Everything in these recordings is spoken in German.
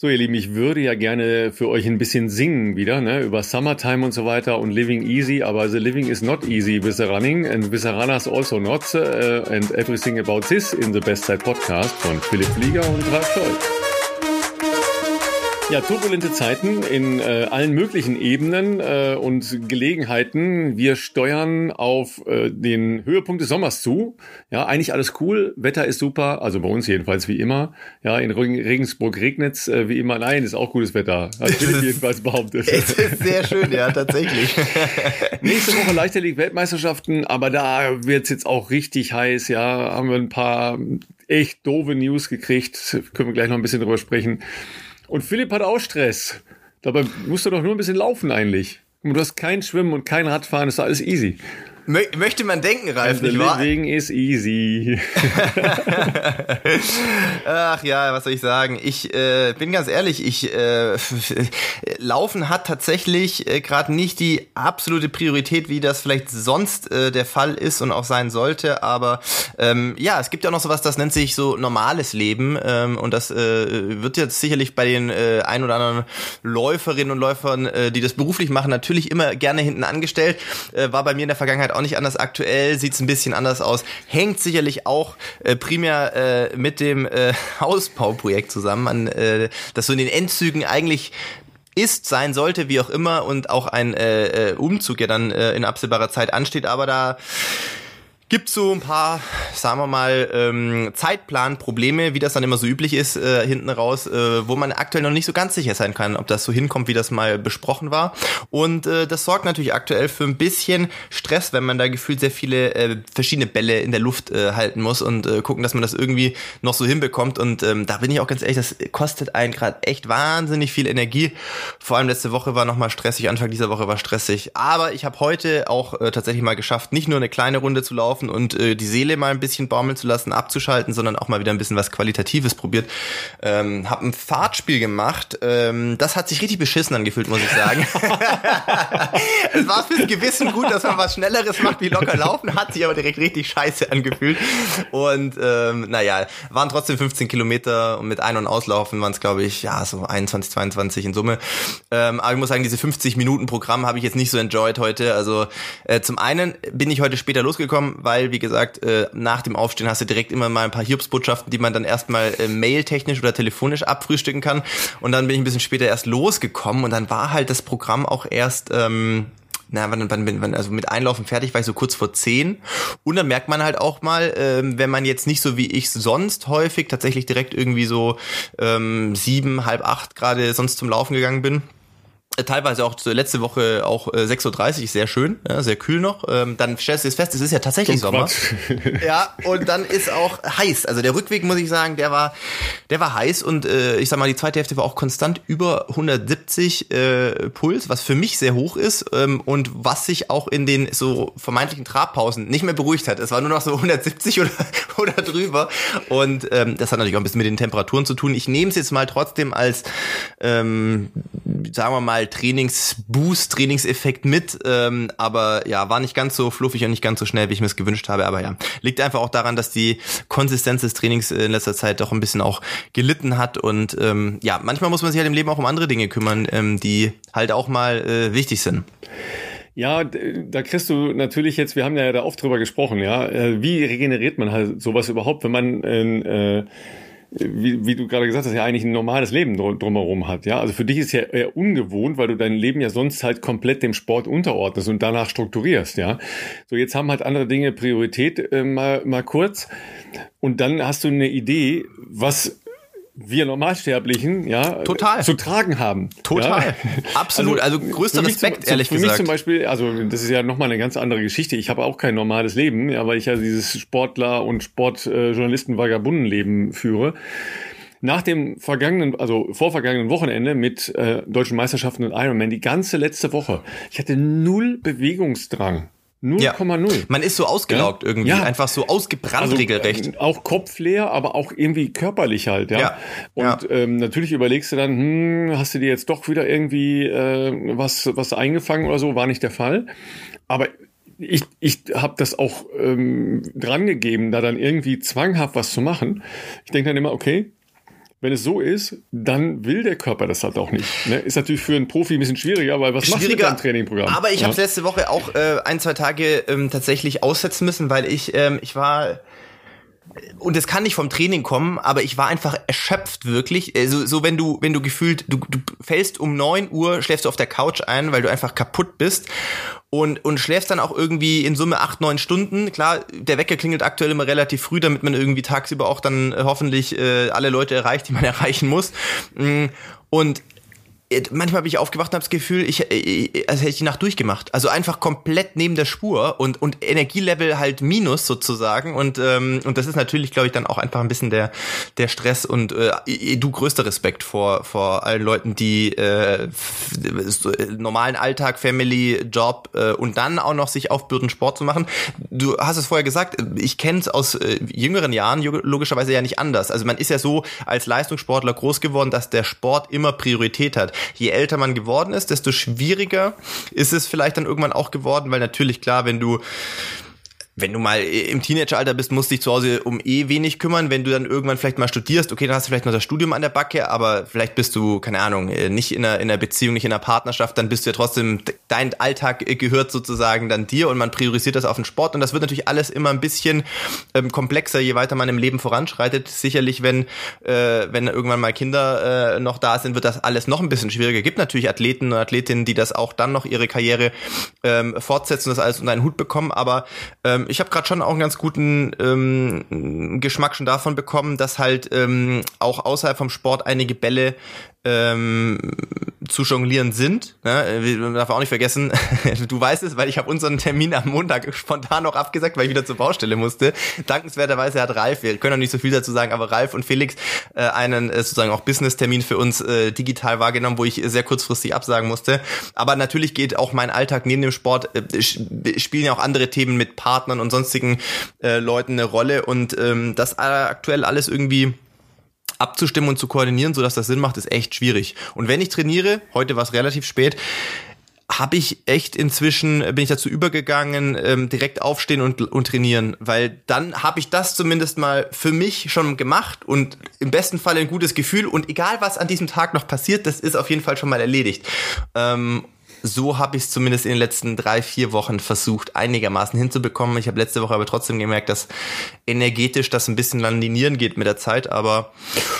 So, ihr Lieben, ich würde ja gerne für euch ein bisschen singen wieder, ne, über Summertime und so weiter und Living Easy, aber the living is not easy with the running and with the runners also not uh, and everything about this in the Best Side Podcast von Philipp Flieger und Ralf Scholz. Ja, turbulente Zeiten in äh, allen möglichen Ebenen äh, und Gelegenheiten. Wir steuern auf äh, den Höhepunkt des Sommers zu. Ja, eigentlich alles cool. Wetter ist super. Also bei uns jedenfalls wie immer. Ja, in Regensburg regnet's äh, wie immer. Nein, ist auch gutes Wetter. Hat Philipp jedenfalls behauptet. Es ist sehr schön, ja, tatsächlich. Nächste Woche Leichtathletik-Weltmeisterschaften, aber da wird's jetzt auch richtig heiß. Ja, haben wir ein paar echt doofe News gekriegt. Können wir gleich noch ein bisschen drüber sprechen. Und Philipp hat auch Stress. Dabei musst du doch nur ein bisschen laufen eigentlich. Du hast kein Schwimmen und kein Radfahren, ist alles easy. Mö möchte man denken, Ralf, nicht wahr? Living is easy. Ach ja, was soll ich sagen? Ich äh, bin ganz ehrlich, ich äh, Laufen hat tatsächlich äh, gerade nicht die absolute Priorität, wie das vielleicht sonst äh, der Fall ist und auch sein sollte. Aber ähm, ja, es gibt ja auch noch sowas, das nennt sich so normales Leben ähm, und das äh, wird jetzt sicherlich bei den äh, ein oder anderen Läuferinnen und Läufern, äh, die das beruflich machen, natürlich immer gerne hinten angestellt. Äh, war bei mir in der Vergangenheit auch nicht anders. Aktuell sieht es ein bisschen anders aus. Hängt sicherlich auch äh, primär äh, mit dem äh, Hausbauprojekt zusammen, an, äh, das so in den Endzügen eigentlich ist, sein sollte, wie auch immer, und auch ein äh, äh Umzug ja dann äh, in absehbarer Zeit ansteht. Aber da gibt so ein paar, sagen wir mal, ähm, Zeitplanprobleme, wie das dann immer so üblich ist, äh, hinten raus, äh, wo man aktuell noch nicht so ganz sicher sein kann, ob das so hinkommt, wie das mal besprochen war. Und äh, das sorgt natürlich aktuell für ein bisschen Stress, wenn man da gefühlt sehr viele äh, verschiedene Bälle in der Luft äh, halten muss und äh, gucken, dass man das irgendwie noch so hinbekommt. Und ähm, da bin ich auch ganz ehrlich, das kostet einen gerade echt wahnsinnig viel Energie. Vor allem letzte Woche war nochmal stressig, Anfang dieser Woche war stressig. Aber ich habe heute auch äh, tatsächlich mal geschafft, nicht nur eine kleine Runde zu laufen, laufen und äh, die Seele mal ein bisschen baumeln zu lassen, abzuschalten, sondern auch mal wieder ein bisschen was Qualitatives probiert. Ähm, hab ein Fahrtspiel gemacht. Ähm, das hat sich richtig beschissen angefühlt, muss ich sagen. es war fürs Gewissen gut, dass man was Schnelleres macht wie locker laufen, hat sich aber direkt richtig scheiße angefühlt. Und ähm, naja, waren trotzdem 15 Kilometer und mit Ein- und Auslaufen waren es, glaube ich, ja, so 21, 22 in Summe. Ähm, aber ich muss sagen, diese 50 Minuten Programm habe ich jetzt nicht so enjoyed heute. Also äh, zum einen bin ich heute später losgekommen, weil, wie gesagt, äh, nach dem Aufstehen hast du direkt immer mal ein paar Hiobsbotschaften, die man dann erstmal äh, mailtechnisch oder telefonisch abfrühstücken kann. Und dann bin ich ein bisschen später erst losgekommen und dann war halt das Programm auch erst ähm, na, wann, wann, wann, also mit Einlaufen fertig war ich so kurz vor zehn. Und dann merkt man halt auch mal, ähm, wenn man jetzt nicht so wie ich sonst häufig tatsächlich direkt irgendwie so ähm, sieben, halb acht gerade sonst zum Laufen gegangen bin, teilweise auch letzte Woche auch äh, 6.30 Uhr, sehr schön, ja, sehr kühl noch. Ähm, dann stellst du es fest, es ist ja tatsächlich Zum Sommer. ja, und dann ist auch heiß. Also der Rückweg, muss ich sagen, der war, der war heiß und äh, ich sag mal, die zweite Hälfte war auch konstant über 170 äh, Puls, was für mich sehr hoch ist ähm, und was sich auch in den so vermeintlichen Trabpausen nicht mehr beruhigt hat. Es war nur noch so 170 oder, oder drüber. Und ähm, das hat natürlich auch ein bisschen mit den Temperaturen zu tun. Ich nehme es jetzt mal trotzdem als, ähm, sagen wir mal, Trainingsboost, Trainingseffekt mit, ähm, aber ja, war nicht ganz so fluffig und nicht ganz so schnell, wie ich mir es gewünscht habe, aber ja, liegt einfach auch daran, dass die Konsistenz des Trainings in letzter Zeit doch ein bisschen auch gelitten hat und ähm, ja, manchmal muss man sich halt im Leben auch um andere Dinge kümmern, ähm, die halt auch mal äh, wichtig sind. Ja, da kriegst du natürlich jetzt, wir haben ja da oft drüber gesprochen, ja, äh, wie regeneriert man halt sowas überhaupt, wenn man äh, wie, wie du gerade gesagt hast, ja eigentlich ein normales Leben drumherum hat. Ja, also für dich ist ja eher ungewohnt, weil du dein Leben ja sonst halt komplett dem Sport unterordnest und danach strukturierst. Ja, so jetzt haben halt andere Dinge Priorität äh, mal mal kurz und dann hast du eine Idee, was wir Normalsterblichen ja total zu tragen haben. Total, ja? absolut. Also, also größter Respekt, zum, ehrlich für gesagt. Für mich zum Beispiel, also das ist ja nochmal eine ganz andere Geschichte. Ich habe auch kein normales Leben, ja, weil ich ja dieses Sportler und Sportjournalisten-Vagabundenleben führe. Nach dem vergangenen, also vorvergangenen Wochenende mit äh, deutschen Meisterschaften und Ironman, die ganze letzte Woche, ich hatte null Bewegungsdrang. 0,0. Ja. Man ist so ausgelaugt ja? irgendwie, ja. einfach so ausgebrannt also, regelrecht. Äh, auch kopfleer, aber auch irgendwie körperlich halt, ja. ja. Und Ähm, natürlich überlegst du dann, hm, hast du dir jetzt doch wieder irgendwie äh, was, was eingefangen oder so, war nicht der Fall. Aber ich, ich habe das auch ähm, drangegeben, da dann irgendwie zwanghaft was zu machen. Ich denke dann immer, okay, wenn es so ist, dann will der Körper das halt auch nicht. Ne? Ist natürlich für einen Profi ein bisschen schwieriger, weil was machst du mit deinem Trainingprogramm? Aber ich ja? habe letzte Woche auch äh, ein, zwei Tage ähm, tatsächlich aussetzen müssen, weil ich, ähm, ich war und es kann nicht vom Training kommen, aber ich war einfach erschöpft wirklich. Also, so wenn du, wenn du gefühlt, du, du fällst um neun Uhr, schläfst du auf der Couch ein, weil du einfach kaputt bist und, und schläfst dann auch irgendwie in Summe acht, neun Stunden. Klar, der Wecker klingelt aktuell immer relativ früh, damit man irgendwie tagsüber auch dann äh, hoffentlich äh, alle Leute erreicht, die man erreichen muss. Mm, und manchmal bin ich aufgewacht und habe das Gefühl, ich, ich, als hätte ich die Nacht durchgemacht. Also einfach komplett neben der Spur und, und Energielevel halt minus sozusagen. Und, ähm, und das ist natürlich, glaube ich, dann auch einfach ein bisschen der, der Stress und äh, du größter Respekt vor, vor allen Leuten, die äh, äh, normalen Alltag, Family, Job äh, und dann auch noch sich aufbürden, Sport zu machen. Du hast es vorher gesagt, ich kenne es aus äh, jüngeren Jahren logischerweise ja nicht anders. Also man ist ja so als Leistungssportler groß geworden, dass der Sport immer Priorität hat je älter man geworden ist, desto schwieriger ist es vielleicht dann irgendwann auch geworden, weil natürlich klar, wenn du wenn du mal im Teenageralter bist, musst du dich zu Hause um eh wenig kümmern. Wenn du dann irgendwann vielleicht mal studierst, okay, dann hast du vielleicht noch das Studium an der Backe, aber vielleicht bist du, keine Ahnung, äh, nicht in einer, in einer Beziehung, nicht in einer Partnerschaft, dann bist du ja trotzdem, dein Alltag gehört sozusagen dann dir und man priorisiert das auf den Sport und das wird natürlich alles immer ein bisschen ähm, komplexer, je weiter man im Leben voranschreitet. Sicherlich, wenn, äh, wenn irgendwann mal Kinder äh, noch da sind, wird das alles noch ein bisschen schwieriger. Gibt natürlich Athleten und Athletinnen, die das auch dann noch ihre Karriere ähm, fortsetzen und das alles unter einen Hut bekommen, aber ähm, ich habe gerade schon auch einen ganz guten ähm, Geschmack schon davon bekommen, dass halt ähm, auch außerhalb vom Sport einige Bälle ähm, zu jonglieren sind. Ne? Man darf auch nicht vergessen, du weißt es, weil ich habe unseren Termin am Montag spontan noch abgesagt, weil ich wieder zur Baustelle musste. Dankenswerterweise hat Ralf, wir können noch nicht so viel dazu sagen, aber Ralf und Felix äh, einen äh, sozusagen auch Business-Termin für uns äh, digital wahrgenommen, wo ich sehr kurzfristig absagen musste. Aber natürlich geht auch mein Alltag neben dem Sport, äh, spielen ja auch andere Themen mit Partnern und sonstigen äh, Leuten eine Rolle und ähm, das aktuell alles irgendwie abzustimmen und zu koordinieren, sodass das Sinn macht, ist echt schwierig. Und wenn ich trainiere, heute war es relativ spät, habe ich echt inzwischen, bin ich dazu übergegangen, ähm, direkt aufstehen und, und trainieren, weil dann habe ich das zumindest mal für mich schon gemacht und im besten Fall ein gutes Gefühl und egal was an diesem Tag noch passiert, das ist auf jeden Fall schon mal erledigt. Ähm, so habe ich es zumindest in den letzten drei, vier Wochen versucht, einigermaßen hinzubekommen. Ich habe letzte Woche aber trotzdem gemerkt, dass energetisch das ein bisschen an die Nieren geht mit der Zeit. Aber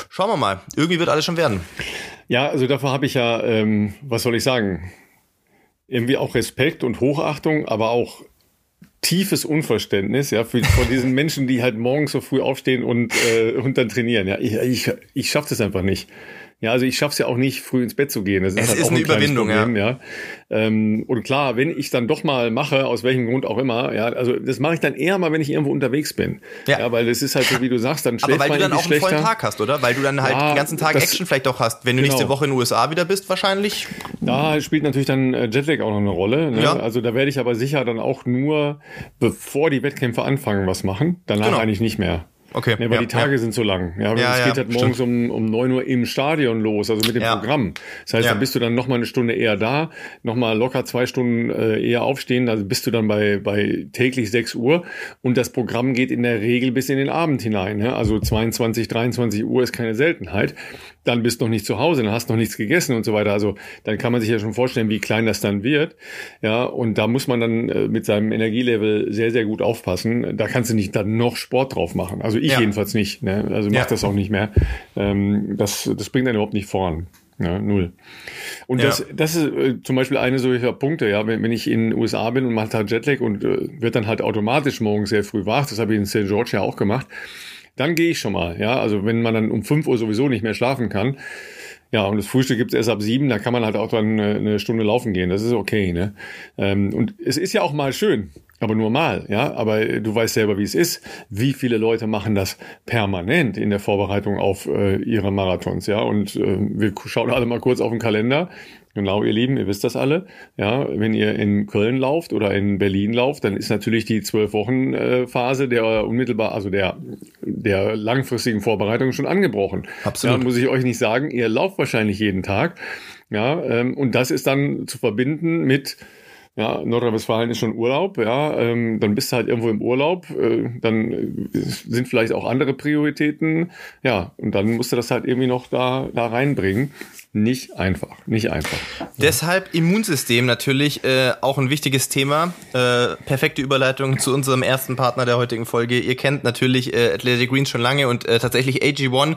schauen wir mal. Irgendwie wird alles schon werden. Ja, also dafür habe ich ja, ähm, was soll ich sagen, irgendwie auch Respekt und Hochachtung, aber auch tiefes Unverständnis, ja, für, vor diesen Menschen, die halt morgens so früh aufstehen und, äh, und dann trainieren. Ja, ich, ich, ich schaffe das einfach nicht. Ja, also ich schaffe es ja auch nicht, früh ins Bett zu gehen. Das ist, es halt ist eine ein Überwindung, Problem, ja. ja. Ähm, und klar, wenn ich dann doch mal mache, aus welchem Grund auch immer, ja, also das mache ich dann eher mal, wenn ich irgendwo unterwegs bin. Ja, ja weil das ist halt so, wie du sagst, dann schläft Aber weil du dann auch einen vollen Tag hast, oder? Weil du dann halt Ja, den ganzen Tag das- Action vielleicht auch hast. Wenn du Genau. nächste Woche in den USA wieder bist, wahrscheinlich. Da spielt natürlich dann äh, Jetlag auch noch eine Rolle. Ne? Ja. Also da werde ich aber sicher dann auch nur, bevor die Wettkämpfe anfangen, was machen. Danach Genau. eigentlich nicht mehr. Okay. Ja, weil ja, die Tage ja. sind so lang. Ja, aber Ja, es geht halt morgens um, um 9 Uhr im Stadion los, also mit dem. Programm. Das heißt, Ja. da bist du dann noch mal eine Stunde eher da, noch mal locker zwei Stunden äh, eher aufstehen, also bist du dann bei, bei täglich 6 Uhr und das Programm geht in der Regel bis in den Abend hinein. Ne? Also 22, 23 Uhr ist keine Seltenheit. Dann bist du noch nicht zu Hause, dann hast du noch nichts gegessen und so weiter. Also dann kann man sich ja schon vorstellen, wie klein das dann wird. Ja, und da muss man dann äh, mit seinem Energielevel sehr, sehr gut aufpassen. Da kannst du nicht dann noch Sport drauf machen. Also ich Ja. jedenfalls nicht. Ne? Also mach Ja. das auch nicht mehr. Ähm, das, das bringt dann überhaupt nicht voran. Ja, null. Und Ja. das, das ist äh, zum Beispiel eine solcher Punkte, ja, wenn, wenn ich in den USA bin und mache halt Jetlag und äh, wird dann halt automatisch morgens sehr früh wach, das habe ich in St. George ja auch gemacht, dann gehe ich schon mal, ja, also wenn man dann um 5 Uhr sowieso nicht mehr schlafen kann, ja, und das Frühstück gibt's erst ab sieben, da kann man halt auch dann eine, eine Stunde laufen gehen. Das ist okay, ne? Ähm, und es ist ja auch mal schön, aber nur mal, ja. Aber du weißt selber, wie es ist. Wie viele Leute machen das permanent in der Vorbereitung auf äh, ihre Marathons, ja? Und äh, wir schauen alle mal kurz auf den Kalender. Genau, ihr Lieben, ihr wisst das alle. Ja, wenn ihr in Köln lauft oder in Berlin lauft, dann ist natürlich die zwölf Wochen äh, Phase der unmittelbar, also der der langfristigen Vorbereitung schon angebrochen. Absolut. Ja, muss ich euch nicht sagen. Ihr lauft wahrscheinlich jeden Tag. Ja, ähm, und das ist dann zu verbinden mit ja, Nordrhein-Westfalen ist schon Urlaub, ja, ähm, dann bist du halt irgendwo im Urlaub, äh, dann äh, sind vielleicht auch andere Prioritäten, ja, und dann musst du das halt irgendwie noch da, da reinbringen. Nicht einfach, nicht einfach. Deshalb Immunsystem natürlich äh, auch ein wichtiges Thema. Äh, perfekte Überleitung zu unserem ersten Partner der heutigen Folge. Ihr kennt natürlich äh, Athletic Greens schon lange und äh, tatsächlich AG1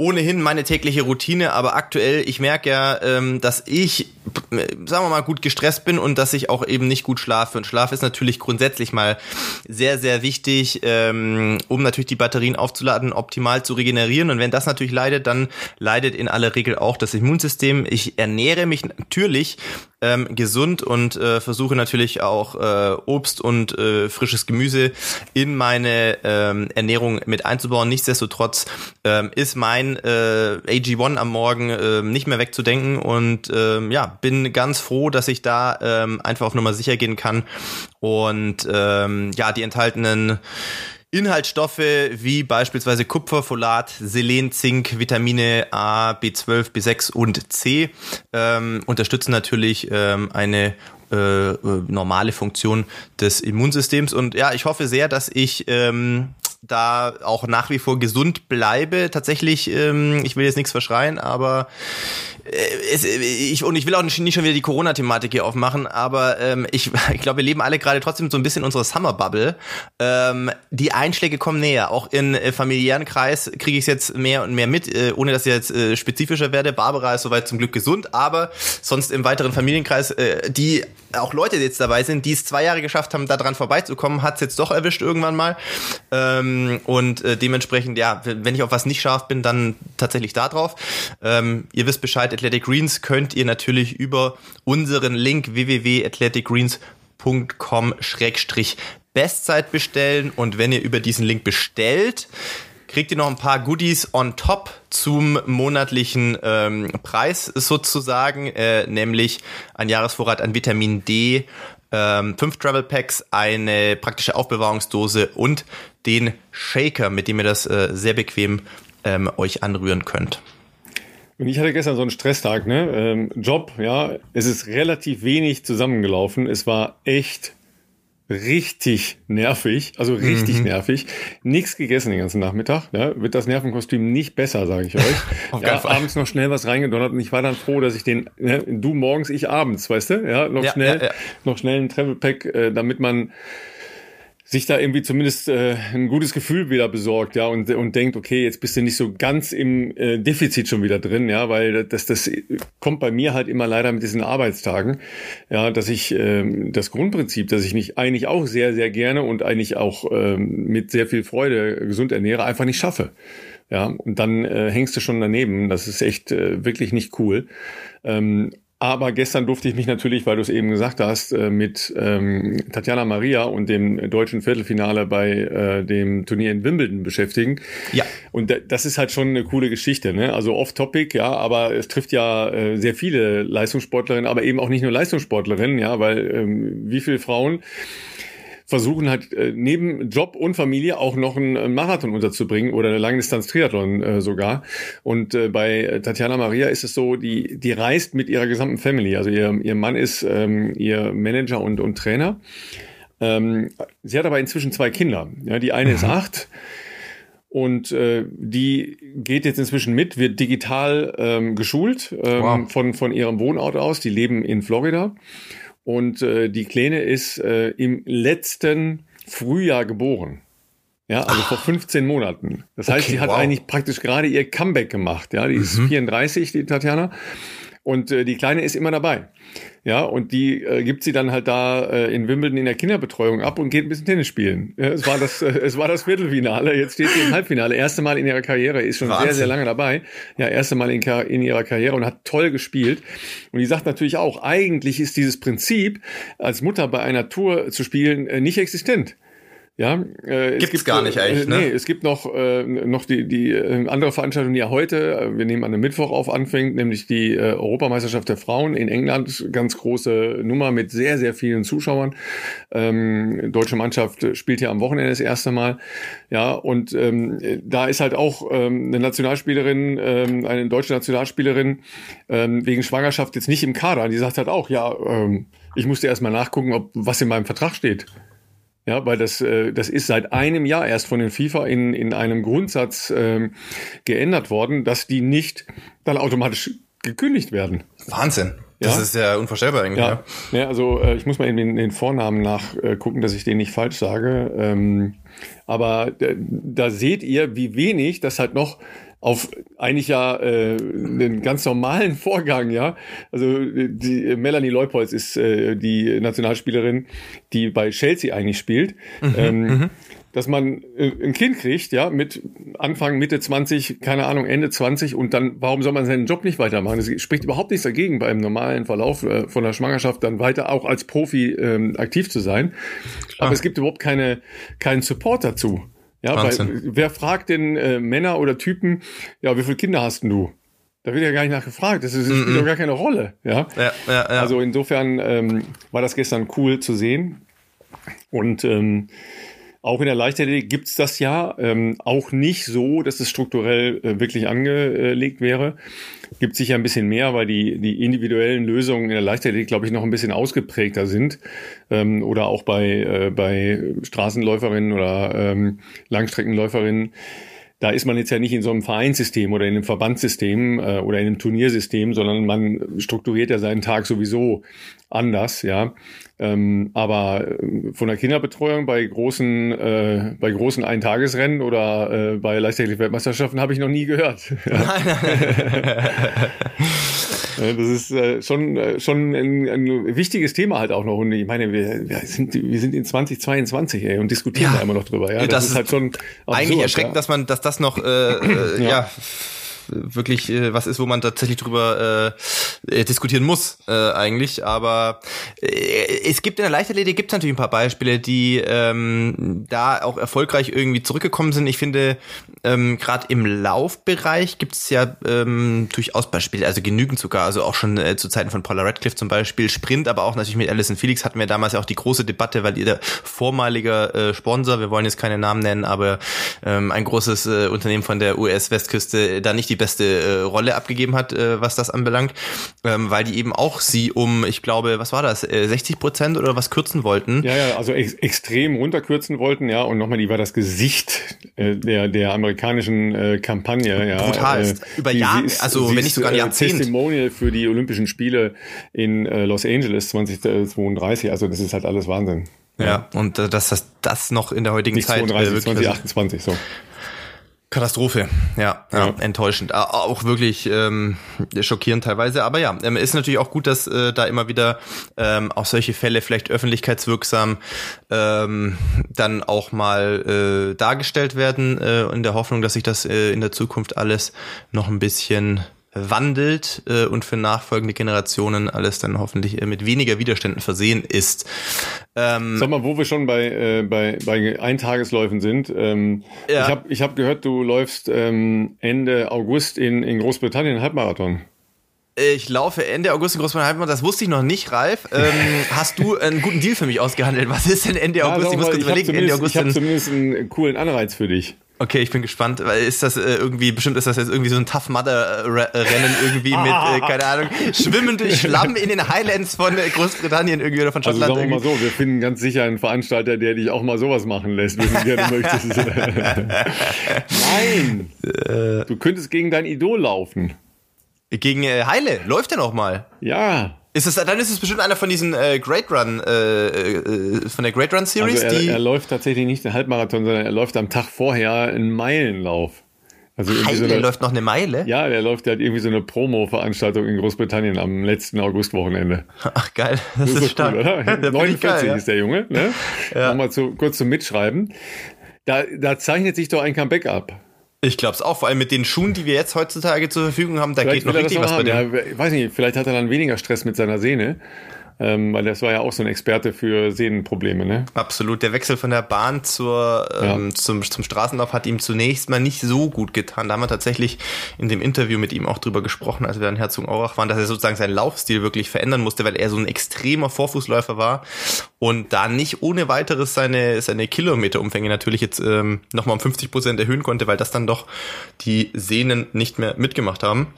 ohnehin meine tägliche Routine, aber aktuell, ich merke ja, ähm, dass ich, sagen wir mal, gut gestresst bin und dass ich auch eben nicht gut schlafe. Und Schlaf ist natürlich grundsätzlich mal sehr, sehr wichtig, ähm, um natürlich die Batterien aufzuladen, optimal zu regenerieren. Und wenn das natürlich leidet, dann leidet in aller Regel auch das Immunsystem. Ich ernähre mich natürlich ähm, gesund und äh, versuche natürlich auch äh, Obst und äh, frisches Gemüse in meine ähm, Ernährung mit einzubauen. Nichtsdestotrotz ähm, ist mein äh, AG1 am Morgen äh, nicht mehr wegzudenken und ähm, ja, bin ganz froh, dass ich da ähm, einfach auf Nummer sicher gehen kann und ähm, ja, die enthaltenen Inhaltsstoffe wie beispielsweise Kupfer, Folat, Selen, Zink, Vitamine A, B12, B6 und C ähm, unterstützen natürlich ähm, eine äh, normale Funktion des Immunsystems. Und ja, ich hoffe sehr, dass ich ähm, da auch nach wie vor gesund bleibe. Tatsächlich, ähm, ich will jetzt nichts verschreien, aber äh, es, ich, und ich will auch nicht, schon wieder die Corona-Thematik hier aufmachen, aber ähm, ich, ich glaube, wir leben alle gerade trotzdem so ein bisschen in unserer Summer-Bubble. Ähm, die Einschläge kommen näher. Auch in äh, familiären Kreis kriege ich es jetzt mehr und mehr mit, äh, ohne dass ich jetzt äh, spezifischer werde. Barbara ist soweit zum Glück gesund, aber sonst im weiteren Familienkreis, äh, die auch Leute jetzt dabei sind, die es zwei Jahre geschafft haben, da dran vorbeizukommen, hat es jetzt doch erwischt irgendwann mal. Ähm, und äh, dementsprechend, ja, wenn ich auf was nicht scharf bin, dann tatsächlich da drauf. Ähm, ihr wisst Bescheid, Athletic Greens könnt ihr natürlich über unseren Link www.athleticgreens.com-bestzeit bestellen. Und wenn ihr über diesen Link bestellt, kriegt ihr noch ein paar Goodies on top zum monatlichen ähm, Preis sozusagen, äh, nämlich ein Jahresvorrat an Vitamin D, ähm, fünf Travel Packs, eine praktische Aufbewahrungsdose und den Shaker, mit dem ihr das äh, sehr bequem ähm, euch anrühren könnt. Und ich hatte gestern so einen Stresstag, ne? Ähm, Job, ja, es ist relativ wenig zusammengelaufen. Es war echt richtig nervig, also richtig mhm. nervig. Nichts gegessen den ganzen Nachmittag. Ja, wird das Nervenkostüm nicht besser, sage ich euch. Auf ja, abends noch schnell was reingedonnert und ich war dann froh, dass ich den, ne, du morgens, ich abends, weißt du, ja, noch ja, schnell, ja, noch schnell ein Travel Pack, äh, damit man sich da irgendwie zumindest äh, ein gutes Gefühl wieder besorgt, ja, und, und denkt, okay, jetzt bist du nicht so ganz im äh, Defizit schon wieder drin, ja, weil das, das kommt bei mir halt immer leider mit diesen Arbeitstagen, ja, dass ich äh, das Grundprinzip, dass ich mich eigentlich auch sehr, sehr gerne und eigentlich auch äh, mit sehr viel Freude gesund ernähre, einfach nicht schaffe. Ja, und dann äh, hängst du schon daneben. Das ist echt äh, wirklich nicht cool. Ähm, aber gestern durfte ich mich natürlich, weil du es eben gesagt hast, äh, mit ähm, Tatjana Maria und dem deutschen Viertelfinale bei äh, dem Turnier in Wimbledon beschäftigen. Ja. Und das ist halt schon eine coole Geschichte. Ne? Also off-topic, ja, aber es trifft ja äh, sehr viele Leistungssportlerinnen, aber eben auch nicht nur Leistungssportlerinnen, ja, weil ähm, wie viele Frauen versuchen halt äh, neben Job und Familie auch noch einen Marathon unterzubringen oder eine Langdistanz-Triathlon äh, sogar. Und äh, bei Tatjana Maria ist es so, die, die reist mit ihrer gesamten Family. Also ihr, ihr Mann ist ähm, ihr Manager und, und Trainer. Ähm, sie hat aber inzwischen zwei Kinder. Ja, die eine mhm. ist acht. Und äh, die geht jetzt inzwischen mit, wird digital ähm, geschult ähm, wow. von, von ihrem Wohnort aus. Die leben in Florida. Und äh, die Kleine ist äh, im letzten Frühjahr geboren. Ja, also Ach. vor 15 Monaten. Das heißt, okay, sie hat wow. eigentlich praktisch gerade ihr Comeback gemacht. Ja, die mhm. ist 34, die Tatjana. Und äh, die Kleine ist immer dabei. Ja, und die äh, gibt sie dann halt da äh, in Wimbledon in der Kinderbetreuung ab und geht ein bisschen Tennis spielen. Ja, es war das, äh, es war das Viertelfinale. Jetzt steht sie im Halbfinale. Erste Mal in ihrer Karriere, ist schon Wahnsinn. sehr, sehr lange dabei. Ja, erste Mal in, in ihrer Karriere und hat toll gespielt. Und die sagt natürlich auch, eigentlich ist dieses Prinzip, als Mutter bei einer Tour zu spielen, äh, nicht existent. Ja, äh, Gibt's es gibt gar nicht eigentlich. Äh, nee, ne? es gibt noch äh, noch die die äh, andere Veranstaltung, die ja heute, äh, wir nehmen an einem Mittwoch auf, anfängt, nämlich die äh, Europameisterschaft der Frauen in England, ganz große Nummer mit sehr sehr vielen Zuschauern. Ähm, deutsche Mannschaft spielt ja am Wochenende das erste Mal, ja und ähm, da ist halt auch ähm, eine Nationalspielerin, ähm, eine deutsche Nationalspielerin ähm, wegen Schwangerschaft jetzt nicht im Kader. Die sagt halt auch, ja, ähm, ich musste erst mal nachgucken, ob was in meinem Vertrag steht. Ja, weil das, äh, das ist seit einem Jahr erst von den FIFA in, in einem Grundsatz ähm, geändert worden, dass die nicht dann automatisch gekündigt werden. Wahnsinn. Das ja? ist ja unvorstellbar eigentlich. Ja, ja. ja also äh, ich muss mal in den, den Vornamen nachgucken, äh, dass ich den nicht falsch sage. Ähm, aber äh, da seht ihr, wie wenig das halt noch auf eigentlich ja äh, einen ganz normalen Vorgang, ja. Also die Melanie Leupolz ist äh, die Nationalspielerin, die bei Chelsea eigentlich spielt. Mhm, ähm, mhm. dass man äh, ein Kind kriegt, ja, mit Anfang, Mitte 20, keine Ahnung, Ende 20 und dann, warum soll man seinen Job nicht weitermachen? Es spricht überhaupt nichts dagegen, beim normalen Verlauf äh, von der Schwangerschaft dann weiter auch als Profi ähm, aktiv zu sein. Klar. Aber es gibt überhaupt keine, keinen Support dazu. Ja, weil wer fragt denn äh, Männer oder Typen, ja, wie viele Kinder hast denn du? Da wird ja gar nicht nachgefragt. Das, ist, das spielt doch gar keine Rolle. Ja? Ja, ja, ja. Also insofern ähm, war das gestern cool zu sehen. Und ähm, auch in der Leichtathletik gibt's das ja, ähm, auch nicht so, dass es strukturell äh, wirklich angelegt wäre. Gibt sicher ein bisschen mehr, weil die, die individuellen Lösungen in der Leichtathletik, glaube ich, noch ein bisschen ausgeprägter sind. Ähm, oder auch bei, äh, bei Straßenläuferinnen oder ähm, Langstreckenläuferinnen da ist man jetzt ja nicht in so einem Vereinssystem oder in einem Verbandssystem äh, oder in einem Turniersystem, sondern man strukturiert ja seinen Tag sowieso anders, ja. Ähm, aber äh, von der Kinderbetreuung bei großen, äh, bei großen Eintagesrennen oder äh, bei Leichtathletik-Weltmeisterschaften habe ich noch nie gehört. das ist äh, schon, äh, schon ein, ein, wichtiges Thema halt auch noch. Und ich meine, wir, wir, sind, wir sind in 2022 ey, und diskutieren ja. da immer noch drüber. Ja, das, das ist halt schon absurd, eigentlich erschreckend, ja. dass man, dass das noch äh, äh, ja. ja wirklich äh, was ist, wo man tatsächlich drüber äh, äh, diskutieren muss äh, eigentlich. Aber äh, es gibt in der Leichtathletik gibt es natürlich ein paar Beispiele, die ähm, da auch erfolgreich irgendwie zurückgekommen sind. Ich finde, ähm, gerade im Laufbereich gibt es ja ähm, durchaus Beispiele, also genügend sogar, also auch schon äh, zu Zeiten von Paula Radcliffe zum Beispiel, Sprint, aber auch natürlich mit Alison Felix hatten wir damals ja auch die große Debatte, weil ihr vormaliger äh, Sponsor, wir wollen jetzt keine Namen nennen, aber ähm, ein großes äh, Unternehmen von der US-Westküste da nicht die beste äh, Rolle abgegeben hat, äh, was das anbelangt, ähm, weil die eben auch sie um, ich glaube, was war das, äh, 60 Prozent oder was kürzen wollten. Ja, ja, also ex extrem runterkürzen wollten, ja, und nochmal, die war das Gesicht äh, der, der amerikanischen äh, Kampagne, ja. Brutal, äh, über Jahre, also wenn nicht sogar ein Jahrzehnt. Testimonial für die Olympischen Spiele in äh, Los Angeles 2032, also das ist halt alles Wahnsinn. Ja, ja und äh, dass das, das noch in der heutigen Nicht Zeit 32, äh, 2028, so. Katastrophe, ja, ja, enttäuschend, auch wirklich ähm, schockierend teilweise. Aber ja, ähm, ist natürlich auch gut, dass äh, da immer wieder ähm, auch solche Fälle vielleicht öffentlichkeitswirksam ähm, dann auch mal äh, dargestellt werden, äh, in der Hoffnung, dass sich das äh, in der Zukunft alles noch ein bisschen wandelt äh, und für nachfolgende Generationen alles dann hoffentlich äh, mit weniger Widerständen versehen ist. Ähm, Sag mal, wo wir schon bei, äh, bei, bei Eintagesläufen sind. Ähm, ja. Ich habe ich hab gehört, du läufst ähm, Ende August in, in Großbritannien Halbmarathon. Ich laufe Ende August in Großbritannien, das wusste ich noch nicht, Ralf. Ähm, hast du einen guten Deal für mich ausgehandelt? Was ist denn Ende August? Ja, ich muss kurz überlegen, Ende August. Ich habe zumindest einen coolen Anreiz für dich. Okay, ich bin gespannt, weil ist das äh, irgendwie, bestimmt ist das jetzt irgendwie so ein Tough Mudder Rennen irgendwie mit, äh, keine Ahnung, Schwimmen durch Schlamm in den Highlands von äh, Großbritannien irgendwie oder von also Schottland. Also sagen wir mal so, wir finden ganz sicher einen Veranstalter, der dich auch mal sowas machen lässt, wenn du gerne möchtest. Nein! Äh. Du könntest gegen dein Idol laufen. Gegen äh, Heile, läuft der noch mal? Ja. Ist es, dann ist es bestimmt einer von diesen äh, Great Run, äh, äh, von der Great Run Series. Also er, er läuft tatsächlich nicht den Halbmarathon, sondern er läuft am Tag vorher einen Meilenlauf. Also Heile so eine, läuft noch eine Meile? Ja, der läuft halt irgendwie so eine Promo-Veranstaltung in Großbritannien am letzten Augustwochenende. Ach geil, das, das ist, stark. Cool, oder? 49 geil, ja. ist der Junge, ne? Ja. Nochmal zu, kurz zum Mitschreiben. Da, da zeichnet sich doch ein Comeback ab. Ich glaube es auch, vor allem mit den Schuhen, die wir jetzt heutzutage zur Verfügung haben, da vielleicht geht noch richtig was bei dem. Ja, weiß nicht, vielleicht hat er dann weniger Stress mit seiner Sehne. Ähm, weil das war ja auch so ein Experte für Sehnenprobleme, ne? Absolut. Der Wechsel von der Bahn zur, ähm, ja. zum, zum Straßenlauf hat ihm zunächst mal nicht so gut getan. Da haben wir tatsächlich in dem Interview mit ihm auch drüber gesprochen, als wir in Herzogenaurach waren, dass er sozusagen seinen Laufstil wirklich verändern musste, weil er so ein extremer Vorfußläufer war und da nicht ohne weiteres seine, seine Kilometerumfänge natürlich jetzt ähm, nochmal um 50 Prozent erhöhen konnte, weil das dann doch die Sehnen nicht mehr mitgemacht haben.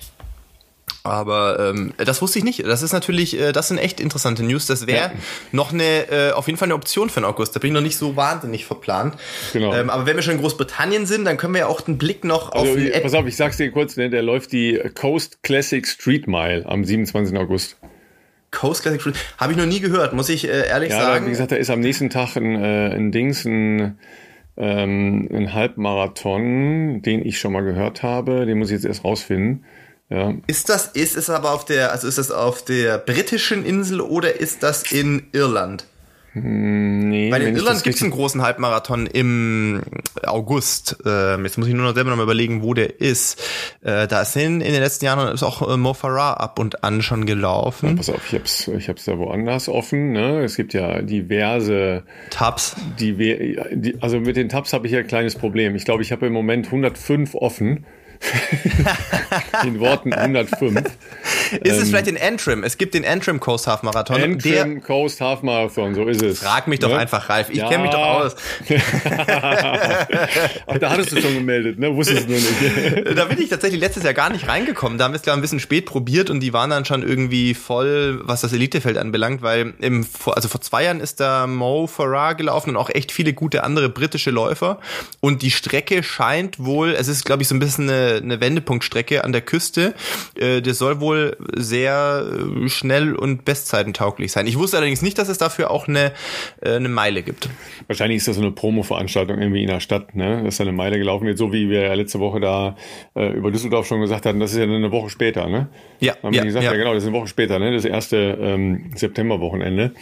Aber ähm, das wusste ich nicht. Das ist natürlich, äh, das sind echt interessante News. Das wäre ja. noch eine, äh, auf jeden Fall eine Option für den August. Da bin ich noch nicht so wahnsinnig verplant. Genau. Ähm, aber wenn wir schon in Großbritannien sind, dann können wir ja auch den Blick noch also, auf die. Pass auf, ich sag's dir kurz, ne, der läuft die Coast Classic Street Mile am 27. August. Coast Classic Street, habe ich noch nie gehört, muss ich äh, ehrlich ja, sagen. Ja, wie gesagt, da ist am nächsten Tag ein, äh, ein Dings, ein ähm, ein Halbmarathon, den ich schon mal gehört habe. Den muss ich jetzt erst rausfinden. Ja. Ist das, ist es aber auf der, also ist das auf der britischen Insel oder ist das in Irland? Hm, nee, Weil in Irland gibt es einen großen Halbmarathon im August. Ähm, jetzt muss ich nur noch selber noch mal überlegen, wo der ist. Äh, da sind in den letzten Jahren ist auch äh, Mo Farah ab und an schon gelaufen. Ja, pass auf, ich hab's, ich hab's da woanders offen. Ne? Es gibt ja diverse Tabs. Die, die, also mit den Tabs habe ich ja ein kleines Problem. Ich glaube, ich habe im Moment 105 offen. in Worten 105. Ist es ähm, vielleicht in Antrim? Es gibt den Antrim Coast Half Marathon. Antrim der, Coast Half Marathon, so ist es. Frag mich doch ne? einfach, Ralf. Ich ja. kenne mich doch aus. Ach, da hattest du schon gemeldet, ne? Wusstest du nur nicht. da bin ich tatsächlich letztes Jahr gar nicht reingekommen. Da haben wir es, glaube ein bisschen spät probiert und die waren dann schon irgendwie voll, was das Elitefeld anbelangt, weil im, also vor zwei Jahren ist da Mo Farah gelaufen und auch echt viele gute andere britische Läufer. Und die Strecke scheint wohl, es ist, glaube ich, so ein bisschen eine, eine Wendepunktstrecke an der Küste. Äh, das soll wohl sehr äh, schnell und bestzeitentauglich sein. Ich wusste allerdings nicht, dass es dafür auch eine, äh, eine Meile gibt. Wahrscheinlich ist das so eine Promo-Veranstaltung irgendwie in der Stadt, ne? dass da eine Meile gelaufen wird, so wie wir ja letzte Woche da äh, über Düsseldorf schon gesagt hatten, das ist ja eine Woche später, ne? Ja. Haben ja, wir gesagt, ja. ja. genau, das ist eine Woche später, ne? Das erste ähm, Septemberwochenende.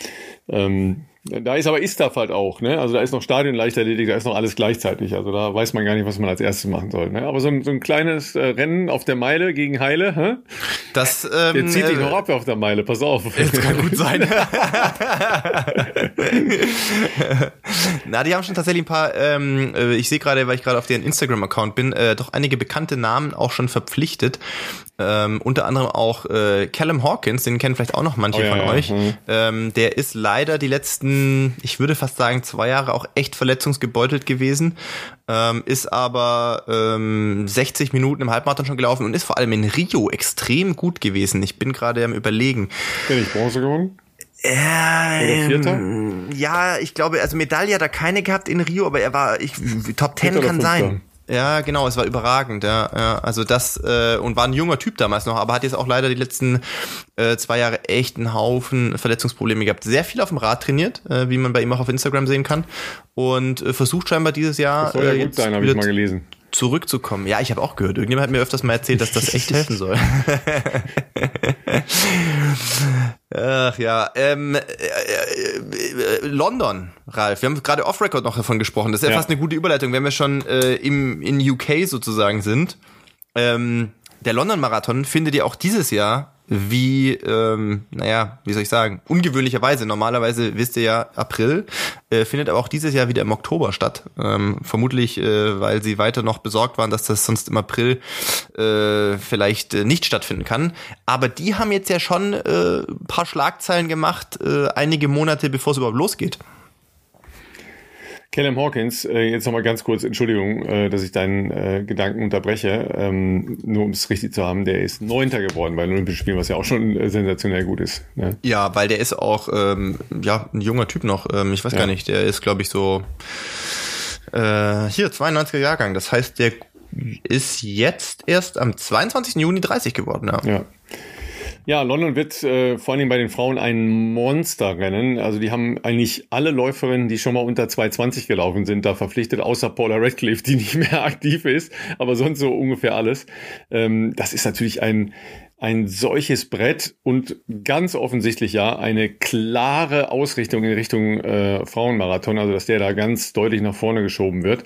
Ähm, da ist aber Istaf halt auch, ne? Also da ist noch Stadionleichtathletik, da ist noch alles gleichzeitig. Also da weiß man gar nicht, was man als erstes machen soll. Ne? Aber so ein, so ein kleines äh, Rennen auf der Meile gegen Heile, hä? Das, ähm, der zieht dich äh, noch ab auf der Meile, pass auf. Das kann gut sein. Na, die haben schon tatsächlich ein paar, ähm, äh, ich sehe gerade, weil ich gerade auf deren Instagram-Account bin, äh, doch einige bekannte Namen auch schon verpflichtet. Ähm, unter anderem auch äh, Callum Hawkins, den kennen vielleicht auch noch manche oh, ja, von ja, euch. Mhm. Ähm, der ist leider die letzten, ich würde fast sagen, zwei Jahre auch echt verletzungsgebeutelt gewesen. Ähm, ist aber ähm, 60 Minuten im Halbmarathon schon gelaufen und ist vor allem in Rio extrem gut gewesen. Ich bin gerade am überlegen. Bin ich Bronze gewonnen? Ähm, ja, ich glaube, also Medaille hat er keine gehabt in Rio, aber er war, ich, Top Ten kann sein. Ja, genau, es war überragend, ja. ja also das, äh, und war ein junger Typ damals noch, aber hat jetzt auch leider die letzten äh, zwei Jahre echt einen Haufen Verletzungsprobleme gehabt. Sehr viel auf dem Rad trainiert, äh, wie man bei ihm auch auf Instagram sehen kann. Und äh, versucht scheinbar dieses Jahr. Das soll ja äh, gut sein, habe ich mal gelesen zurückzukommen. Ja, ich habe auch gehört. Irgendjemand hat mir öfters mal erzählt, dass das echt helfen soll. Ach ja, ähm, äh, äh, London, Ralf. Wir haben gerade off-Record noch davon gesprochen. Das ist ja, ja, fast eine gute Überleitung, wenn wir schon äh, im in UK sozusagen sind. Ähm, der London-Marathon findet ja auch dieses Jahr wie, ähm, naja, wie soll ich sagen, ungewöhnlicherweise, normalerweise wisst ihr ja April, äh, findet aber auch dieses Jahr wieder im Oktober statt. Ähm, vermutlich, äh, weil sie weiter noch besorgt waren, dass das sonst im April äh, vielleicht äh, nicht stattfinden kann. Aber die haben jetzt ja schon äh, paar Schlagzeilen gemacht, äh, einige Monate bevor es überhaupt losgeht. Callum Hawkins, äh, jetzt nochmal ganz kurz, Entschuldigung, äh, dass ich deinen äh, Gedanken unterbreche, ähm, nur um es richtig zu haben, der ist Neunter geworden bei den Olympischen Spielen, was ja auch schon äh, sensationell gut ist. Ne? Ja, weil der ist auch ähm, ja ein junger Typ noch. Ähm, ich weiß ja. gar nicht, der ist glaube ich so äh, hier 92er Jahrgang. Das heißt, der ist jetzt erst am 22. Juni 30 geworden. Ja. ja. Ja, London wird äh, vor allem bei den Frauen ein Monsterrennen. Also die haben eigentlich alle Läuferinnen, die schon mal unter 220 gelaufen sind, da verpflichtet, außer Paula Radcliffe, die nicht mehr aktiv ist, aber sonst so ungefähr alles. Ähm, das ist natürlich ein ein solches Brett und ganz offensichtlich ja eine klare Ausrichtung in Richtung äh, Frauenmarathon, also dass der da ganz deutlich nach vorne geschoben wird.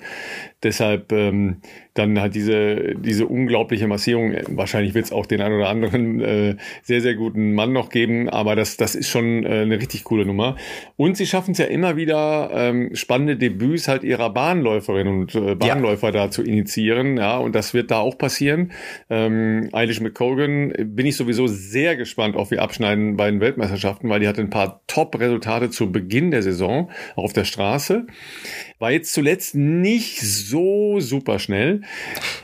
Deshalb ähm, dann halt diese, diese unglaubliche Massierung. Wahrscheinlich wird es auch den einen oder anderen äh, sehr, sehr guten Mann noch geben, aber das, das ist schon äh, eine richtig coole Nummer. Und sie schaffen es ja immer wieder, ähm, spannende Debüts halt ihrer Bahnläuferinnen und äh, Bahnläufer ja. da zu initiieren. Ja, und das wird da auch passieren. Ähm, Eilish McCogan bin ich sowieso sehr gespannt auf, wie abschneiden bei den Weltmeisterschaften, weil die hat ein paar Top-Resultate zu Beginn der Saison, auf der Straße. War jetzt zuletzt nicht so super schnell.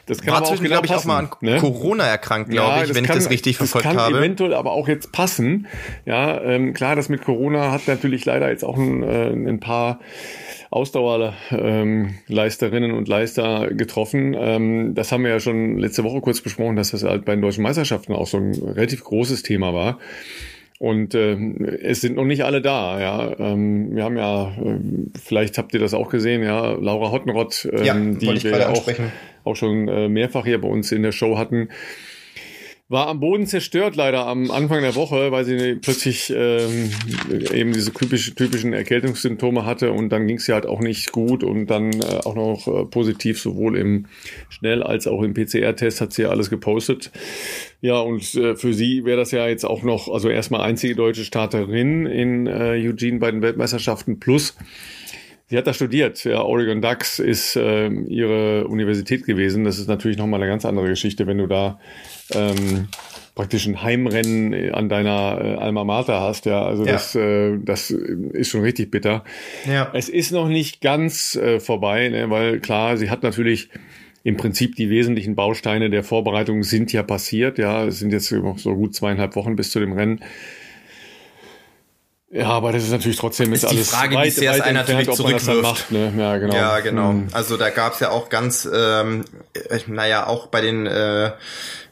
Das kann War aber auch genau ich, auch mal an ne? Corona erkrankt, glaube ja, ich, wenn kann, ich das richtig verfolgt habe. Das kann eventuell aber auch jetzt passen. Ja, ähm, klar, das mit Corona hat natürlich leider jetzt auch ein, äh, ein paar Ausdauerleisterinnen ähm, und Leister getroffen. Ähm, das haben wir ja schon letzte Woche kurz besprochen, dass das halt bei den deutschen Meisterschaften auch so ein relativ großes Thema war. Und äh, es sind noch nicht alle da, ja. Ähm, wir haben ja, äh, vielleicht habt ihr das auch gesehen, ja, Laura Hottenrott, ähm, ja, die wir auch, auch schon äh, mehrfach hier bei uns in der Show hatten, war am Boden zerstört leider am Anfang der Woche, weil sie plötzlich ähm, eben diese typisch, typischen Erkältungssymptome hatte und dann ging es ja halt auch nicht gut und dann äh, auch noch äh, positiv sowohl im Schnell- als auch im PCR-Test hat sie ja alles gepostet. Ja, und äh, für sie wäre das ja jetzt auch noch, also erstmal einzige deutsche Starterin in äh, Eugene bei den Weltmeisterschaften plus Sie hat da studiert. Ja, Oregon Ducks ist äh, ihre Universität gewesen. Das ist natürlich nochmal eine ganz andere Geschichte, wenn du da ähm, praktisch ein Heimrennen an deiner äh, Alma Mater hast. Ja, also ja. das, äh, das ist schon richtig bitter. Ja. Es ist noch nicht ganz äh, vorbei, ne, weil klar, sie hat natürlich im Prinzip die wesentlichen Bausteine der Vorbereitung sind ja passiert. Ja, es sind jetzt noch so gut zweieinhalb Wochen bis zu dem Rennen. Ja, aber das ist natürlich trotzdem ist, ist alles die Frage, weit, wie sehr es einer natürlich zurückwirft. Macht, ne? Ja, genau. Ja, genau. Hm. Also da gab's ja auch ganz, ähm, äh, naja, auch bei den äh,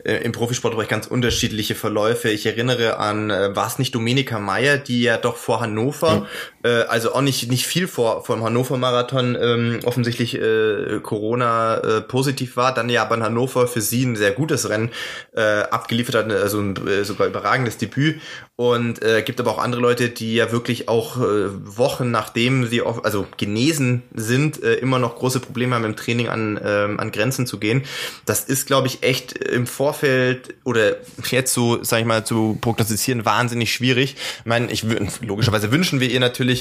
äh, im Profisportbereich ganz unterschiedliche Verläufe. Ich erinnere an, äh, war es nicht Dominika Meyer, die ja doch vor Hannover. Äh, also auch nicht nicht viel vor vor dem Hannover Marathon ähm, offensichtlich äh, Corona äh, positiv war, dann ja aber in Hannover für sie ein sehr gutes Rennen äh, abgeliefert hat, also ein äh, sogar überragendes Debüt und äh, gibt aber auch andere Leute, die ja wirklich auch äh, Wochen nachdem sie auf, also genesen sind, äh, immer noch große Probleme haben im Training an, äh, an Grenzen zu gehen. Das ist, glaube ich, echt im Vorfeld oder jetzt so, sag ich mal, zu prognostizieren, wahnsinnig schwierig. Ich meine, ich logischerweise wünschen wir ihr natürlich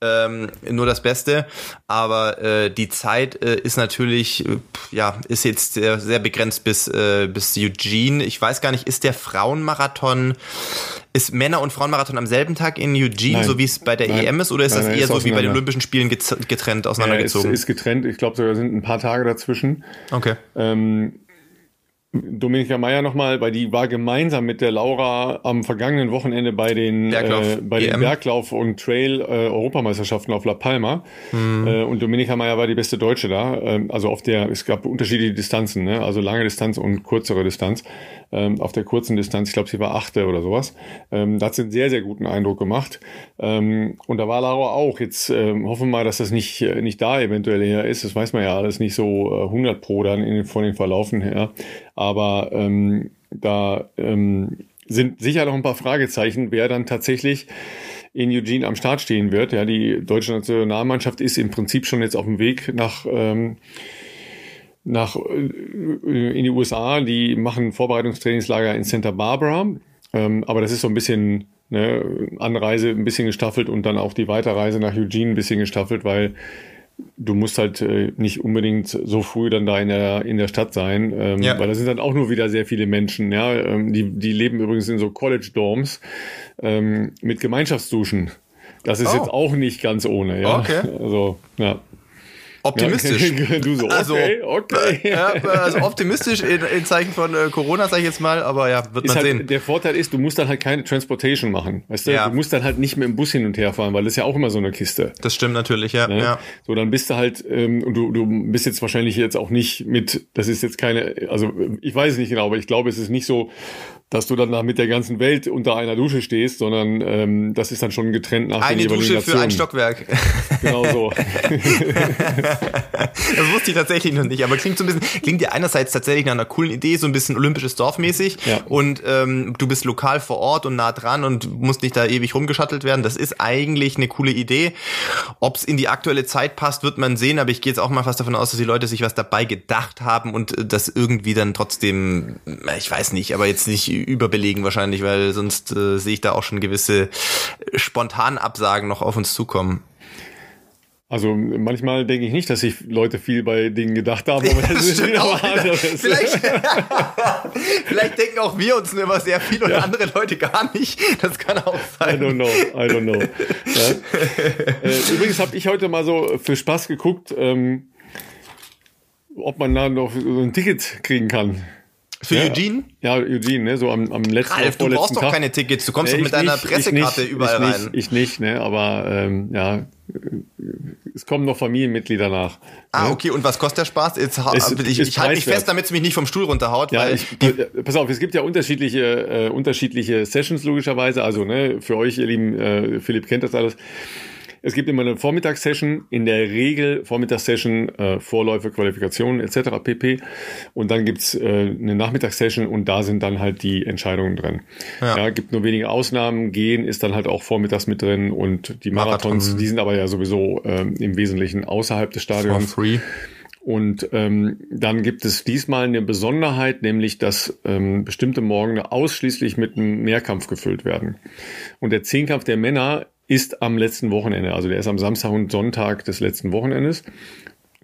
ähm, nur das Beste, aber äh, die Zeit äh, ist natürlich, äh, ja, ist jetzt sehr, sehr begrenzt bis, äh, bis Eugene. Ich weiß gar nicht, ist der Frauenmarathon ist Männer- und Frauenmarathon am selben Tag in Eugene, nein, so wie es bei der nein, EM ist, oder ist nein, das eher ist so wie bei den Olympischen Spielen getrennt auseinandergezogen? Ja, es ist getrennt. Ich glaube sogar sind ein paar Tage dazwischen. Okay. Ähm, Dominika Meyer nochmal, weil die war gemeinsam mit der Laura am vergangenen Wochenende bei den, Berglauf, äh, bei den e Berglauf- und Trail-Europameisterschaften äh, auf La Palma. Mhm. Äh, und Dominika Meyer war die beste Deutsche da. Ähm, also auf der, es gab unterschiedliche Distanzen, ne? also lange Distanz und kürzere Distanz ähm, auf der kurzen Distanz. Ich glaube, sie war Achte oder sowas. Ähm, da hat sie einen sehr, sehr guten Eindruck gemacht. Ähm, und da war Laura auch. Jetzt ähm, hoffen wir mal, dass das nicht, äh, nicht da eventuell her ist. Das weiß man ja alles nicht so äh, 100 pro dann in, von den Verlaufen her. Aber ähm, da ähm, sind sicher noch ein paar Fragezeichen, wer dann tatsächlich in Eugene am Start stehen wird. Ja, die deutsche Nationalmannschaft ist im Prinzip schon jetzt auf dem Weg nach ähm, nach äh, in die USA, die machen Vorbereitungstrainingslager in Santa Barbara, ähm, aber das ist so ein bisschen ne, Anreise ein bisschen gestaffelt und dann auch die Weiterreise nach Eugene ein bisschen gestaffelt, weil du musst halt äh, nicht unbedingt so früh dann da in der in der Stadt sein, ähm, ja. weil da sind dann auch nur wieder sehr viele Menschen, ja, ähm, die die leben übrigens in so College Dorms ähm, mit Gemeinschaftsduschen. Das ist oh. jetzt auch nicht ganz ohne, ja. Okay. Also ja. Optimistisch. Ja, du so, okay, also, okay. Ja, also optimistisch in, in Zeichen von äh, Corona, sage ich jetzt mal, aber ja, wird man halt, sehen. Der Vorteil ist, du musst dann halt keine Transportation machen. Weißt du, ja. du musst dann halt nicht mit dem Bus hin und her fahren, weil das ist ja auch immer so eine Kiste. Das stimmt natürlich, ja. Ne? ja. So, dann bist du halt, ähm, und du, du bist jetzt wahrscheinlich jetzt auch nicht mit, das ist jetzt keine, also ich weiß es nicht genau, aber ich glaube, es ist nicht so dass du dann mit der ganzen Welt unter einer Dusche stehst, sondern ähm, das ist dann schon getrennt nach Eine den Dusche Nationen. für ein Stockwerk. Genau so. das wusste ich tatsächlich noch nicht, aber klingt so ein bisschen, klingt ja einerseits tatsächlich nach einer coolen Idee, so ein bisschen olympisches Dorfmäßig Ja. und ähm, du bist lokal vor Ort und nah dran und musst nicht da ewig rumgeschattelt werden. Das ist eigentlich eine coole Idee. Ob es in die aktuelle Zeit passt, wird man sehen, aber ich gehe jetzt auch mal fast davon aus, dass die Leute sich was dabei gedacht haben und äh, das irgendwie dann trotzdem, ich weiß nicht, aber jetzt nicht überbelegen wahrscheinlich, weil sonst äh, sehe ich da auch schon gewisse Spontanabsagen noch auf uns zukommen. Also manchmal denke ich nicht, dass sich Leute viel bei Dingen gedacht haben, aber das, ist stimmt wieder auch anderes. Vielleicht, vielleicht denken auch wir uns immer sehr viel und andere Leute gar nicht. Das kann auch I sein. don't know, I don't know. Ja. Äh, übrigens habe ich heute mal so für Spaß geguckt, ähm, ob man da noch so ein Ticket kriegen kann. Für Ja. Eugene? Ja, Eugene, ne, so am, am letzten Ralf, du brauchst doch Tag. keine Tickets. Du kommst Nee, doch mit ich deiner nicht, ich Pressekarte nicht, überall ich rein. Nicht, ich nicht, ne, aber ähm, ja, es kommen noch Familienmitglieder nach. Ah, ne? okay. Und was kostet der Spaß? Jetzt, Es ich ich halte mich fest, damit es mich nicht vom Stuhl runterhaut. Ja, weil ich, äh, pass auf, es gibt ja unterschiedliche, äh, unterschiedliche Sessions logischerweise. Also ne, für euch, ihr lieben, äh, Philipp kennt das alles. Es gibt immer eine Vormittagssession, in der Regel Vormittagssession, äh, Vorläufe, Qualifikationen etc. pp. Und dann gibt's äh, eine Nachmittagssession und da sind dann halt die Entscheidungen drin. Ja. Ja. gibt nur wenige Ausnahmen. Gehen ist dann halt auch vormittags mit drin und die Marathons, Marathon. die sind aber ja sowieso ähm, im Wesentlichen außerhalb des for Stadions. free. Und ähm, dann gibt es diesmal eine Besonderheit, nämlich dass ähm, bestimmte Morgene ausschließlich mit einem Mehrkampf gefüllt werden. Und der Zehnkampf der Männer ist am letzten Wochenende, also der ist am Samstag und Sonntag des letzten Wochenendes.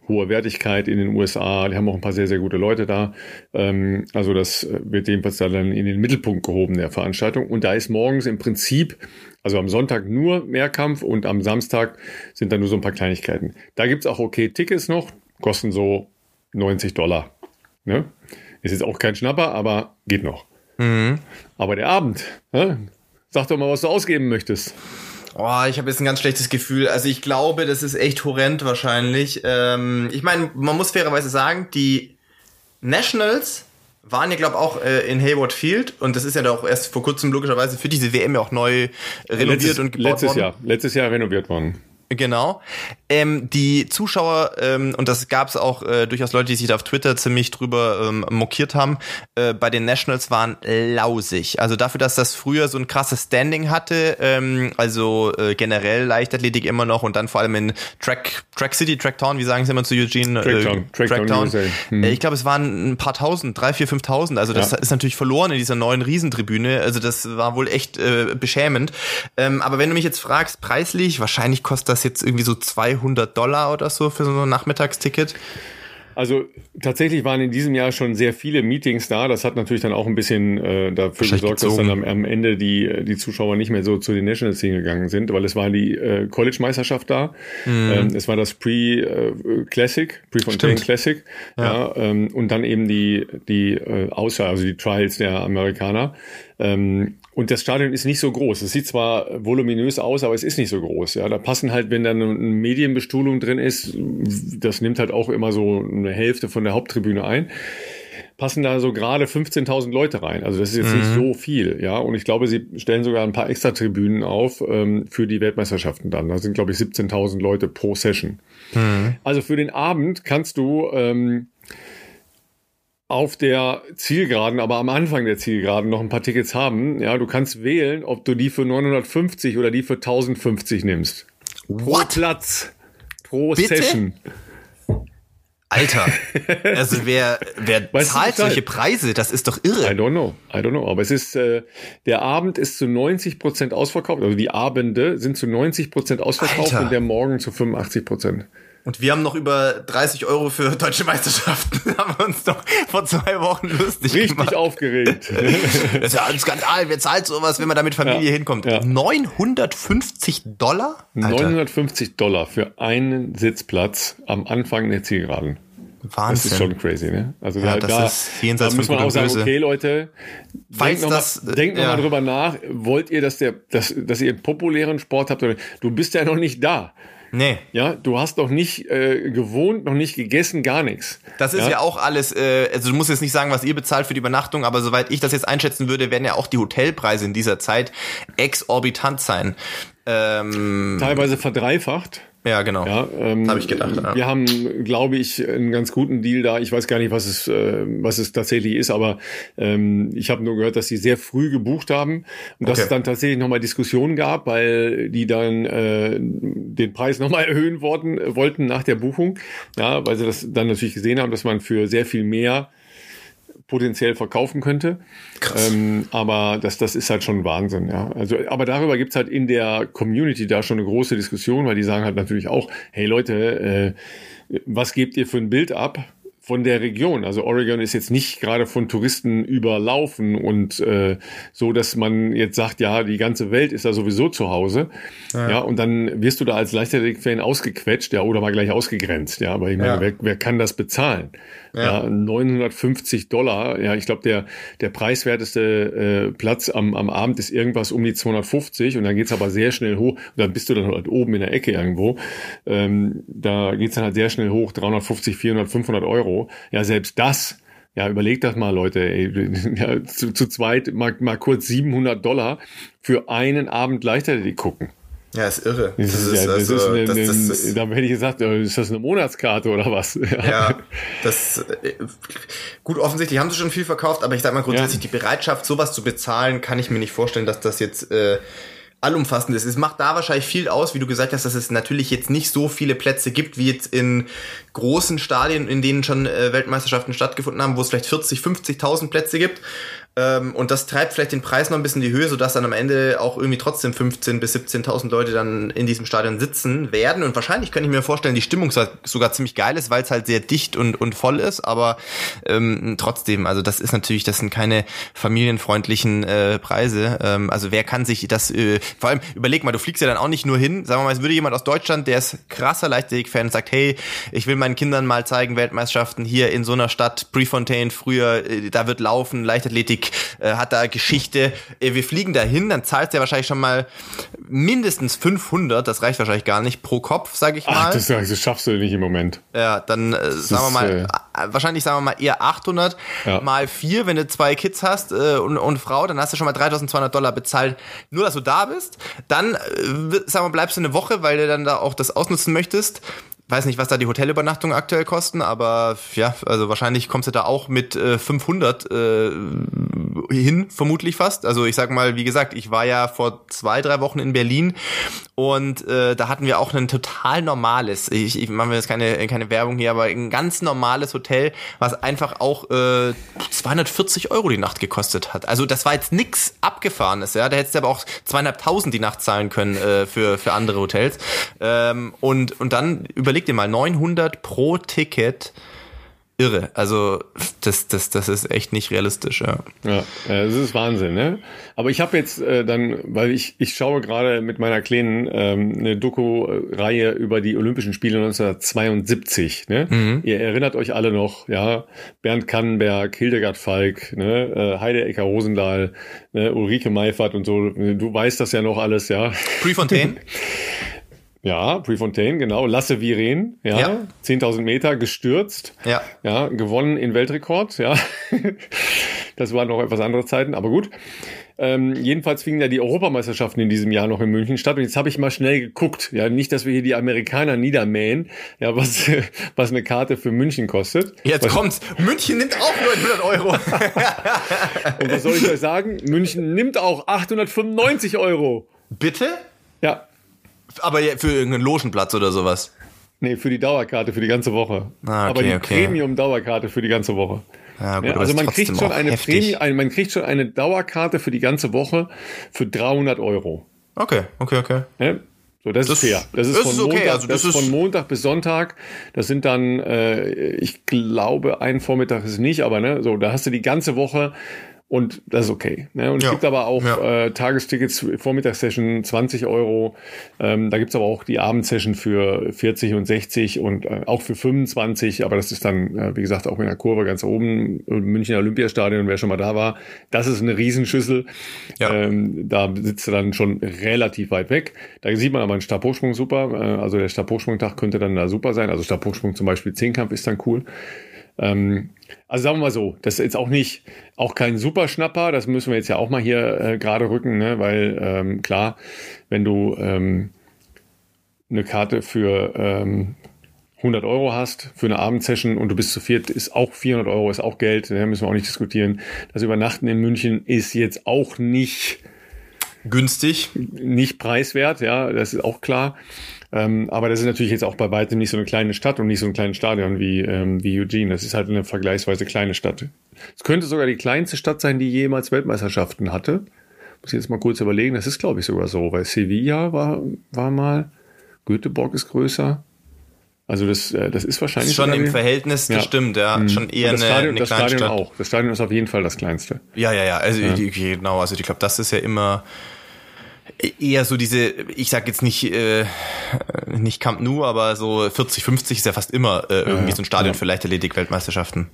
Hohe Wertigkeit in den USA, die haben auch ein paar sehr, sehr gute Leute da. Ähm, also das äh, wird jedenfalls dann in den Mittelpunkt gehoben der Veranstaltung. Und da ist morgens im Prinzip, also am Sonntag nur Mehrkampf und am Samstag sind dann nur so ein paar Kleinigkeiten. Da gibt's auch okay Tickets noch, kosten so 90 Dollar. Ne? Ist jetzt auch kein Schnapper, aber geht noch. Aber der Abend, ne? sag doch mal, was du ausgeben möchtest. Oh, ich habe jetzt ein ganz schlechtes Gefühl. Also ich glaube, das ist echt horrend wahrscheinlich. Ähm, ich meine, man muss fairerweise sagen, die Nationals waren ja, glaube auch äh, in Hayward Field und das ist ja da auch erst vor kurzem logischerweise für diese WM ja auch neu renoviert letztes, und gebaut letztes worden. Jahr, letztes Jahr renoviert worden. Genau. Ähm, die Zuschauer, ähm, und das gab es auch äh, durchaus Leute, die sich da auf Twitter ziemlich drüber ähm, mokiert haben, äh, bei den Nationals waren lausig. Also dafür, dass das früher so ein krasses Standing hatte, ähm, also äh, generell Leichtathletik immer noch und dann vor allem in Track, Track City, Track Town, wie sagen sie immer zu Eugene? Tracktown, Tracktown USA. Hm. Äh, ich glaube, es waren ein paar tausend, drei, vier, fünftausend. Also das Ja. ist natürlich verloren in dieser neuen Riesentribüne. Also das war wohl echt äh, beschämend. Ähm, aber wenn du mich jetzt fragst, preislich, wahrscheinlich kostet das jetzt irgendwie so 200 Dollar oder so für so ein Nachmittagsticket. Also tatsächlich waren in diesem Jahr schon sehr viele Meetings da. Das hat natürlich dann auch ein bisschen äh, dafür gesorgt, dass gezogen. dann am, am Ende die, die Zuschauer nicht mehr so zu den Nationals hingegangen sind, weil es war die äh, College-Meisterschaft da. Ähm, es war das Pre-Classic, Pre-Fontaine Mhm. Stimmt. Classic. Ja. ähm, und dann eben die, die äh, Auswahl, also die Trials der Amerikaner. Ähm, und das Stadion ist nicht so groß. Es sieht zwar voluminös aus, aber es ist nicht so groß. Ja, da passen halt, wenn da eine Medienbestuhlung drin ist, das nimmt halt auch immer so eine Hälfte von der Haupttribüne ein. Passen da so gerade 15.000 Leute rein. Also das ist jetzt nicht so viel, ja. Und ich glaube, sie stellen sogar ein paar extra Tribünen auf ähm, für die Weltmeisterschaften dann. Da sind glaube ich 17.000 Leute pro Session. Also für den Abend kannst du ähm, auf der Zielgeraden, aber am Anfang der Zielgeraden noch ein paar Tickets haben. Ja, du kannst wählen, ob du die für 950 oder die für 1050 nimmst. Pro What? Platz. Pro Bitte? Session. Alter, also wer, wer Weißt zahlt solche Preise? Das ist doch I irre. don't know. I don't know. Aber es ist, äh, der Abend ist zu 90 Prozent ausverkauft. Also die Abende sind zu 90 Prozent ausverkauft Alter. und der Morgen zu 85 Prozent. Und wir haben noch über 30 Euro für deutsche Meisterschaften, haben wir uns doch vor zwei Wochen lustig Richtig gemacht. aufgeregt. Das ist ja ein Skandal. Wer zahlt sowas, wenn man da mit Familie Ja, hinkommt? ja. 950 Dollar? Alter, 950 Dollar für einen Sitzplatz am Anfang der Zielgeraden. Das ist Wahnsinn. schon crazy, ne? Also Ja, da, das da, da muss man auch sagen, Böse. okay, Leute, Falls denkt nochmal das, äh, denk noch ja. mal drüber nach. Wollt ihr, dass der, dass, dass ihr einen populären Sport habt? Oder, du bist ja noch nicht da. Nee. Ja, du hast noch nicht äh, gewohnt, noch nicht gegessen, gar nichts. Das ist ja, ja auch alles, äh, also du musst jetzt nicht sagen, was ihr bezahlt für die Übernachtung, aber soweit ich das jetzt einschätzen würde, werden ja auch die Hotelpreise in dieser Zeit exorbitant sein. Ähm, Teilweise verdreifacht. Ja, genau. Ja, ähm, habe ich gedacht. Ja. Wir haben, glaube ich, einen ganz guten Deal da. Ich weiß gar nicht, was es, äh, was es tatsächlich ist, aber ähm, ich habe nur gehört, dass sie sehr früh gebucht haben und dass es dann tatsächlich nochmal Diskussionen gab, weil die dann äh, den Preis nochmal erhöhen wollten, wollten nach der Buchung. Ja, weil sie das dann natürlich gesehen haben, dass man für sehr viel mehr potenziell verkaufen könnte. Krass. Ähm, aber das, das ist halt schon Wahnsinn, ja. Also, aber darüber gibt's halt in der Community da schon eine große Diskussion, weil die sagen halt natürlich auch, hey Leute, äh, was gebt ihr für ein Bild ab? Von der Region. Also Oregon ist jetzt nicht gerade von Touristen überlaufen und äh, so, dass man jetzt sagt, ja, die ganze Welt ist da sowieso zu Hause. Ja, ja und dann wirst du da als Leichtathletik-Fan ausgequetscht, ja, oder mal gleich ausgegrenzt. Ja, aber ich meine, ja. wer, wer kann das bezahlen? Ja, ja 950 Dollar. Ja, ich glaube, der, der preiswerteste äh, Platz am, am Abend ist irgendwas um die 250 und dann geht's aber sehr schnell hoch. Und dann bist du dann halt oben in der Ecke irgendwo. Ähm, da geht's dann halt sehr schnell hoch, 350, 400, 500 Euro. Ja, selbst das ja, überlegt das mal, Leute. Ey, ja, zu, zu zweit mal, mal kurz 700 Dollar für einen Abend Leichtathletik gucken. Ja, ist irre. Das, das ist, ja, das also, ist eine, das, das, das, da hätte ich gesagt, äh, ist das eine Monatskarte oder was? Ja, ja das äh, gut, offensichtlich haben sie schon viel verkauft, aber ich sag mal grundsätzlich, ja. die Bereitschaft, sowas zu bezahlen, kann ich mir nicht vorstellen, dass das jetzt äh, allumfassend ist. Es macht da wahrscheinlich viel aus, wie du gesagt hast, dass es natürlich jetzt nicht so viele Plätze gibt, wie jetzt in großen Stadien, in denen schon äh, Weltmeisterschaften stattgefunden haben, wo es vielleicht 40, 50.000 Plätze gibt. Ähm, und das treibt vielleicht den Preis noch ein bisschen in die Höhe, sodass dann am Ende auch irgendwie trotzdem 15.000 bis 17.000 Leute dann in diesem Stadion sitzen werden. Und wahrscheinlich könnte ich mir vorstellen, die Stimmung sogar ziemlich geil ist, weil es halt sehr dicht und, und voll ist. Aber ähm, trotzdem, also das ist natürlich, das sind keine familienfreundlichen äh, Preise. Ähm, also wer kann sich das, äh, vor allem überleg mal, du fliegst ja dann auch nicht nur hin. Sagen wir mal, es würde jemand aus Deutschland, der ist krasser Leichtathletik-Fan, sagt, hey, ich will meinen Kindern mal zeigen, Weltmeisterschaften hier in so einer Stadt, Prefontaine früher, äh, da wird laufen, Leichtathletik äh, hat da Geschichte. Äh, wir fliegen dahin, dann zahlt der wahrscheinlich schon mal mindestens 500, das reicht wahrscheinlich gar nicht, pro Kopf, sag ich mal. Ach, das, das schaffst du nicht im Moment. Ja, dann äh, sagen wir mal, wahrscheinlich sagen wir mal eher 800 ja. mal 4, wenn du zwei Kids hast und, und Frau, dann hast du schon mal 3200 Dollar bezahlt, nur dass du da bist. Dann, sagen wir, bleibst du eine Woche, weil du dann da auch das ausnutzen möchtest weiß nicht, was da die Hotelübernachtungen aktuell kosten, aber ja, also wahrscheinlich kommst du da auch mit äh, 500 äh, hin, vermutlich fast. Also ich sag mal, wie gesagt, ich war ja vor zwei, drei Wochen in Berlin und äh, da hatten wir auch ein total normales, ich, ich mache jetzt keine, keine Werbung hier, aber ein ganz normales Hotel, was einfach auch äh, 240 Euro die Nacht gekostet hat. Also das war jetzt nix Abgefahrenes, ja. Da hättest du aber auch zweieinhalbtausend die Nacht zahlen können äh, für, für andere Hotels. Ähm, und, und dann über überleg dir mal, 900 pro Ticket irre. Also das, das, das ist echt nicht realistisch. Ja, ja das ist Wahnsinn. Ne? Aber ich habe jetzt äh, dann, weil ich, ich schaue gerade mit meiner Kleinen ähm, eine Doku-Reihe über die Olympischen Spiele 1972. Ne? Mhm. Ihr erinnert euch alle noch, ja, Bernd Kannenberg, Hildegard Falk, ne? äh, Heide Ecker Rosendahl, ne? Ulrike Meifert und so. Du weißt das ja noch alles, ja. Prefontaine? Ja, Prefontaine, genau. Lasse Viren, ja, ja. 10.000 Meter gestürzt, ja. ja, gewonnen in Weltrekord, ja. das waren noch etwas andere Zeiten, aber gut. Ähm, jedenfalls fingen ja die Europameisterschaften in diesem Jahr noch in München statt. Und jetzt habe ich mal schnell geguckt. Ja, nicht, dass wir hier die Amerikaner niedermähen, ja, was, was eine Karte für München kostet. Jetzt was, kommt's. München nimmt auch 900 Euro. Und was soll ich euch sagen? München nimmt auch 895 Euro. Bitte? Ja. Aber für irgendeinen Logenplatz oder sowas? Nee, für die Dauerkarte für die ganze Woche. Ah, okay, Aber die okay. Premium-Dauerkarte für die ganze Woche. Ja, gut, ja, also man kriegt schon eine Premium, ein, man kriegt schon eine Dauerkarte für die ganze Woche für 300 Euro. Okay, okay, okay. Ja? So, das, das, ist fair. Das ist, das von, ist okay. Montag, also das, das ist von Montag bis Sonntag. Das sind dann, äh, ich glaube, ein Vormittag ist nicht, aber ne, so, da hast du die ganze Woche Und das ist okay. Ne? Und ja. es gibt aber auch ja. äh, Tagestickets, Vormittagssession 20 Euro. Ähm, da gibt's aber auch die Abendsession für 40 und 60 und äh, auch für 25. Aber das ist dann, äh, wie gesagt, auch in der Kurve ganz oben. Münchner Olympiastadion, wer schon mal da war. Das ist eine Riesenschüssel. Ja. Ähm, da sitzt du dann schon relativ weit weg. Da sieht man aber einen Stabhochsprung super. Äh, also der Stabhochsprungtag könnte dann da super sein. Also Stabhochsprung zum Beispiel Zehnkampf ist dann cool. Ähm, also sagen wir mal so, das ist jetzt auch nicht, auch kein Superschnapper, das müssen wir jetzt ja auch mal hier äh, gerade rücken, ne? weil ähm, klar, wenn du ähm, eine Karte für ähm, 100 Euro hast für eine Abendsession und du bist zu viert, ist auch 400 Euro, ist auch Geld, da müssen wir auch nicht diskutieren. Das Übernachten in München ist jetzt auch nicht günstig, nicht preiswert, ja, das ist auch klar. Ähm, aber das ist natürlich jetzt auch bei weitem nicht so eine kleine Stadt und nicht so ein kleines Stadion wie, ähm, wie Eugene. Das ist halt eine vergleichsweise kleine Stadt. Es könnte sogar die kleinste Stadt sein, die jemals Weltmeisterschaften hatte. Muss ich jetzt mal kurz überlegen. Das ist, glaube ich, sogar so, weil Sevilla war, war mal, Göteborg ist größer. Also das, äh, das ist wahrscheinlich. Das ist schon im Verhältnis, das ja. stimmt, ja. Mhm. Schon eher das eine, Stadion, eine das Stadion Stadt. auch. Das Stadion ist auf jeden Fall das kleinste. Ja, ja, ja. Also ja. Die, genau, also ich glaube, das ist ja immer eher so diese, ich sag jetzt nicht äh, nicht Camp Nou, aber so 40, 50 ist ja fast immer äh, irgendwie ja, so ein Stadion ja. für Leichtathletik-Weltmeisterschaften.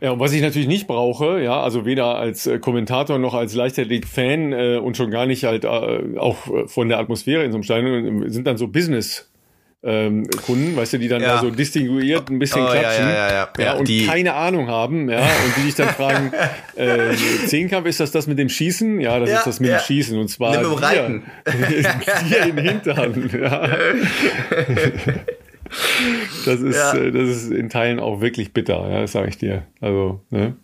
Ja, und was ich natürlich nicht brauche, ja, also weder als äh, Kommentator noch als Leichtathletik-Fan äh, und schon gar nicht halt äh, auch von der Atmosphäre in so einem Stadion, sind dann so Business- ähm, Kunden, weißt du, die dann ja. da so distinguiert ein bisschen oh, klatschen ja, ja, ja, und die. keine Ahnung haben, ja, und die dich dann fragen, äh, Zehnkampf, ist das das mit dem Schießen? Ja, das ist das mit dem Schießen und zwar Nimm Reiten. dir in den Hintern. Ja. Das ist, äh, das ist in Teilen auch wirklich bitter, ja, das sage ich dir. Also, ne?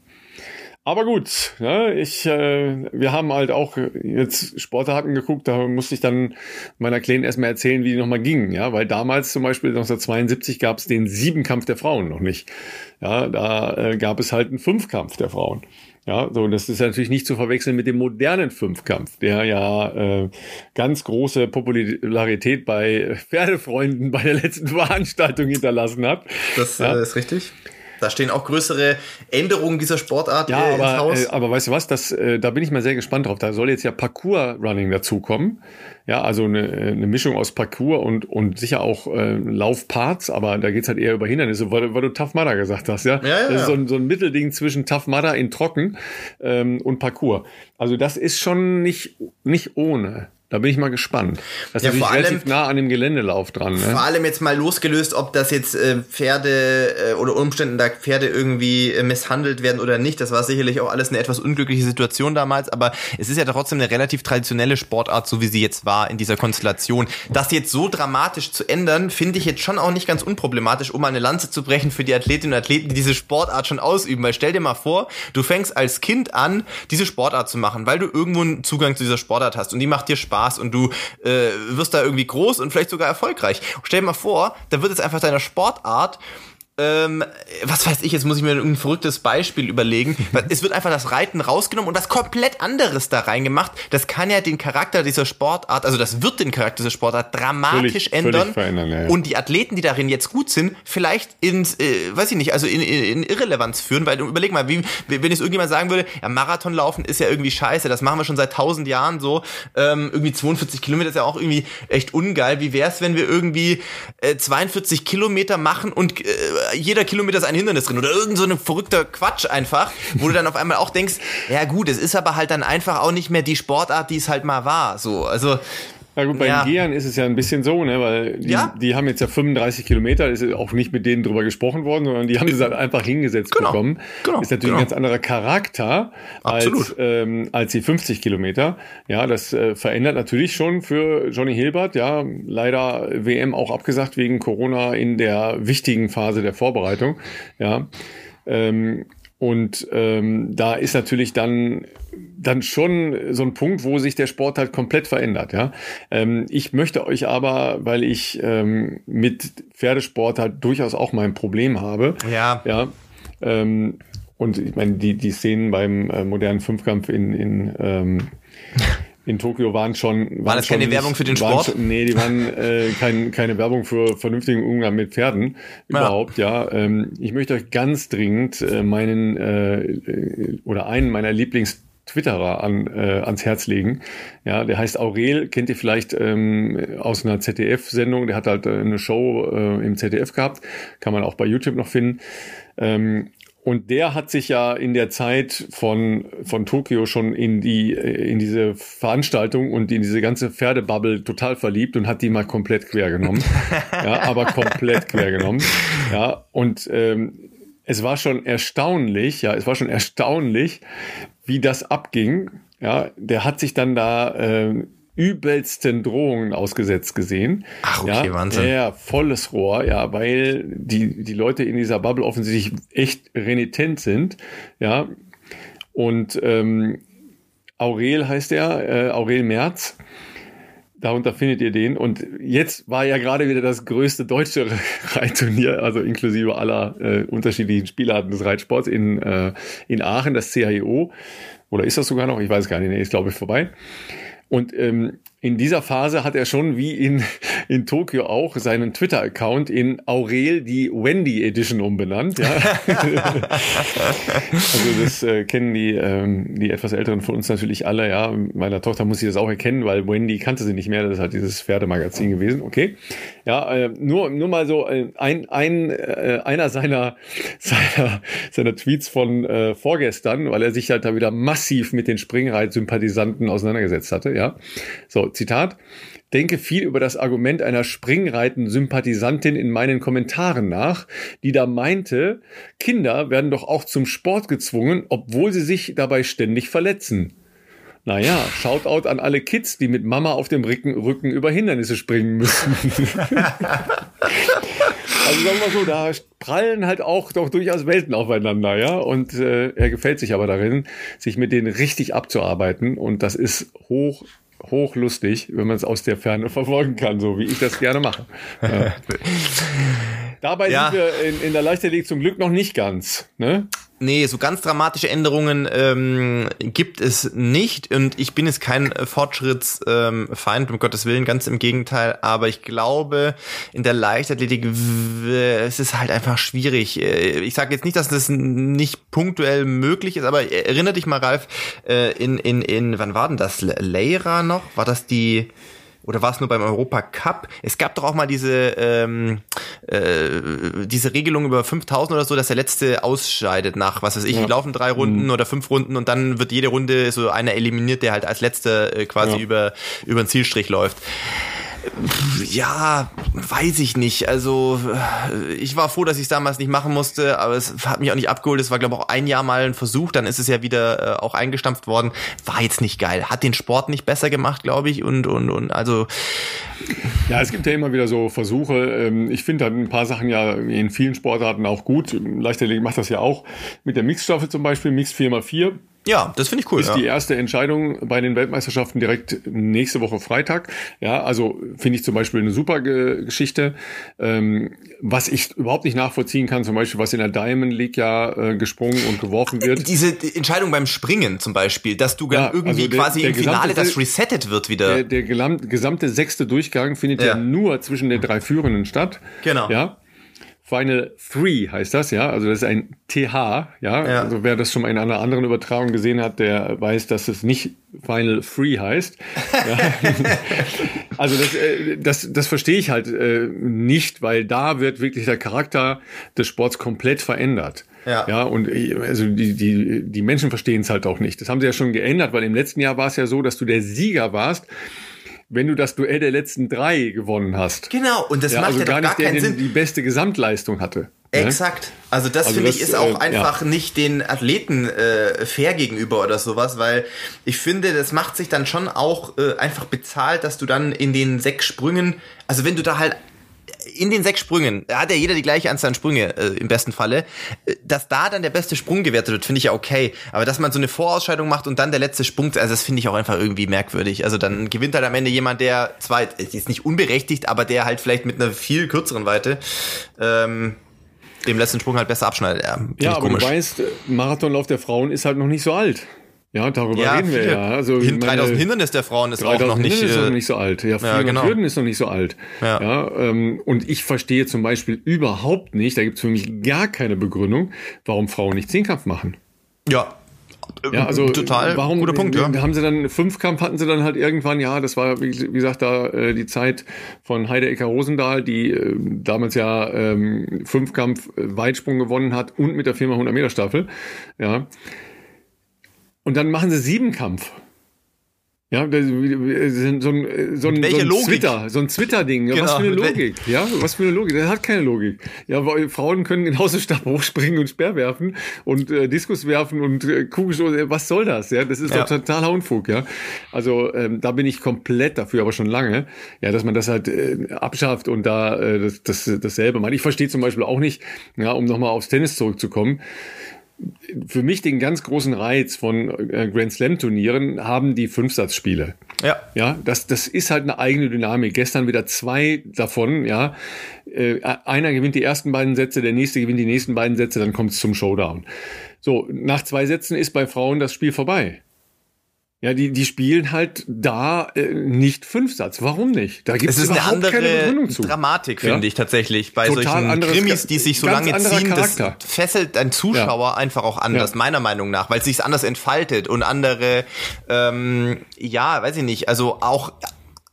Aber gut, ne, ich, äh, wir haben halt auch jetzt Sportarten geguckt, da musste ich dann meiner Kleinen erstmal erzählen, wie die nochmal gingen, ja, weil damals zum Beispiel 1972 gab es den Siebenkampf der Frauen noch nicht. Ja, da äh, gab es halt einen Fünfkampf der Frauen. Ja, so, das ist natürlich nicht zu verwechseln mit dem modernen Fünfkampf, der ja äh, ganz große Popularität bei Pferdefreunden bei der letzten Veranstaltung hinterlassen hat. Das ja. äh, ist richtig. Da stehen auch größere Änderungen dieser Sportart ja, äh, aber, Haus. Äh, aber weißt du was, das, äh, da bin ich mal sehr gespannt drauf. Da soll jetzt ja Parkour-Running dazukommen. Ja, also eine, eine Mischung aus Parkour und, und sicher auch äh, Laufparts, aber da geht's halt eher über Hindernisse, weil, weil du Tough Mudder gesagt hast, ja. ja, ja das ist so ein, so ein Mittelding zwischen Tough Mudder in Trocken ähm, und Parkour. Also das ist schon nicht, nicht ohne. Da bin ich mal gespannt. Das ist ja, vor relativ allem, nah an dem Geländelauf dran. Ne? Vor allem jetzt mal losgelöst, ob das jetzt äh, Pferde äh, oder Umständen da Pferde irgendwie äh, misshandelt werden oder nicht. Das war sicherlich auch alles eine etwas unglückliche Situation damals, aber es ist ja trotzdem eine relativ traditionelle Sportart, so wie sie jetzt war in dieser Konstellation. Das jetzt so dramatisch zu ändern, finde ich jetzt schon auch nicht ganz unproblematisch, um mal eine Lanze zu brechen für die Athletinnen und Athleten, die diese Sportart schon ausüben. Weil stell dir mal vor, du fängst als Kind an, diese Sportart zu machen, weil du irgendwo einen Zugang zu dieser Sportart hast und die macht dir Spaß Spaß und du äh, wirst da irgendwie groß und vielleicht sogar erfolgreich. Stell dir mal vor, da wird jetzt einfach deiner Sportart ähm, was weiß ich, jetzt muss ich mir ein verrücktes Beispiel überlegen. es wird einfach das Reiten rausgenommen und was komplett anderes da reingemacht. Das kann ja den Charakter dieser Sportart, also das wird den Charakter dieser Sportart dramatisch völlig, ändern. Völlig ja. Und die Athleten, die darin jetzt gut sind, vielleicht ins, äh, weiß ich nicht, also in, in, in Irrelevanz führen, weil überleg mal, wie, wenn jetzt irgendjemand sagen würde, ja, Marathonlaufen ist ja irgendwie scheiße, das machen wir schon seit tausend Jahren so, ähm, irgendwie 42 Kilometer ist ja auch irgendwie echt ungeil. Wie wär's, wenn wir irgendwie äh, 42 Kilometer machen und äh, jeder Kilometer ist ein Hindernis drin oder irgend so ein verrückter Quatsch einfach, wo du dann auf einmal auch denkst, ja gut, es ist aber halt dann einfach auch nicht mehr die Sportart, die es halt mal war. So, also ja gut, bei ja. den Gehern ist es ja ein bisschen so, ne, weil die, ja. die haben jetzt ja 35 Kilometer, ist auch nicht mit denen drüber gesprochen worden, sondern die haben es halt einfach hingesetzt genau. bekommen. Genau. Ist natürlich genau. ein ganz anderer Charakter als, ähm, als die 50 Kilometer. Ja, das äh, verändert natürlich schon für Johnny Hilbert, ja, leider WM auch abgesagt wegen Corona in der wichtigen Phase der Vorbereitung. Ja. Ähm, und ähm, da ist natürlich dann dann schon so ein Punkt, wo sich der Sport halt komplett verändert. Ja, ähm, ich möchte euch aber, weil ich ähm, mit Pferdesport halt durchaus auch mein Problem habe. Ja. Ja. Ähm, und ich meine, die die Szenen beim äh, modernen Fünfkampf in in ähm, in Tokio waren schon. Waren War das keine nicht, Werbung für den Sport? Schon, nee, die waren äh, kein, keine Werbung für vernünftigen Umgang mit Pferden überhaupt, ja. ja. Ähm, ich möchte euch ganz dringend äh, meinen äh, oder einen meiner Lieblings Twitterer an, äh, ans Herz legen. Ja, der heißt Aurel, kennt ihr vielleicht ähm, aus einer ZDF-Sendung. Der hat halt äh, eine Show äh, im ZDF gehabt, kann man auch bei YouTube noch finden. Ähm, und der hat sich ja in der Zeit von, von Tokio schon in die, in diese Veranstaltung und in diese ganze Pferdebubble total verliebt und hat die mal komplett quer genommen. ja, aber komplett quer genommen. Ja, und ähm, es war schon erstaunlich, ja, es war schon erstaunlich, wie das abging. Ja, der hat sich dann da äh, übelsten Drohungen ausgesetzt gesehen. Ach, okay, ja, Wahnsinn. Ja, volles Rohr, ja, weil die, die Leute in dieser Bubble offensichtlich echt renitent sind, ja. Und ähm, Aurel heißt er, äh, Aurel Merz. Darunter findet ihr den. Und jetzt war ja gerade wieder das größte deutsche Reitturnier, also inklusive aller äh, unterschiedlichen Spielarten des Reitsports in, äh, in Aachen, das CHIO. Oder ist das sogar noch? Ich weiß gar nicht. Nee, ist glaube ich vorbei. Und ähm, in dieser Phase hat er schon wie in, in Tokio auch seinen Twitter-Account in Aurel die Wendy Edition umbenannt. Ja? also das äh, kennen die, ähm, die etwas älteren von uns natürlich alle. Ja, meiner Tochter muss sie das auch erkennen, weil Wendy kannte sie nicht mehr. Das ist halt dieses Pferdemagazin gewesen. Okay, ja, äh, nur nur mal so äh, ein, ein äh, einer seiner seiner seiner Tweets von äh, vorgestern, weil er sich halt da wieder massiv mit den Springreit-Sympathisanten auseinandergesetzt hatte. Ja, so Zitat denke viel über das Argument einer Springreiten-Sympathisantin in meinen Kommentaren nach, die da meinte, Kinder werden doch auch zum Sport gezwungen, obwohl sie sich dabei ständig verletzen. Naja, Shoutout an alle Kids, die mit Mama auf dem Rücken, Rücken über Hindernisse springen müssen. also sagen wir so, da prallen halt auch doch durchaus Welten aufeinander, ja. Und äh, er gefällt sich aber darin, sich mit denen richtig abzuarbeiten. Und das ist hoch hochlustig, wenn man es aus der Ferne verfolgen kann, so wie ich das gerne mache. Ja. Dabei ja. sind wir in, in der Leichtathletik zum Glück noch nicht ganz. Ne? Nee, so ganz dramatische Änderungen ähm, gibt es nicht und ich bin jetzt kein Fortschrittsfeind, ähm, um Gottes Willen, ganz im Gegenteil, aber ich glaube, in der Leichtathletik es ist halt einfach schwierig. Äh, ich sage jetzt nicht, dass das nicht punktuell möglich ist, aber erinnere dich mal, Ralf, äh, in, in, in, wann war denn das? Leira noch? War das die oder war es nur beim Europa Cup? Es gab doch auch mal diese ähm, äh, diese Regelung über 5000 oder so, dass der letzte ausscheidet nach was weiß ich, ja. laufen drei Runden mhm. oder fünf Runden und dann wird jede Runde so einer eliminiert, der halt als letzter äh, quasi ja. über über den Zielstrich läuft. Ja, weiß ich nicht. Also ich war froh, dass ich es damals nicht machen musste, aber es hat mich auch nicht abgeholt. Es war, glaube ich, auch ein Jahr mal ein Versuch, dann ist es ja wieder äh, auch eingestampft worden. War jetzt nicht geil. Hat den Sport nicht besser gemacht, glaube ich. Und, und, und also. Ja, es gibt ja immer wieder so Versuche. Ähm, ich finde ein paar Sachen ja in vielen Sportarten auch gut. Leichtathletik macht das ja auch. Mit der Mixstaffel zum Beispiel, Mix 4x4 ja, das finde ich cool. Ist ja. die erste Entscheidung bei den Weltmeisterschaften direkt nächste Woche Freitag. Ja, also finde ich zum Beispiel eine super Geschichte. Ähm, was ich überhaupt nicht nachvollziehen kann, zum Beispiel, was in der Diamond League ja äh, gesprungen und geworfen wird. Diese Entscheidung beim Springen zum Beispiel, dass du ja, irgendwie also der, quasi der im Finale das resettet wird wieder. Der, der gesamte sechste Durchgang findet ja. ja nur zwischen den drei Führenden statt. Genau. Ja. Final 3 heißt das, ja. Also das ist ein TH, ja? ja. Also wer das schon mal in einer anderen Übertragung gesehen hat, der weiß, dass es nicht Final 3 heißt. Also das, äh, das, das verstehe ich halt äh, nicht, weil da wird wirklich der Charakter des Sports komplett verändert. Ja. ja, und äh, also die, die, die Menschen verstehen es halt auch nicht. Das haben sie ja schon geändert, weil im letzten Jahr war es ja so, dass du der Sieger warst wenn du das Duell der letzten drei gewonnen hast. Genau, und das ja, macht also ja gar, nicht, gar keinen der, Sinn. die beste Gesamtleistung hatte. Ne? Exakt. Also das also finde ich ist auch äh, einfach ja. nicht den Athleten äh, fair gegenüber oder sowas, weil ich finde, das macht sich dann schon auch äh, einfach bezahlt, dass du dann in den sechs Sprüngen, also wenn du da halt in den sechs Sprüngen hat ja jeder die gleiche Anzahl an Sprünge äh, im besten Falle. Äh, dass da dann der beste Sprung gewertet wird, finde ich ja okay. Aber dass man so eine Vorausscheidung macht und dann der letzte Sprung, also das finde ich auch einfach irgendwie merkwürdig. Also dann gewinnt halt am Ende jemand, der zwar ist nicht unberechtigt, aber der halt vielleicht mit einer viel kürzeren Weite ähm, dem letzten Sprung halt besser abschneidet. Ja, ja aber komisch. du weißt, Marathonlauf der Frauen ist halt noch nicht so alt. Ja, darüber ja, reden wir ja. Also, Hin, 3000 Hindernis der Frauen ist auch noch nicht, Hindernis ist noch nicht so alt. Ja, 400 ja, genau. Hürden ist noch nicht so alt. Ja. ja ähm, und ich verstehe zum Beispiel überhaupt nicht, da gibt es für mich gar keine Begründung, warum Frauen nicht Zehnkampf machen. Ja, ja, also total warum, guter Punkt. Ja. Haben sie dann Fünfkampf hatten sie dann halt irgendwann, ja, das war wie, wie gesagt da äh, die Zeit von Heide Ecker Rosendahl, die äh, damals ja ähm, Fünfkampf äh, Weitsprung gewonnen hat und mit der Firma 100 Meter Staffel, ja. Und dann machen sie Siebenkampf. Ja, so ein, so ein, so ein Twitter, so ein Twitter-Ding. Ja, genau. Was für eine Logik? Ja, was für eine Logik? Das hat keine Logik. Ja, weil Frauen können genauso Stab hochspringen und Speer werfen und äh, Diskus werfen und äh, Kugelstoß. Was soll das? Ja, das ist ja. doch totaler Unfug. Ja, also ähm, da bin ich komplett dafür, aber schon lange. Ja, dass man das halt äh, abschafft und da äh, das, das dasselbe macht. Ich verstehe zum Beispiel auch nicht, ja, um nochmal aufs Tennis zurückzukommen für mich den ganz großen Reiz von äh, Grand Slam Turnieren haben die Fünfsatzspiele. Ja. Ja, das, das ist halt eine eigene Dynamik. Gestern wieder zwei davon, ja. Äh, einer gewinnt die ersten beiden Sätze, der nächste gewinnt die nächsten beiden Sätze, dann kommt es zum Showdown. So, nach zwei Sätzen ist bei Frauen das Spiel vorbei. Ja, die, die spielen halt da äh, nicht Fünfsatz. Warum nicht? Da gibt es überhaupt eine andere keine Begründung zu. Dramatik, finde ja? ich tatsächlich. Bei Total solchen Krimis, die sich so lange ziehen, Charakter. das fesselt ein Zuschauer ja. einfach auch anders, ja. meiner Meinung nach, weil es sich anders entfaltet und andere, ähm, ja, weiß ich nicht, also auch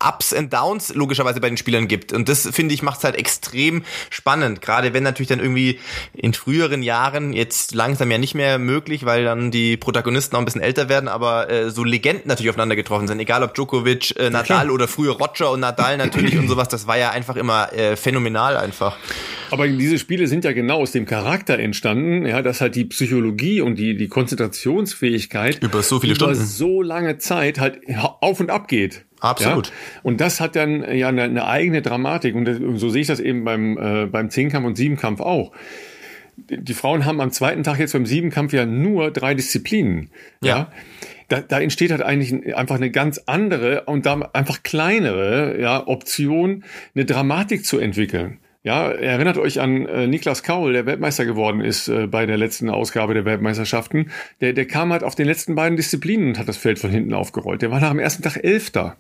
Ups and Downs logischerweise bei den Spielern gibt. Und das, finde ich, macht es halt extrem spannend. Gerade wenn natürlich dann irgendwie in früheren Jahren, jetzt langsam ja nicht mehr möglich, weil dann die Protagonisten auch ein bisschen älter werden, aber äh, so Legenden natürlich aufeinander getroffen sind. Egal ob Djokovic, äh, Nadal ja, oder früher Roger und Nadal natürlich und sowas. Das war ja einfach immer äh, phänomenal einfach. Aber diese Spiele sind ja genau aus dem Charakter entstanden, ja, dass halt die Psychologie und die, die Konzentrationsfähigkeit über so viele über Stunden, so lange Zeit halt auf und ab geht. Absolut. Ja? Und das hat dann ja eine, eine eigene Dramatik. Und, das, und, so sehe ich das eben beim, äh, beim Zehnkampf und Siebenkampf auch. Die Frauen haben am zweiten Tag jetzt beim Siebenkampf ja nur drei Disziplinen. Ja. ja? Da, da entsteht halt eigentlich einfach eine ganz andere und da einfach kleinere ja, Option, eine Dramatik zu entwickeln. Ja, erinnert euch an äh, Niklas Kaul, der Weltmeister geworden ist äh, bei der letzten Ausgabe der Weltmeisterschaften. Der, der kam halt auf den letzten beiden Disziplinen und hat das Feld von hinten aufgerollt. Der war nach dem ersten Tag Elfter.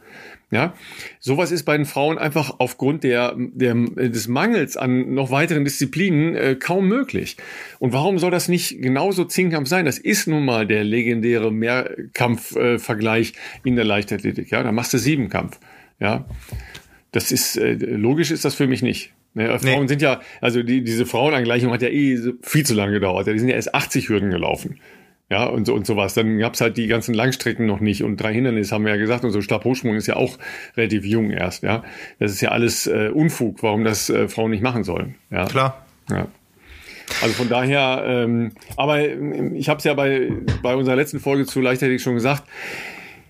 Ja, sowas ist bei den Frauen einfach aufgrund der, der, des Mangels an noch weiteren Disziplinen äh, kaum möglich. Und warum soll das nicht genauso Zehnkampf sein? Das ist nun mal der legendäre Mehrkampf-Vergleich äh, in der Leichtathletik. Ja, da machst du Siebenkampf. Ja, das ist äh, logisch ist das für mich nicht. Ne, Frauen nee. sind ja, also die, diese Frauenangleichung hat ja eh viel zu lange gedauert. Die sind ja erst 80 Hürden gelaufen. Ja, und so und sowas. Dann gab's halt die ganzen Langstrecken noch nicht und drei Hindernisse haben wir ja gesagt und so Stabhochsprung ist ja auch relativ jung erst, ja. Das ist ja alles äh, Unfug, warum das äh, Frauen nicht machen sollen. Ja. Klar. Ja. Also von daher, ähm, aber ich habe es ja bei, bei unserer letzten Folge zu Leichtathletik schon gesagt,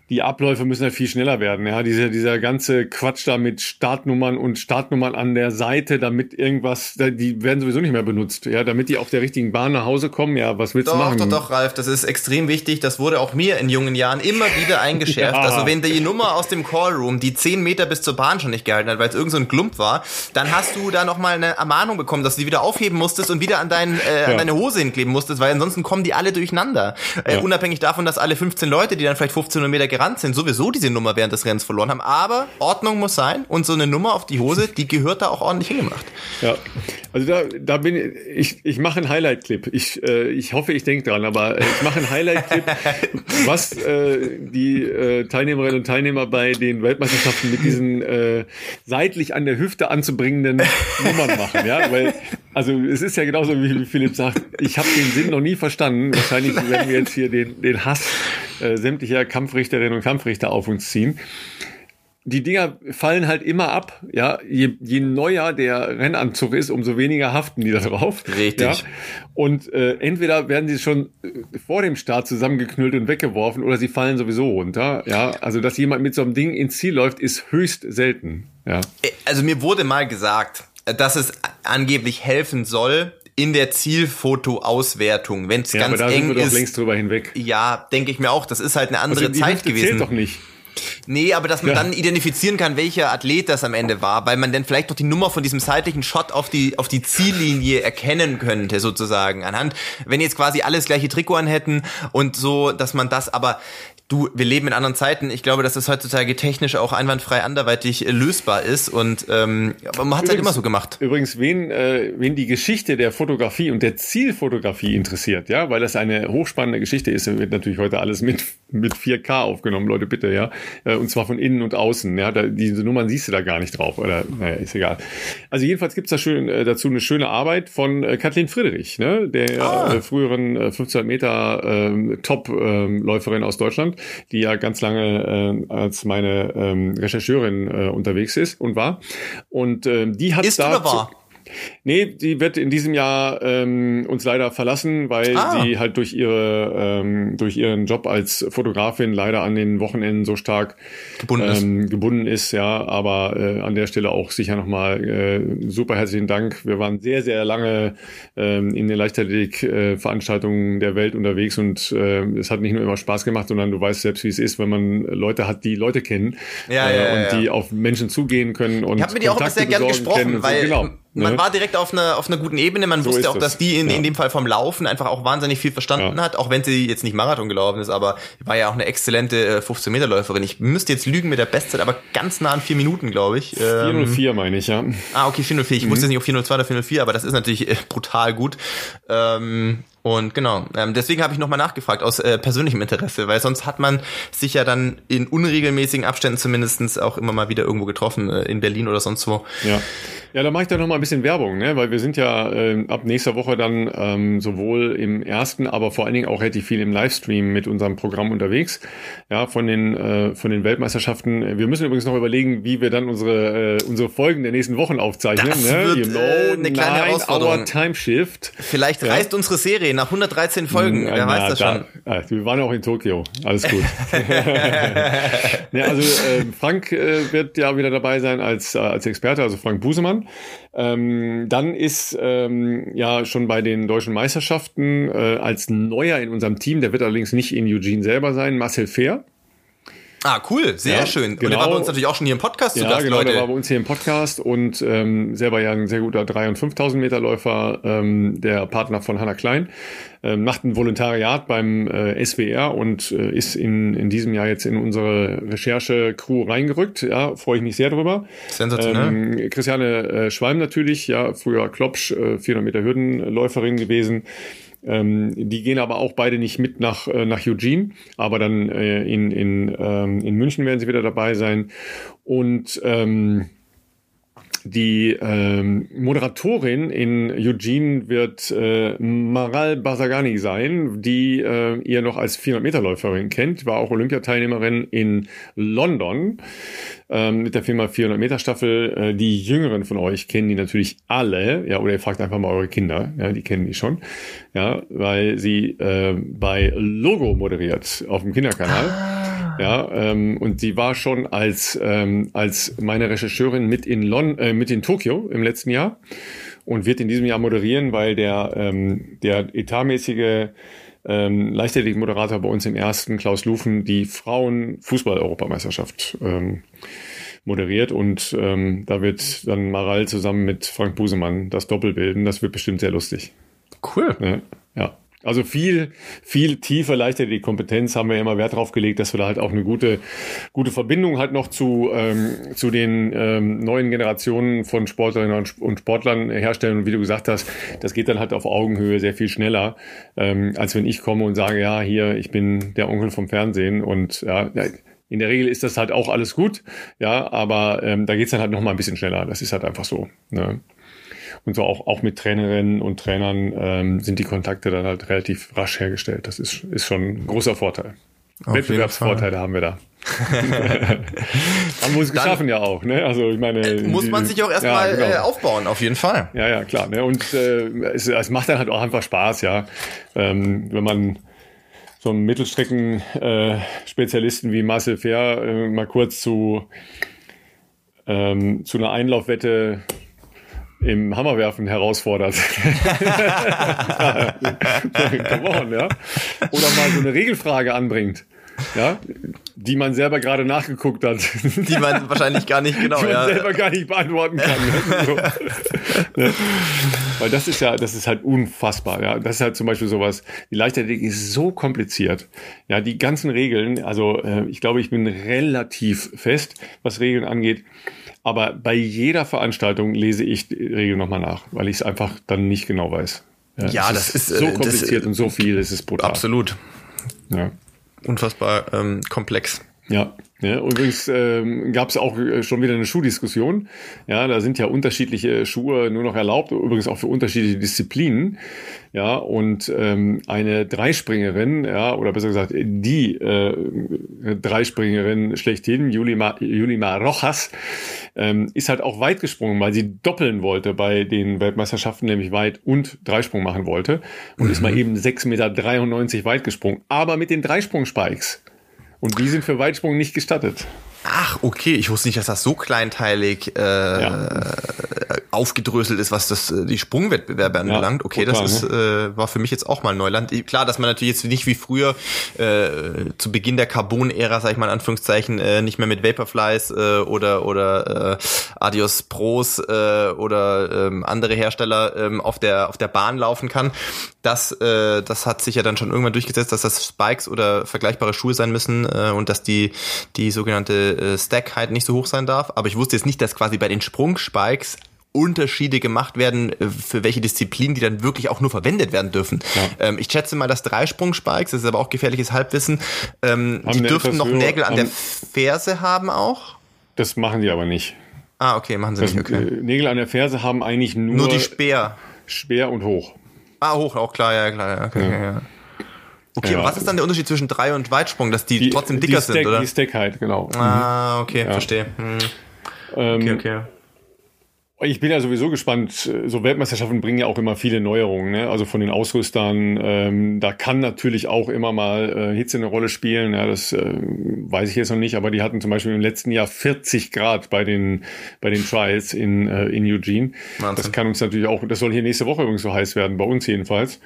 die Abläufe müssen ja viel schneller werden. Ja, dieser, dieser ganze Quatsch da mit Startnummern und Startnummern an der Seite, damit irgendwas, die werden sowieso nicht mehr benutzt. Ja, damit die auf der richtigen Bahn nach Hause kommen. Ja, was willst doch, du machen? Doch, doch, Ralf, das ist extrem wichtig. Das wurde auch mir in jungen Jahren immer wieder eingeschärft. ja. Also wenn die Nummer aus dem Callroom die zehn Meter bis zur Bahn schon nicht gehalten hat, weil es irgend so ein Klump war, dann hast du da nochmal eine Ermahnung bekommen, dass du die wieder aufheben musstest und wieder an, dein, äh, ja. an deine Hose hinkleben musstest, weil ansonsten kommen die alle durcheinander. Äh, ja. Unabhängig davon, dass alle 15 Leute, die dann vielleicht 15 Meter gerannt sind, sowieso diese Nummer während des Rennens verloren haben. Aber Ordnung muss sein und so eine Nummer auf die Hose, die gehört da auch ordentlich hingemacht. Ja, also da, da bin ich, ich, ich mache einen Highlight-Clip. Ich, äh, ich hoffe, ich denke dran, aber ich mache einen Highlight-Clip, was äh, die äh, Teilnehmerinnen und Teilnehmer bei den Weltmeisterschaften mit diesen äh, seitlich an der Hüfte anzubringenden Nummern machen. Ja, weil also es ist ja genauso wie Philipp sagt, ich habe den Sinn noch nie verstanden. Wahrscheinlich werden wir jetzt hier den, den Hass äh, sämtlicher Kampfrichterinnen und Kampfrichter auf uns ziehen. Die Dinger fallen halt immer ab, ja. Je, je neuer der Rennanzug ist, umso weniger haften die da drauf. Richtig. Ja? Und äh, entweder werden sie schon äh, vor dem Start zusammengeknüllt und weggeworfen oder sie fallen sowieso runter. Ja, also dass jemand mit so einem Ding ins Ziel läuft, ist höchst selten. Ja. Äh, also mir wurde mal gesagt, dass es angeblich helfen soll, in der Zielfotoauswertung, wenn es ja, ganz aber da eng sind wir ist. Doch längst drüber hinweg. Ja, denke ich mir auch. Das ist halt eine andere also Zeit gewesen. Zählt doch nicht. Nee, aber dass man ja. dann identifizieren kann, welcher Athlet das am Ende war, weil man dann vielleicht doch die Nummer von diesem seitlichen Shot auf die, auf die Ziellinie erkennen könnte, sozusagen. Anhand, wenn jetzt quasi alles gleiche Trikot an hätten und so, dass man das, aber Du, wir leben in anderen Zeiten. Ich glaube, dass das heutzutage technisch auch einwandfrei anderweitig äh, lösbar ist und ähm, aber man hat es halt immer so gemacht. Übrigens, wen, äh, wen die Geschichte der Fotografie und der Zielfotografie interessiert, ja, weil das eine hochspannende Geschichte ist, wird natürlich heute alles mit mit 4K aufgenommen, Leute, bitte, ja, äh, und zwar von innen und außen, ja, da, diese Nummern siehst du da gar nicht drauf, oder, naja, ist egal. Also jedenfalls gibt's da schön, äh, dazu eine schöne Arbeit von äh, Kathleen Friedrich, ne, der ah. äh, früheren äh, 1500 Meter äh, Top-Läuferin äh, aus Deutschland die ja ganz lange äh, als meine ähm, Rechercheurin äh, unterwegs ist und war. Und äh, die hat ist da oder war? Nee, die wird in diesem Jahr ähm, uns leider verlassen, weil ah. sie halt durch ihre ähm, durch ihren Job als Fotografin leider an den Wochenenden so stark gebunden, ähm, ist. gebunden ist. Ja, aber äh, an der Stelle auch sicher nochmal äh, super herzlichen Dank. Wir waren sehr sehr lange ähm, in den Leichtathletik-Veranstaltungen äh, der Welt unterwegs und äh, es hat nicht nur immer Spaß gemacht, sondern du weißt selbst, wie es ist, wenn man Leute hat, die Leute kennen ja, äh, ja, und ja. die auf Menschen zugehen können und ich habe mit dir auch sehr gerne gesprochen, weil so. genau man ne? war direkt auf einer auf einer guten Ebene. Man so wusste auch, dass die in, ja. in dem Fall vom Laufen einfach auch wahnsinnig viel verstanden ja. hat, auch wenn sie jetzt nicht Marathon gelaufen ist, aber war ja auch eine exzellente 15 Meter Läuferin. Ich müsste jetzt lügen mit der Bestzeit, aber ganz nah an vier Minuten, glaube ich. 404 ähm, meine ich, ja. Ah, okay, 404. Ich mhm. wusste jetzt nicht, ob 402 oder 404, aber das ist natürlich äh, brutal gut. Ähm, und genau, ähm, deswegen habe ich nochmal nachgefragt, aus äh, persönlichem Interesse, weil sonst hat man sich ja dann in unregelmäßigen Abständen zumindestens auch immer mal wieder irgendwo getroffen, äh, in Berlin oder sonst wo. Ja. Ja, da mache ich da noch mal ein bisschen Werbung, ne? weil wir sind ja äh, ab nächster Woche dann ähm, sowohl im ersten, aber vor allen Dingen auch relativ viel im Livestream mit unserem Programm unterwegs, ja, von den äh, von den Weltmeisterschaften. Wir müssen übrigens noch überlegen, wie wir dann unsere äh, unsere Folgen der nächsten Wochen aufzeichnen. Das ne? wird, you know, äh, eine kleine Herausforderung. Time Shift. Vielleicht ja. reißt unsere Serie nach 113 Folgen. Hm, Wer na, weiß das da, schon. Ah, wir waren auch in Tokio. Alles gut. ja, also äh, Frank äh, wird ja wieder dabei sein als äh, als Experte, also Frank Busemann. Ähm, dann ist ähm, ja schon bei den deutschen Meisterschaften äh, als Neuer in unserem Team, der wird allerdings nicht in Eugene selber sein, Marcel Fair. Ah, cool, sehr ja, schön. Und genau. der war bei uns natürlich auch schon hier im Podcast ja, zu Gast, genau, Leute. der war bei uns hier im Podcast und ähm, selber ja ein sehr guter 3.000 und 5.000 Meter Läufer, ähm, der Partner von Hannah Klein, ähm, macht ein Volontariat beim äh, SWR und äh, ist in, in diesem Jahr jetzt in unsere Recherche-Crew reingerückt. Ja, freue ich mich sehr drüber. Sensationell. Ähm, Christiane äh, Schwalm natürlich, ja, früher Klopsch, äh, 400 Meter Hürdenläuferin gewesen. Ähm, die gehen aber auch beide nicht mit nach, äh, nach Eugene, aber dann äh, in, in, ähm, in München werden sie wieder dabei sein. Und ähm, die ähm, Moderatorin in Eugene wird äh, Maral Basagani sein, die äh, ihr noch als 400-Meter-Läuferin kennt, war auch Olympiateilnehmerin in London ähm, mit der Firma 400 Meter Staffel. Äh, die Jüngeren von euch kennen die natürlich alle, ja, oder ihr fragt einfach mal eure Kinder, ja, die kennen die schon, ja, weil sie äh, bei Logo moderiert auf dem Kinderkanal. Ja, ähm, und sie war schon als, ähm, als meine Rechercheurin mit in, Lon äh, mit in Tokio im letzten Jahr und wird in diesem Jahr moderieren, weil der, ähm, der etatmäßige ähm, Leichtathletik-Moderator bei uns im ersten, Klaus Lufen, die Frauen-Fußball-Europameisterschaft ähm, moderiert und ähm, da wird dann Maral zusammen mit Frank Busemann das Doppel bilden. Das wird bestimmt sehr lustig. Cool. Ja. ja. Also viel, viel tiefer, leichter die Kompetenz haben wir immer Wert drauf gelegt, dass wir da halt auch eine gute, gute Verbindung halt noch zu, ähm, zu den ähm, neuen Generationen von Sportlerinnen und Sportlern herstellen. Und wie du gesagt hast, das geht dann halt auf Augenhöhe sehr viel schneller, ähm, als wenn ich komme und sage, ja, hier, ich bin der Onkel vom Fernsehen und ja, in der Regel ist das halt auch alles gut, ja, aber ähm, da geht's dann halt noch mal ein bisschen schneller. Das ist halt einfach so. Ne? Und so auch, auch mit Trainerinnen und Trainern ähm, sind die Kontakte dann halt relativ rasch hergestellt. Das ist, ist schon ein großer Vorteil. Auf Wettbewerbsvorteile haben wir da. haben wir uns geschaffen ja auch, ne? Also ich meine. Äh, muss man sich auch erstmal ja, genau. äh, aufbauen, auf jeden Fall. Ja, ja, klar. Ne? Und äh, es, es macht dann halt auch einfach Spaß, ja. Ähm, wenn man so einen Mittelstrecken-Spezialisten äh, wie Marcel Fair äh, mal kurz zu, ähm, zu einer Einlaufwette im Hammerwerfen herausfordert. Come on, ja. Oder mal so eine Regelfrage anbringt. ja, die man selber gerade nachgeguckt hat. Die man wahrscheinlich gar nicht genau, die man ja. selber gar nicht beantworten kann. Ne? Ne? Weil das ist ja, das ist halt unfassbar. Ja, das ist halt zum Beispiel sowas. Die Leichtathletik ist so kompliziert. Ja, die ganzen Regeln. Also äh, ich glaube, ich bin relativ fest, was Regeln angeht. Aber bei jeder Veranstaltung lese ich die Regeln nochmal nach, weil ich es einfach dann nicht genau weiß. Ja, es das ist, so äh, kompliziert und so viel, es ist brutal. Absolut. Ja. Unfassbar ähm, komplex. Ja, ja übrigens ähm, gab es auch äh, schon wieder eine Schuhdiskussion. Ja, da sind ja unterschiedliche Schuhe nur noch erlaubt, übrigens auch für unterschiedliche Disziplinen. Ja, und ähm, eine Dreispringerin, ja, oder besser gesagt, die äh, Dreispringerin schlechthin, Julima, Julima Rojas, ähm, ist halt auch weit gesprungen, weil sie doppeln wollte bei den Weltmeisterschaften, nämlich weit und Dreisprung machen wollte. Und mhm. ist mal eben 6,93 Meter weit gesprungen. Aber mit den Dreisprung-Spikes. Und die sind für Weitsprung nicht gestattet. Ach, okay. Ich wusste nicht, dass das so kleinteilig äh, ja. Aufgedröselt ist, was das äh, die Sprungwettbewerbe anbelangt. Okay, total, das ist, ne? äh, war für mich jetzt auch mal Neuland. Klar, dass man natürlich jetzt nicht wie früher äh, zu Beginn der Carbon-Ära, sag ich mal in Anführungszeichen, äh, nicht mehr mit Vaporflies äh, oder oder äh, Adios Pros äh, oder äh, andere Hersteller äh, auf der auf der Bahn laufen kann. Das äh, das hat sich ja dann schon irgendwann durchgesetzt, dass das Spikes oder vergleichbare Schuhe sein müssen äh, und dass die die sogenannte äh, Stack halt nicht so hoch sein darf. Aber ich wusste jetzt nicht, dass quasi bei den Sprungspikes Unterschiede gemacht werden, äh, für welche Disziplinen die dann wirklich auch nur verwendet werden dürfen. Ja. Ähm, ich schätze mal, dass Dreisprung-Spikes, das ist aber auch gefährliches Halbwissen, ähm, die dürften noch Nägel an der Ferse haben auch. Das machen die aber nicht. Ah, okay, machen sie das, nicht. Okay. Äh, Nägel an der Ferse haben eigentlich nur, nur die Speer. Speer und hoch. Ah, hoch, auch klar, ja, klar, ja, okay, ja. ja. Okay, ja. was ist dann der Unterschied zwischen Drei- und Weitsprung, dass die, die trotzdem dicker die Stack, sind, oder? Die Stackheit, genau. Ah, okay, ja. verstehe. Hm. Ähm, okay, okay. Ich bin ja sowieso gespannt. So Weltmeisterschaften bringen ja auch immer viele Neuerungen. Ne? Also von den Ausrüstern. Ähm, da kann natürlich auch immer mal äh, Hitze eine Rolle spielen. Ja, das äh, weiß ich jetzt noch nicht. Aber die hatten zum Beispiel im letzten Jahr 40 Grad bei den bei den Trials in äh, in Eugene. Wahnsinn. Das kann uns natürlich auch. Das soll hier nächste Woche übrigens so heiß werden. Bei uns jedenfalls.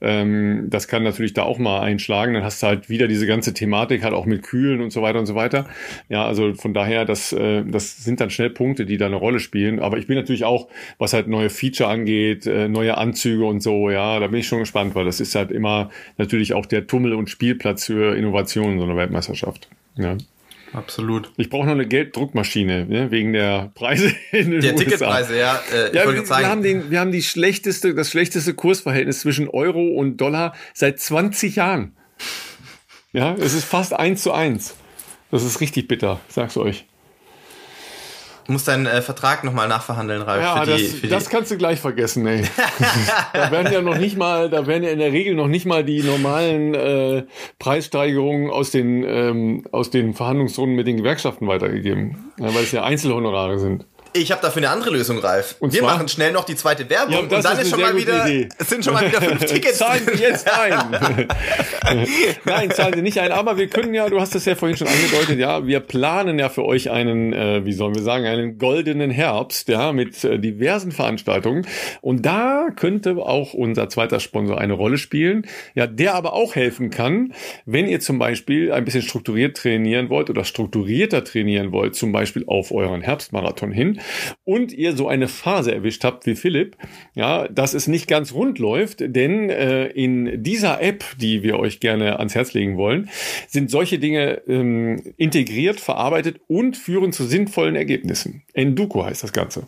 Ähm, das kann natürlich da auch mal einschlagen. Dann hast du halt wieder diese ganze Thematik halt auch mit Kühlen und so weiter und so weiter. Ja, also von daher, das äh, das sind dann schnell Punkte, die da eine Rolle spielen. Aber ich bin natürlich auch, was halt neue Feature angeht, äh, neue Anzüge und so, ja, da bin ich schon gespannt, weil das ist halt immer natürlich auch der Tummel- und Spielplatz für Innovationen so einer Weltmeisterschaft. Ja. Absolut. Ich brauche noch eine Gelddruckmaschine, ne, wegen der Preise in den Der USA. Ticketpreise, ja. Äh, ja wir, wir, haben den, wir haben die schlechteste, das schlechteste Kursverhältnis zwischen Euro und Dollar seit 20 Jahren. Ja, es ist fast eins zu eins. Das ist richtig bitter, sag's euch. Du musst deinen äh, Vertrag nochmal nachverhandeln, Ralf. Ja, für das, die, für das kannst du gleich vergessen, ey. da werden ja noch nicht mal, da werden ja in der Regel noch nicht mal die normalen äh, Preissteigerungen aus den, ähm, aus den Verhandlungsrunden mit den Gewerkschaften weitergegeben. Ja, weil es ja Einzelhonorare sind. Ich habe dafür eine andere Lösung, Ralf. Und wir zwar? machen schnell noch die zweite Werbung ja, und dann ist schon mal wieder, es sind schon mal wieder fünf Tickets. zahlen Sie jetzt ein. Nein, zahlen Sie nicht ein, aber wir können ja, du hast es ja vorhin schon angedeutet, ja, wir planen ja für euch einen, äh, wie sollen wir sagen, einen goldenen Herbst, ja, mit äh, diversen Veranstaltungen. Und da könnte auch unser zweiter Sponsor eine Rolle spielen, ja, der aber auch helfen kann, wenn ihr zum Beispiel ein bisschen strukturiert trainieren wollt oder strukturierter trainieren wollt, zum Beispiel auf euren Herbstmarathon hin und ihr so eine Phase erwischt habt wie Philipp, ja, dass es nicht ganz rund läuft, denn äh, in dieser App, die wir euch gerne ans Herz legen wollen, sind solche Dinge ähm, integriert, verarbeitet und führen zu sinnvollen Ergebnissen. Enduko heißt das Ganze.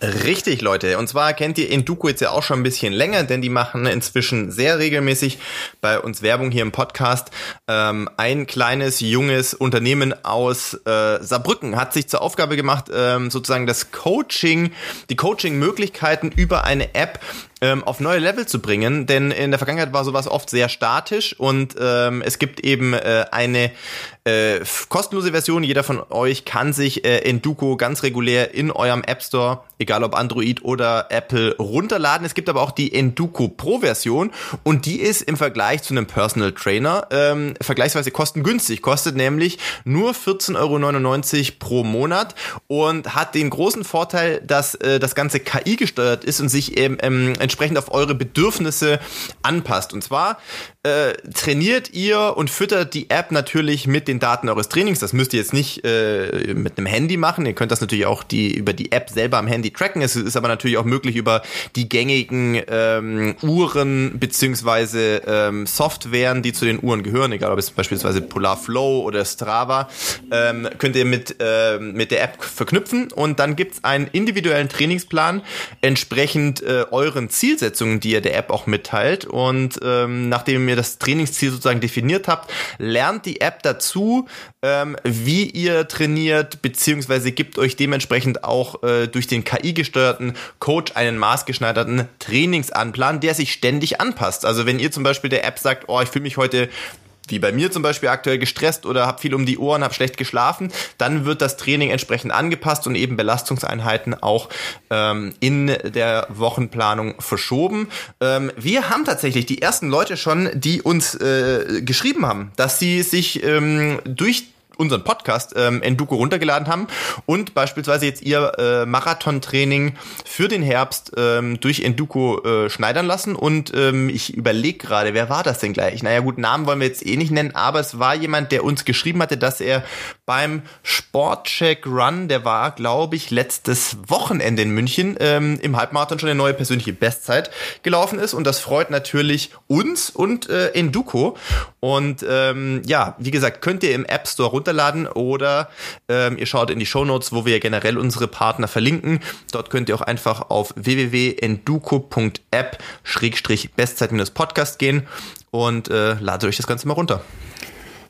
Richtig, Leute. Und zwar kennt ihr Induko jetzt ja auch schon ein bisschen länger, denn die machen inzwischen sehr regelmäßig bei uns Werbung hier im Podcast. Ähm, ein kleines, junges Unternehmen aus äh, Saarbrücken hat sich zur Aufgabe gemacht, ähm, sozusagen das Coaching, die Coaching-Möglichkeiten über eine App ähm, auf neue Level zu bringen, denn in der Vergangenheit war sowas oft sehr statisch und ähm, es gibt eben äh, eine äh, kostenlose Version. Jeder von euch kann sich äh, Enduko ganz regulär in eurem App Store egal ob Android oder Apple, runterladen. Es gibt aber auch die Enduko Pro Version und die ist im Vergleich zu einem Personal Trainer ähm, vergleichsweise kostengünstig. Kostet nämlich nur 14,99 Euro pro Monat und hat den großen Vorteil, dass äh, das Ganze KI gesteuert ist und sich eben ähm, entsprechend auf eure Bedürfnisse anpasst. Und zwar äh, trainiert ihr und füttert die App natürlich mit den Daten eures Trainings. Das müsst ihr jetzt nicht äh, mit einem Handy machen. Ihr könnt das natürlich auch die über die App selber am Handy tracken. Es ist aber natürlich auch möglich über die gängigen ähm, Uhren beziehungsweise ähm, Softwaren, die zu den Uhren gehören, egal ob es beispielsweise Polar Flow oder Strava, ähm, könnt ihr mit äh, mit der App verknüpfen und dann gibt's einen individuellen Trainingsplan entsprechend äh, euren Zielsetzungen, die ihr der App auch mitteilt und ähm, nachdem ihr das Trainingsziel sozusagen definiert habt, lernt die App dazu, ähm, wie ihr trainiert, beziehungsweise gibt euch dementsprechend auch äh, durch den KI-gesteuerten Coach einen maßgeschneiderten Trainingsanplan, der sich ständig anpasst. Also wenn ihr zum Beispiel der App sagt, oh, ich fühle mich heute wie bei mir zum Beispiel aktuell gestresst oder habe viel um die Ohren, habe schlecht geschlafen, dann wird das Training entsprechend angepasst und eben Belastungseinheiten auch ähm, in der Wochenplanung verschoben. Ähm, wir haben tatsächlich die ersten Leute schon, die uns äh, geschrieben haben, dass sie sich ähm, durch unseren Podcast ähm, Enduko runtergeladen haben und beispielsweise jetzt ihr äh, Marathon-Training für den Herbst ähm, durch Enduko äh, schneidern lassen. Und ähm, ich überlege gerade, wer war das denn gleich? Naja gut, Namen wollen wir jetzt eh nicht nennen, aber es war jemand, der uns geschrieben hatte, dass er beim Sportcheck Run, der war, glaube ich, letztes Wochenende in München, ähm, im Halbmarathon schon eine neue persönliche Bestzeit gelaufen ist. Und das freut natürlich uns und äh, Enduko. Und ähm, ja, wie gesagt, könnt ihr im App Store runter runterladen oder ähm, ihr schaut in die Show Notes, wo wir generell unsere Partner verlinken. Dort könnt ihr auch einfach auf www.enduko.app-bestzeit-podcast gehen und äh, ladet euch das Ganze mal runter.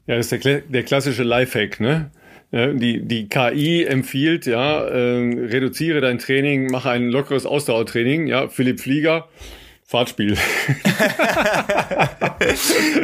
Ja, das ist der, der klassische Lifehack, ne? die, die KI empfiehlt, ja, äh, reduziere dein Training, mache ein lockeres Ausdauertraining, ja, Philipp Flieger Fahrtspiel.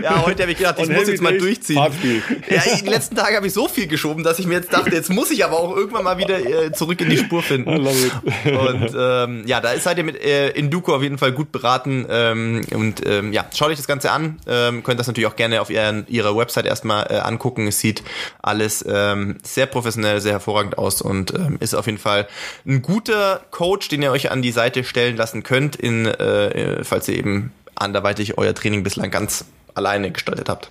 ja, heute habe ich gedacht, ich muss jetzt mal durchziehen. Fahrtspiel. Ja, die letzten Tage habe ich so viel geschoben, dass ich mir jetzt dachte, jetzt muss ich aber auch irgendwann mal wieder äh, zurück in die Spur finden. Und ähm, ja, da seid ihr mit äh, Induco auf jeden Fall gut beraten. Ähm, und ähm, ja, schaut euch das Ganze an. Ähm, könnt das natürlich auch gerne auf ihren, ihrer Website erstmal äh, angucken. Es sieht alles ähm, sehr professionell, sehr hervorragend aus und ähm, ist auf jeden Fall ein guter Coach, den ihr euch an die Seite stellen lassen könnt in äh, falls ihr eben anderweitig euer Training bislang ganz alleine gestaltet habt.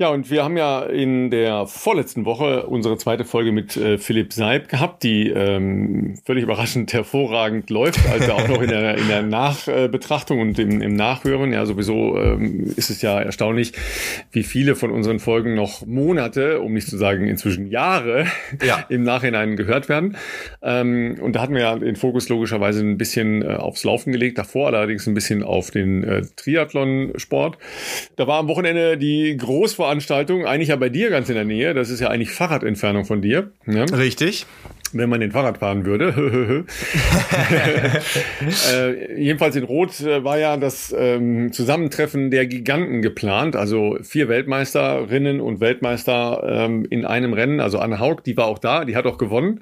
Ja, und wir haben ja in der vorletzten Woche unsere zweite Folge mit äh, Philipp Seib gehabt, die ähm, völlig überraschend hervorragend läuft, also auch noch in der, in der Nachbetrachtung und im, im Nachhören. Ja, sowieso ähm, ist es ja erstaunlich, wie viele von unseren Folgen noch Monate, um nicht zu sagen inzwischen Jahre, ja. im Nachhinein gehört werden. Ähm, und da hatten wir ja den Fokus logischerweise ein bisschen äh, aufs Laufen gelegt, davor allerdings ein bisschen auf den äh, Triathlon-Sport. Da war am Wochenende die Großveranstaltung Veranstaltung, eigentlich ja bei dir ganz in der Nähe. Das ist ja eigentlich Fahrradentfernung von dir. Ja? Richtig wenn man den Fahrrad fahren würde. äh, jedenfalls in Rot äh, war ja das ähm, Zusammentreffen der Giganten geplant, also vier Weltmeisterinnen und Weltmeister ähm, in einem Rennen. Also Anne Haug, die war auch da, die hat auch gewonnen.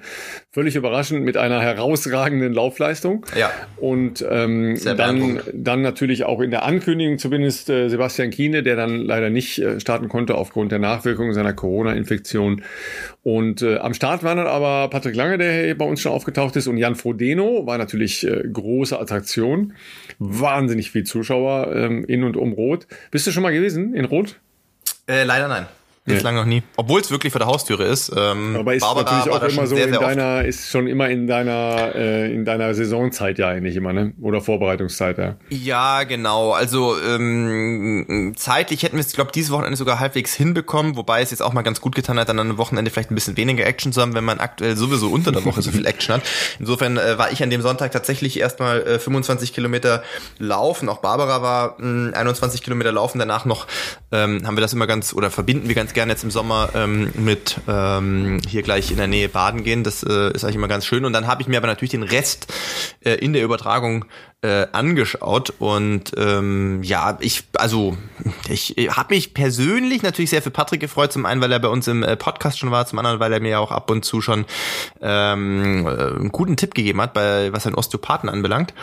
Völlig überraschend mit einer herausragenden Laufleistung. Ja. Und ähm, dann, dann natürlich auch in der Ankündigung zumindest äh, Sebastian Kiene, der dann leider nicht äh, starten konnte aufgrund der Nachwirkungen seiner Corona-Infektion. Und äh, am Start waren dann aber Patrick Lange, der bei uns schon aufgetaucht ist, und Jan Frodeno war natürlich äh, große Attraktion. Wahnsinnig viel Zuschauer ähm, in und um Rot. Bist du schon mal gewesen in Rot? Äh, leider nein. Bislang noch nie. Obwohl es wirklich vor der Haustüre ist. Ähm, Aber ist Barbara natürlich auch immer so sehr, in sehr deiner, oft. ist schon immer in deiner, äh, in deiner Saisonzeit ja eigentlich immer, ne? Oder Vorbereitungszeit, ja. Ja, genau. Also ähm, zeitlich hätten wir es, glaube dieses Wochenende sogar halbwegs hinbekommen, wobei es jetzt auch mal ganz gut getan hat, dann am Wochenende vielleicht ein bisschen weniger Action zu haben, wenn man aktuell sowieso unter der Woche so viel Action hat. Insofern äh, war ich an dem Sonntag tatsächlich erstmal äh, 25 Kilometer laufen. Auch Barbara war äh, 21 Kilometer laufen. Danach noch ähm, haben wir das immer ganz oder verbinden wir ganz gerne jetzt im Sommer ähm, mit ähm, hier gleich in der Nähe baden gehen. Das äh, ist eigentlich immer ganz schön. Und dann habe ich mir aber natürlich den Rest äh, in der Übertragung äh, angeschaut und ähm, ja, ich also ich, ich habe mich persönlich natürlich sehr für Patrick gefreut, zum einen, weil er bei uns im äh, Podcast schon war, zum anderen, weil er mir auch ab und zu schon ähm, äh, einen guten Tipp gegeben hat, bei was ein Osteopathen anbelangt.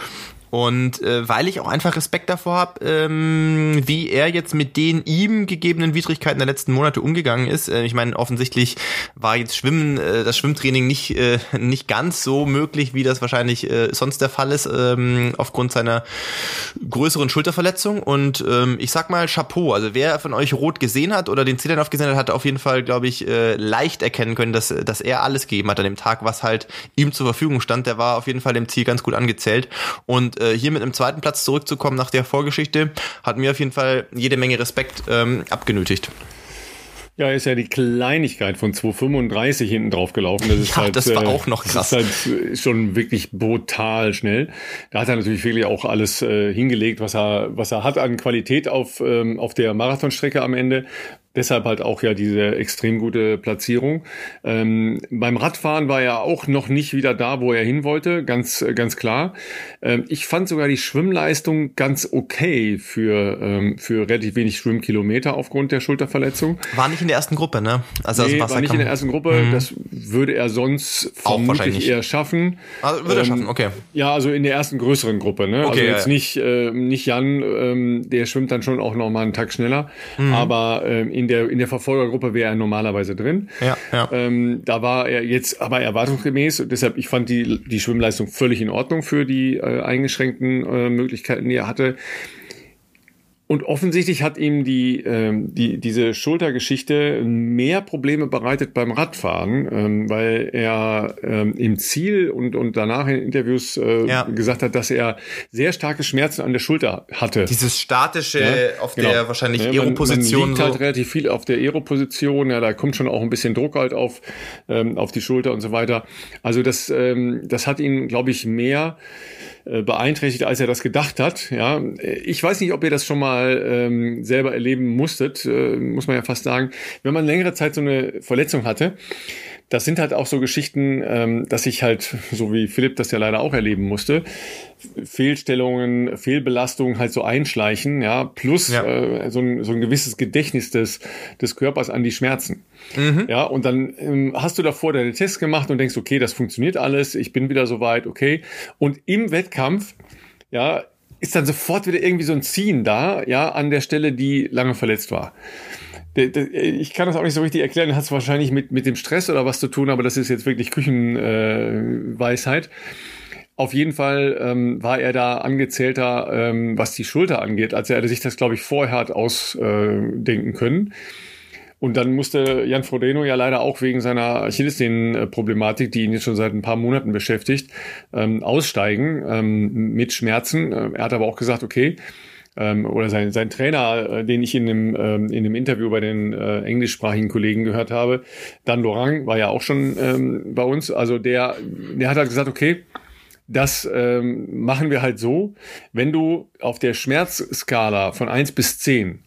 Und äh, weil ich auch einfach Respekt davor habe, ähm, wie er jetzt mit den ihm gegebenen Widrigkeiten der letzten Monate umgegangen ist. Äh, ich meine, offensichtlich war jetzt Schwimmen, äh, das Schwimmtraining nicht, äh, nicht ganz so möglich, wie das wahrscheinlich äh, sonst der Fall ist, ähm, aufgrund seiner größeren Schulterverletzung. Und ähm, ich sag mal Chapeau. Also wer von euch rot gesehen hat oder den Zählern gesehen hat, hat auf jeden Fall, glaube ich, äh, leicht erkennen können, dass, dass er alles gegeben hat an dem Tag, was halt ihm zur Verfügung stand. Der war auf jeden Fall dem Ziel ganz gut angezählt. Und äh, hier mit einem zweiten Platz zurückzukommen nach der Vorgeschichte, hat mir auf jeden Fall jede Menge Respekt ähm, abgenötigt. Ja, ist ja die Kleinigkeit von 2,35 hinten drauf gelaufen. Das ist ja, halt, das war auch noch krass. Das ist halt schon wirklich brutal schnell. Da hat er natürlich wirklich auch alles äh, hingelegt, was er, was er hat an Qualität auf, ähm, auf der Marathonstrecke am Ende. Deshalb halt auch ja diese extrem gute Platzierung. Ähm, beim Radfahren war er auch noch nicht wieder da, wo er hin wollte, ganz, ganz klar. Ähm, ich fand sogar die Schwimmleistung ganz okay für, ähm, für relativ wenig Schwimmkilometer aufgrund der Schulterverletzung. War nicht in der ersten Gruppe, ne? Also nee, war nicht in der ersten Gruppe. Mhm. Das würde er sonst vermutlich eher schaffen. Also würde er schaffen, okay. Ja, also in der ersten größeren Gruppe, ne? Okay, also jetzt ja. nicht, äh, nicht Jan, ähm, der schwimmt dann schon auch noch mal einen Tag schneller. Mhm. Aber ähm, in der, in der Verfolgergruppe wäre er normalerweise drin. Ja, ja. Ähm, da war er jetzt aber erwartungsgemäß. Und deshalb, ich fand die, die Schwimmleistung völlig in Ordnung für die äh, eingeschränkten äh, Möglichkeiten, die er hatte. Und offensichtlich hat ihm die, ähm, die, diese Schultergeschichte mehr Probleme bereitet beim Radfahren, ähm, weil er ähm, im Ziel und, und danach in Interviews äh, ja. gesagt hat, dass er sehr starke Schmerzen an der Schulter hatte. Dieses statische ja, auf genau. der wahrscheinlich ja, Aeroposition. Man liegt so. halt relativ viel auf der Aeroposition, ja, da kommt schon auch ein bisschen Druck halt auf, ähm, auf die Schulter und so weiter. Also das, ähm, das hat ihn, glaube ich, mehr beeinträchtigt, als er das gedacht hat. Ja, ich weiß nicht, ob ihr das schon mal ähm, selber erleben musstet, äh, muss man ja fast sagen. Wenn man längere Zeit so eine Verletzung hatte, das sind halt auch so Geschichten, ähm, dass ich halt, so wie Philipp das ja leider auch erleben musste, Fehlstellungen, Fehlbelastungen halt so einschleichen, ja, plus ja. Äh, so, ein, so ein gewisses Gedächtnis des, des Körpers an die Schmerzen. Mhm. Ja, und dann ähm, hast du davor deine Tests gemacht und denkst, okay, das funktioniert alles, ich bin wieder soweit, okay. Und im Wettkampf, ja, ist dann sofort wieder irgendwie so ein Ziehen da, ja, an der Stelle, die lange verletzt war ich kann das auch nicht so richtig erklären, hat es wahrscheinlich mit, mit dem Stress oder was zu tun, aber das ist jetzt wirklich Küchenweisheit. Äh, Auf jeden Fall ähm, war er da angezählter, ähm, was die Schulter angeht, als er sich das, glaube ich, vorher hat ausdenken können. Und dann musste Jan Frodeno ja leider auch wegen seiner Achillessehnenproblematik, die ihn jetzt schon seit ein paar Monaten beschäftigt, ähm, aussteigen ähm, mit Schmerzen. Er hat aber auch gesagt, okay, ähm, oder sein, sein Trainer, äh, den ich in dem, ähm, in dem Interview bei den äh, englischsprachigen Kollegen gehört habe, Dan Lorang war ja auch schon ähm, bei uns. Also der, der hat halt gesagt, okay, das ähm, machen wir halt so, wenn du auf der Schmerzskala von eins bis zehn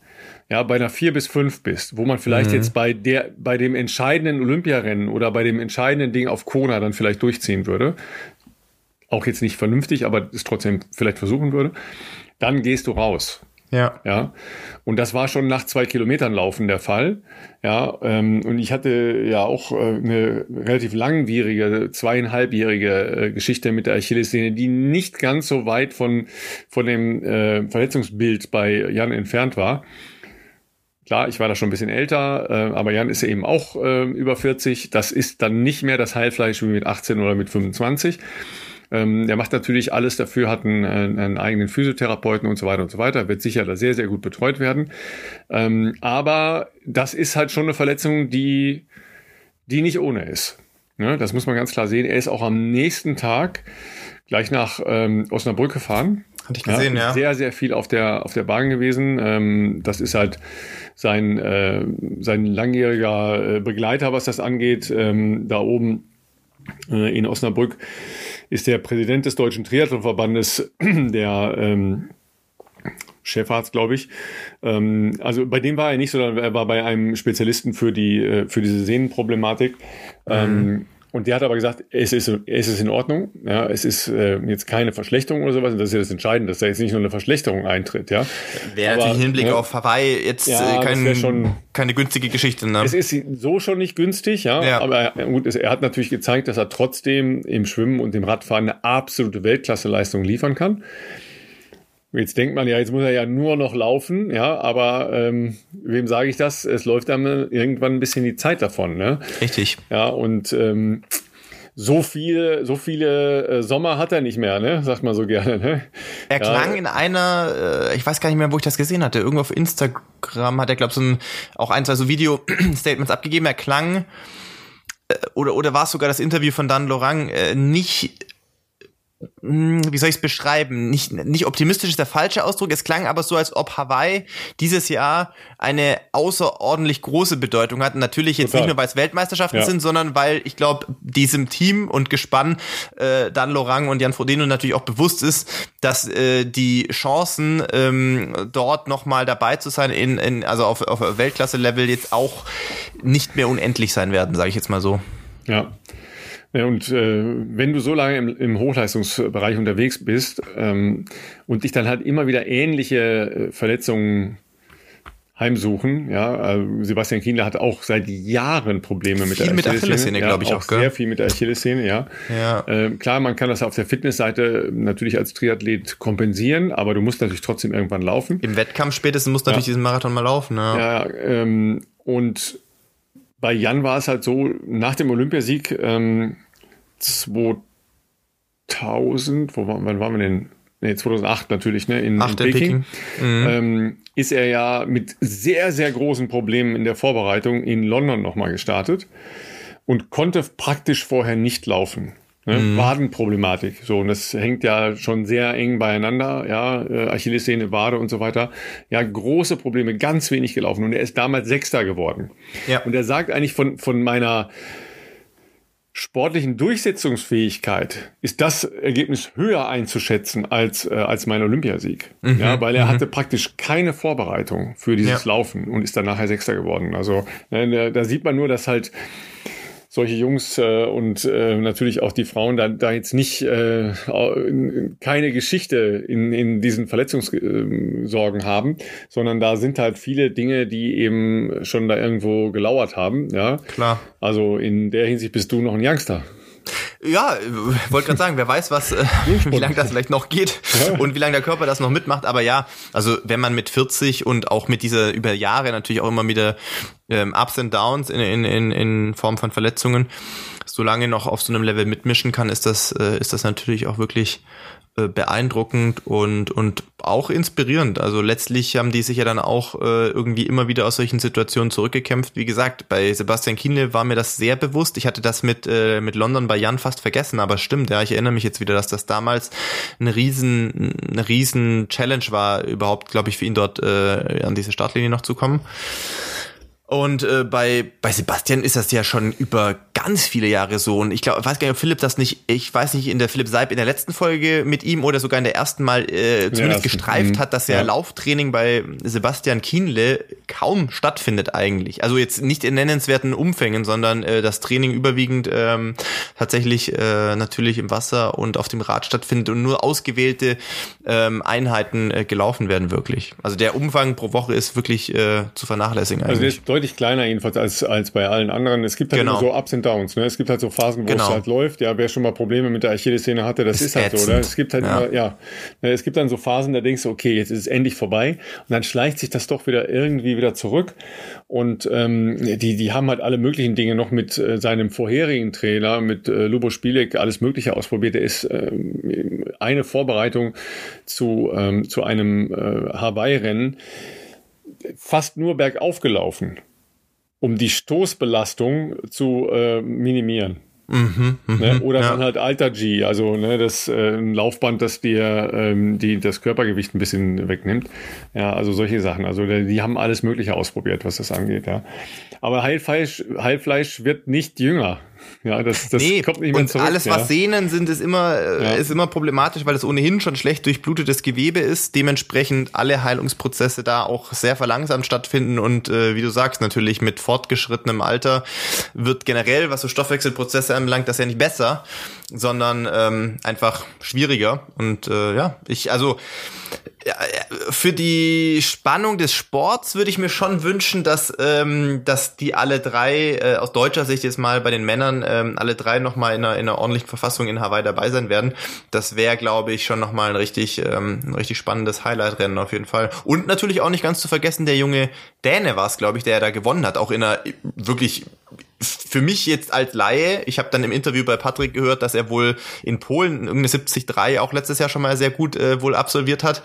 ja, bei einer vier bis fünf bist, wo man vielleicht mhm. jetzt bei der, bei dem entscheidenden Olympiarennen oder bei dem entscheidenden Ding auf Kona dann vielleicht durchziehen würde, auch jetzt nicht vernünftig, aber es trotzdem vielleicht versuchen würde, dann gehst du raus. Ja. Ja. Und das war schon nach zwei Kilometern Laufen der Fall. Ja. Ähm, und ich hatte ja auch äh, eine relativ langwierige, zweieinhalbjährige äh, Geschichte mit der Achillessehne, die nicht ganz so weit von, von dem äh, Verletzungsbild bei Jan entfernt war. Klar, ich war da schon ein bisschen älter, äh, aber Jan ist ja eben auch äh, über 40. Das ist dann nicht mehr das Heilfleisch wie mit 18 oder mit 25. Ähm, der macht natürlich alles dafür, hat einen, einen, eigenen Physiotherapeuten und so weiter und so weiter, wird sicher da sehr, sehr gut betreut werden. Ähm, aber das ist halt schon eine Verletzung, die, die nicht ohne ist. Ne? Das muss man ganz klar sehen. Er ist auch am nächsten Tag gleich nach ähm, Osnabrück gefahren. Hatte ich gesehen, ja. ja. Sehr, sehr viel auf der, auf der Bahn gewesen. Ähm, das ist halt sein, äh, sein langjähriger äh, Begleiter, was das angeht, ähm, da oben äh, in Osnabrück ist der Präsident des Deutschen Triathlonverbandes, der ähm, Chefarzt, glaube ich. Ähm, also bei dem war er nicht, sondern er war bei einem Spezialisten für die äh, für diese Sehnenproblematik. Mhm. Ähm, und der hat aber gesagt, es ist, es ist in Ordnung. Ja, es ist äh, jetzt keine Verschlechterung oder sowas. Und das ist ja das Entscheidende, dass da jetzt nicht nur eine Verschlechterung eintritt. Ja, wäre natürlich im Hinblick ja, auf Hawaii jetzt ja, äh, kein, schon, keine günstige Geschichte. Ne? Es ist so schon nicht günstig, ja. ja. Aber er, gut, er hat natürlich gezeigt, dass er trotzdem im Schwimmen und im Radfahren eine absolute Weltklasse-Leistung liefern kann. Jetzt denkt man ja, jetzt muss er ja nur noch laufen, ja, aber ähm, wem sage ich das? Es läuft dann irgendwann ein bisschen die Zeit davon, ne? Richtig. Ja, und ähm, so viele, so viele äh, Sommer hat er nicht mehr, ne? Sagt man so gerne. Ne? Er klang ja. in einer, äh, ich weiß gar nicht mehr, wo ich das gesehen hatte. Irgendwo auf Instagram hat er, glaube ich, so ein, auch ein, zwei so Video-Statements abgegeben. Er klang, äh, oder, oder war es sogar das Interview von Dan Lorang, äh, nicht wie soll ich es beschreiben? Nicht, nicht optimistisch ist der falsche Ausdruck. Es klang aber so, als ob Hawaii dieses Jahr eine außerordentlich große Bedeutung hat. natürlich jetzt Total. nicht nur, weil es Weltmeisterschaften ja. sind, sondern weil ich glaube, diesem Team und Gespann äh, Dan Lorang und Jan Frodeno natürlich auch bewusst ist, dass äh, die Chancen ähm, dort nochmal dabei zu sein, in, in, also auf, auf Weltklasse-Level jetzt auch nicht mehr unendlich sein werden, sage ich jetzt mal so. Ja, ja, und äh, wenn du so lange im, im Hochleistungsbereich unterwegs bist ähm, und dich dann halt immer wieder ähnliche äh, Verletzungen heimsuchen. Ja, also Sebastian Kienle hat auch seit Jahren Probleme mit viel der Achillessehne. Mit Achillessehne ja, glaube ich auch, auch sehr viel mit der Achillessehne, ja. ja. Ähm, klar, man kann das auf der Fitnessseite natürlich als Triathlet kompensieren, aber du musst natürlich trotzdem irgendwann laufen. Im Wettkampf spätestens musst du ja. natürlich diesen Marathon mal laufen. Ja, ja ähm, und bei Jan war es halt so, nach dem Olympiasieg ähm, 2000, wo waren, wann waren wir denn? Nee, 2008 natürlich, ne, in, in Peking, Peking. Mhm. Ähm, ist er ja mit sehr, sehr großen Problemen in der Vorbereitung in London nochmal gestartet und konnte praktisch vorher nicht laufen. Ne? Mhm. Wadenproblematik. So, und das hängt ja schon sehr eng beieinander, ja, äh, Achillessehne, Wade und so weiter. Ja, große Probleme, ganz wenig gelaufen. Und er ist damals Sechster geworden. Ja. Und er sagt eigentlich von, von meiner sportlichen Durchsetzungsfähigkeit ist das Ergebnis höher einzuschätzen als, äh, als mein Olympiasieg. Mhm, ja, weil er mhm. hatte praktisch keine Vorbereitung für dieses ja. Laufen und ist dann nachher Sechster geworden. Also ne, da sieht man nur, dass halt solche Jungs äh, und äh, natürlich auch die Frauen da, da jetzt nicht äh, keine Geschichte in, in diesen Verletzungssorgen haben, sondern da sind halt viele Dinge, die eben schon da irgendwo gelauert haben. Ja, klar. Also in der Hinsicht bist du noch ein Youngster. Ja, wollte gerade sagen, wer weiß, was, äh, wie lange das vielleicht noch geht und wie lange der Körper das noch mitmacht. Aber ja, also wenn man mit 40 und auch mit dieser über Jahre natürlich auch immer wieder ähm, Ups and Downs in, in, in, in Form von Verletzungen, solange noch auf so einem Level mitmischen kann, ist das, äh, ist das natürlich auch wirklich äh, beeindruckend und, und auch inspirierend. Also letztlich haben die sich ja dann auch äh, irgendwie immer wieder aus solchen Situationen zurückgekämpft. Wie gesagt, bei Sebastian Kienle war mir das sehr bewusst. Ich hatte das mit, äh, mit London bei Jan fast vergessen, aber stimmt, ja, ich erinnere mich jetzt wieder, dass das damals eine riesen, eine riesen Challenge war, überhaupt, glaube ich, für ihn dort äh, an diese Startlinie noch zu kommen. Und äh, bei, bei Sebastian ist das ja schon über ganz viele Jahre so. Und ich glaube, weiß gar nicht, ob Philipp das nicht, ich weiß nicht, in der Philipp Seib in der letzten Folge mit ihm oder sogar in der ersten Mal äh, zumindest ja, gestreift mh. hat, dass ja, ja Lauftraining bei Sebastian Kienle kaum stattfindet eigentlich. Also jetzt nicht in nennenswerten Umfängen, sondern äh, das Training überwiegend ähm, tatsächlich äh, natürlich im Wasser und auf dem Rad stattfindet und nur ausgewählte ähm, Einheiten äh, gelaufen werden wirklich. Also der Umfang pro Woche ist wirklich äh, zu vernachlässigen also eigentlich. Also deutlich kleiner jedenfalls als, als bei allen anderen. Es gibt halt genau. immer so Ups und Downs. Ne? Es gibt halt so Phasen, wo genau. es halt läuft. Ja, wer schon mal Probleme mit der Achillessehne hatte, das ist, ist halt so. Oder? Es gibt halt ja. immer, ja, ne, es gibt dann so Phasen, da denkst du, okay, jetzt ist es endlich vorbei. Und dann schleicht sich das doch wieder irgendwie wieder zurück. Und ähm, die, die haben halt alle möglichen Dinge noch mit äh, seinem vorherigen Trainer, mit äh, Lubo Spielek, alles Mögliche ausprobiert. Er ist äh, eine Vorbereitung zu, ähm, zu einem äh, Hawaii-Rennen fast nur bergauf gelaufen, um die Stoßbelastung zu äh, minimieren. Mhm, mh, ne? Oder ja. dann halt Alter G, also ne, das äh, ein Laufband, das dir ähm, die, das Körpergewicht ein bisschen wegnimmt. Ja, also solche Sachen. Also die haben alles Mögliche ausprobiert, was das angeht. Ja. Aber Heilfleisch, Heilfleisch wird nicht jünger. Ja, das, das nee, kommt nicht mehr und zurück. alles, was ja. Sehnen sind, ist immer, äh, ja. ist immer problematisch, weil es ohnehin schon schlecht durchblutetes Gewebe ist. Dementsprechend alle Heilungsprozesse da auch sehr verlangsamt stattfinden und äh, wie du sagst, natürlich mit fortgeschrittenem Alter wird generell, was so Stoffwechselprozesse anbelangt, das ja nicht besser, sondern ähm, einfach schwieriger. Und äh, ja, ich, also für die Spannung des Sports würde ich mir schon wünschen, dass, ähm, dass die alle drei, äh, aus deutscher Sicht jetzt mal bei den Männern, ähm, alle drei nochmal in einer, in einer ordentlichen Verfassung in Hawaii dabei sein werden. Das wäre, glaube ich, schon nochmal ein richtig, ähm, ein richtig spannendes Highlight-Rennen auf jeden Fall. Und natürlich auch nicht ganz zu vergessen, der junge Däne war es, glaube ich, der da gewonnen hat. Auch in einer wirklich für mich jetzt als Laie, ich habe dann im Interview bei Patrick gehört, dass er wohl in Polen irgendeine 73 auch letztes Jahr schon mal sehr gut äh, wohl absolviert hat.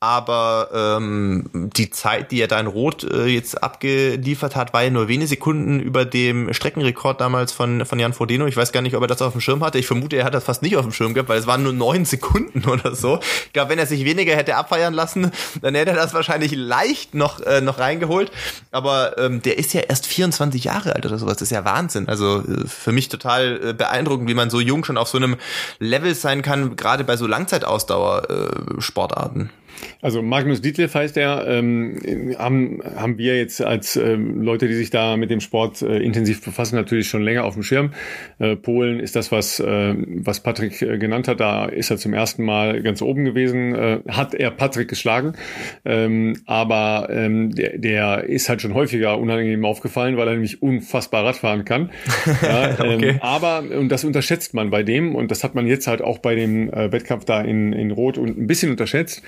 Aber ähm, die Zeit, die er da in Rot äh, jetzt abgeliefert hat, war ja nur wenige Sekunden über dem Streckenrekord damals von, von Jan Frodeno. Ich weiß gar nicht, ob er das auf dem Schirm hatte. Ich vermute, er hat das fast nicht auf dem Schirm gehabt, weil es waren nur neun Sekunden oder so. Ich glaube, wenn er sich weniger hätte abfeiern lassen, dann hätte er das wahrscheinlich leicht noch, äh, noch reingeholt. Aber ähm, der ist ja erst 24 Jahre alt oder sowas. Das ist ja Wahnsinn. Also äh, für mich total äh, beeindruckend, wie man so jung schon auf so einem Level sein kann, gerade bei so Langzeitausdauer-Sportarten. Äh, also Magnus Dietleff heißt er, ähm, haben, haben wir jetzt als ähm, Leute, die sich da mit dem Sport äh, intensiv befassen, natürlich schon länger auf dem Schirm. Äh, Polen ist das, was, äh, was Patrick äh, genannt hat. Da ist er zum ersten Mal ganz oben gewesen. Äh, hat er Patrick geschlagen. Ähm, aber ähm, der, der ist halt schon häufiger unangenehm aufgefallen, weil er nämlich unfassbar Radfahren kann. ja, ähm, okay. Aber, und das unterschätzt man bei dem, und das hat man jetzt halt auch bei dem äh, Wettkampf da in, in Rot und ein bisschen unterschätzt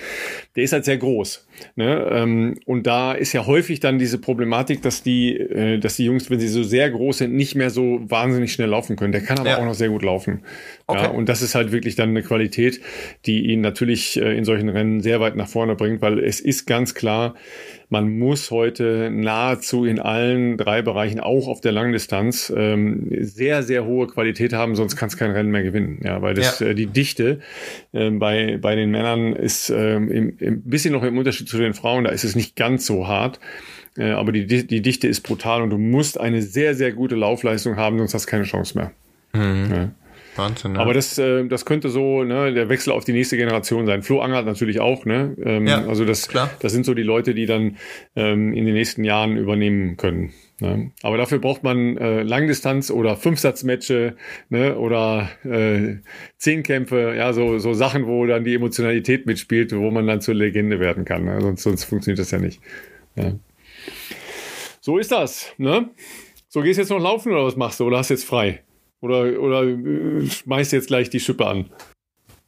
der ist halt sehr groß. Ne? Ähm, und da ist ja häufig dann diese Problematik, dass die, äh, dass die Jungs, wenn sie so sehr groß sind, nicht mehr so wahnsinnig schnell laufen können. Der kann aber ja. auch noch sehr gut laufen. Okay. Ja, und das ist halt wirklich dann eine Qualität, die ihn natürlich äh, in solchen Rennen sehr weit nach vorne bringt, weil es ist ganz klar, man muss heute nahezu in allen drei Bereichen, auch auf der Langdistanz, ähm, sehr, sehr hohe Qualität haben, sonst kann es kein Rennen mehr gewinnen. Ja, weil das, ja. äh, die Dichte äh, bei, bei den Männern ist ähm, im, im, bisschen noch im Unterschied zu den Frauen, da ist es nicht ganz so hart. Äh, aber die, die Dichte ist brutal und du musst eine sehr, sehr gute Laufleistung haben, sonst hast du keine Chance mehr. Mhm. Ja. Wahnsinn, ja. Aber das, äh, das könnte so ne, der Wechsel auf die nächste Generation sein. Flo Angert natürlich auch. Ne? Ähm, ja, also das, klar. das sind so die Leute, die dann ähm, in den nächsten Jahren übernehmen können. Ne? Aber dafür braucht man äh, Langdistanz oder Fünfsatzmatche ne? oder äh, Zehnkämpfe, ja, so, so Sachen, wo dann die Emotionalität mitspielt, wo man dann zur Legende werden kann. Ne? Sonst, sonst funktioniert das ja nicht. Ja. So ist das. Ne? So gehst du jetzt noch laufen oder was machst du? Oder hast du jetzt frei? Oder, oder äh, schmeißt jetzt gleich die Schippe an?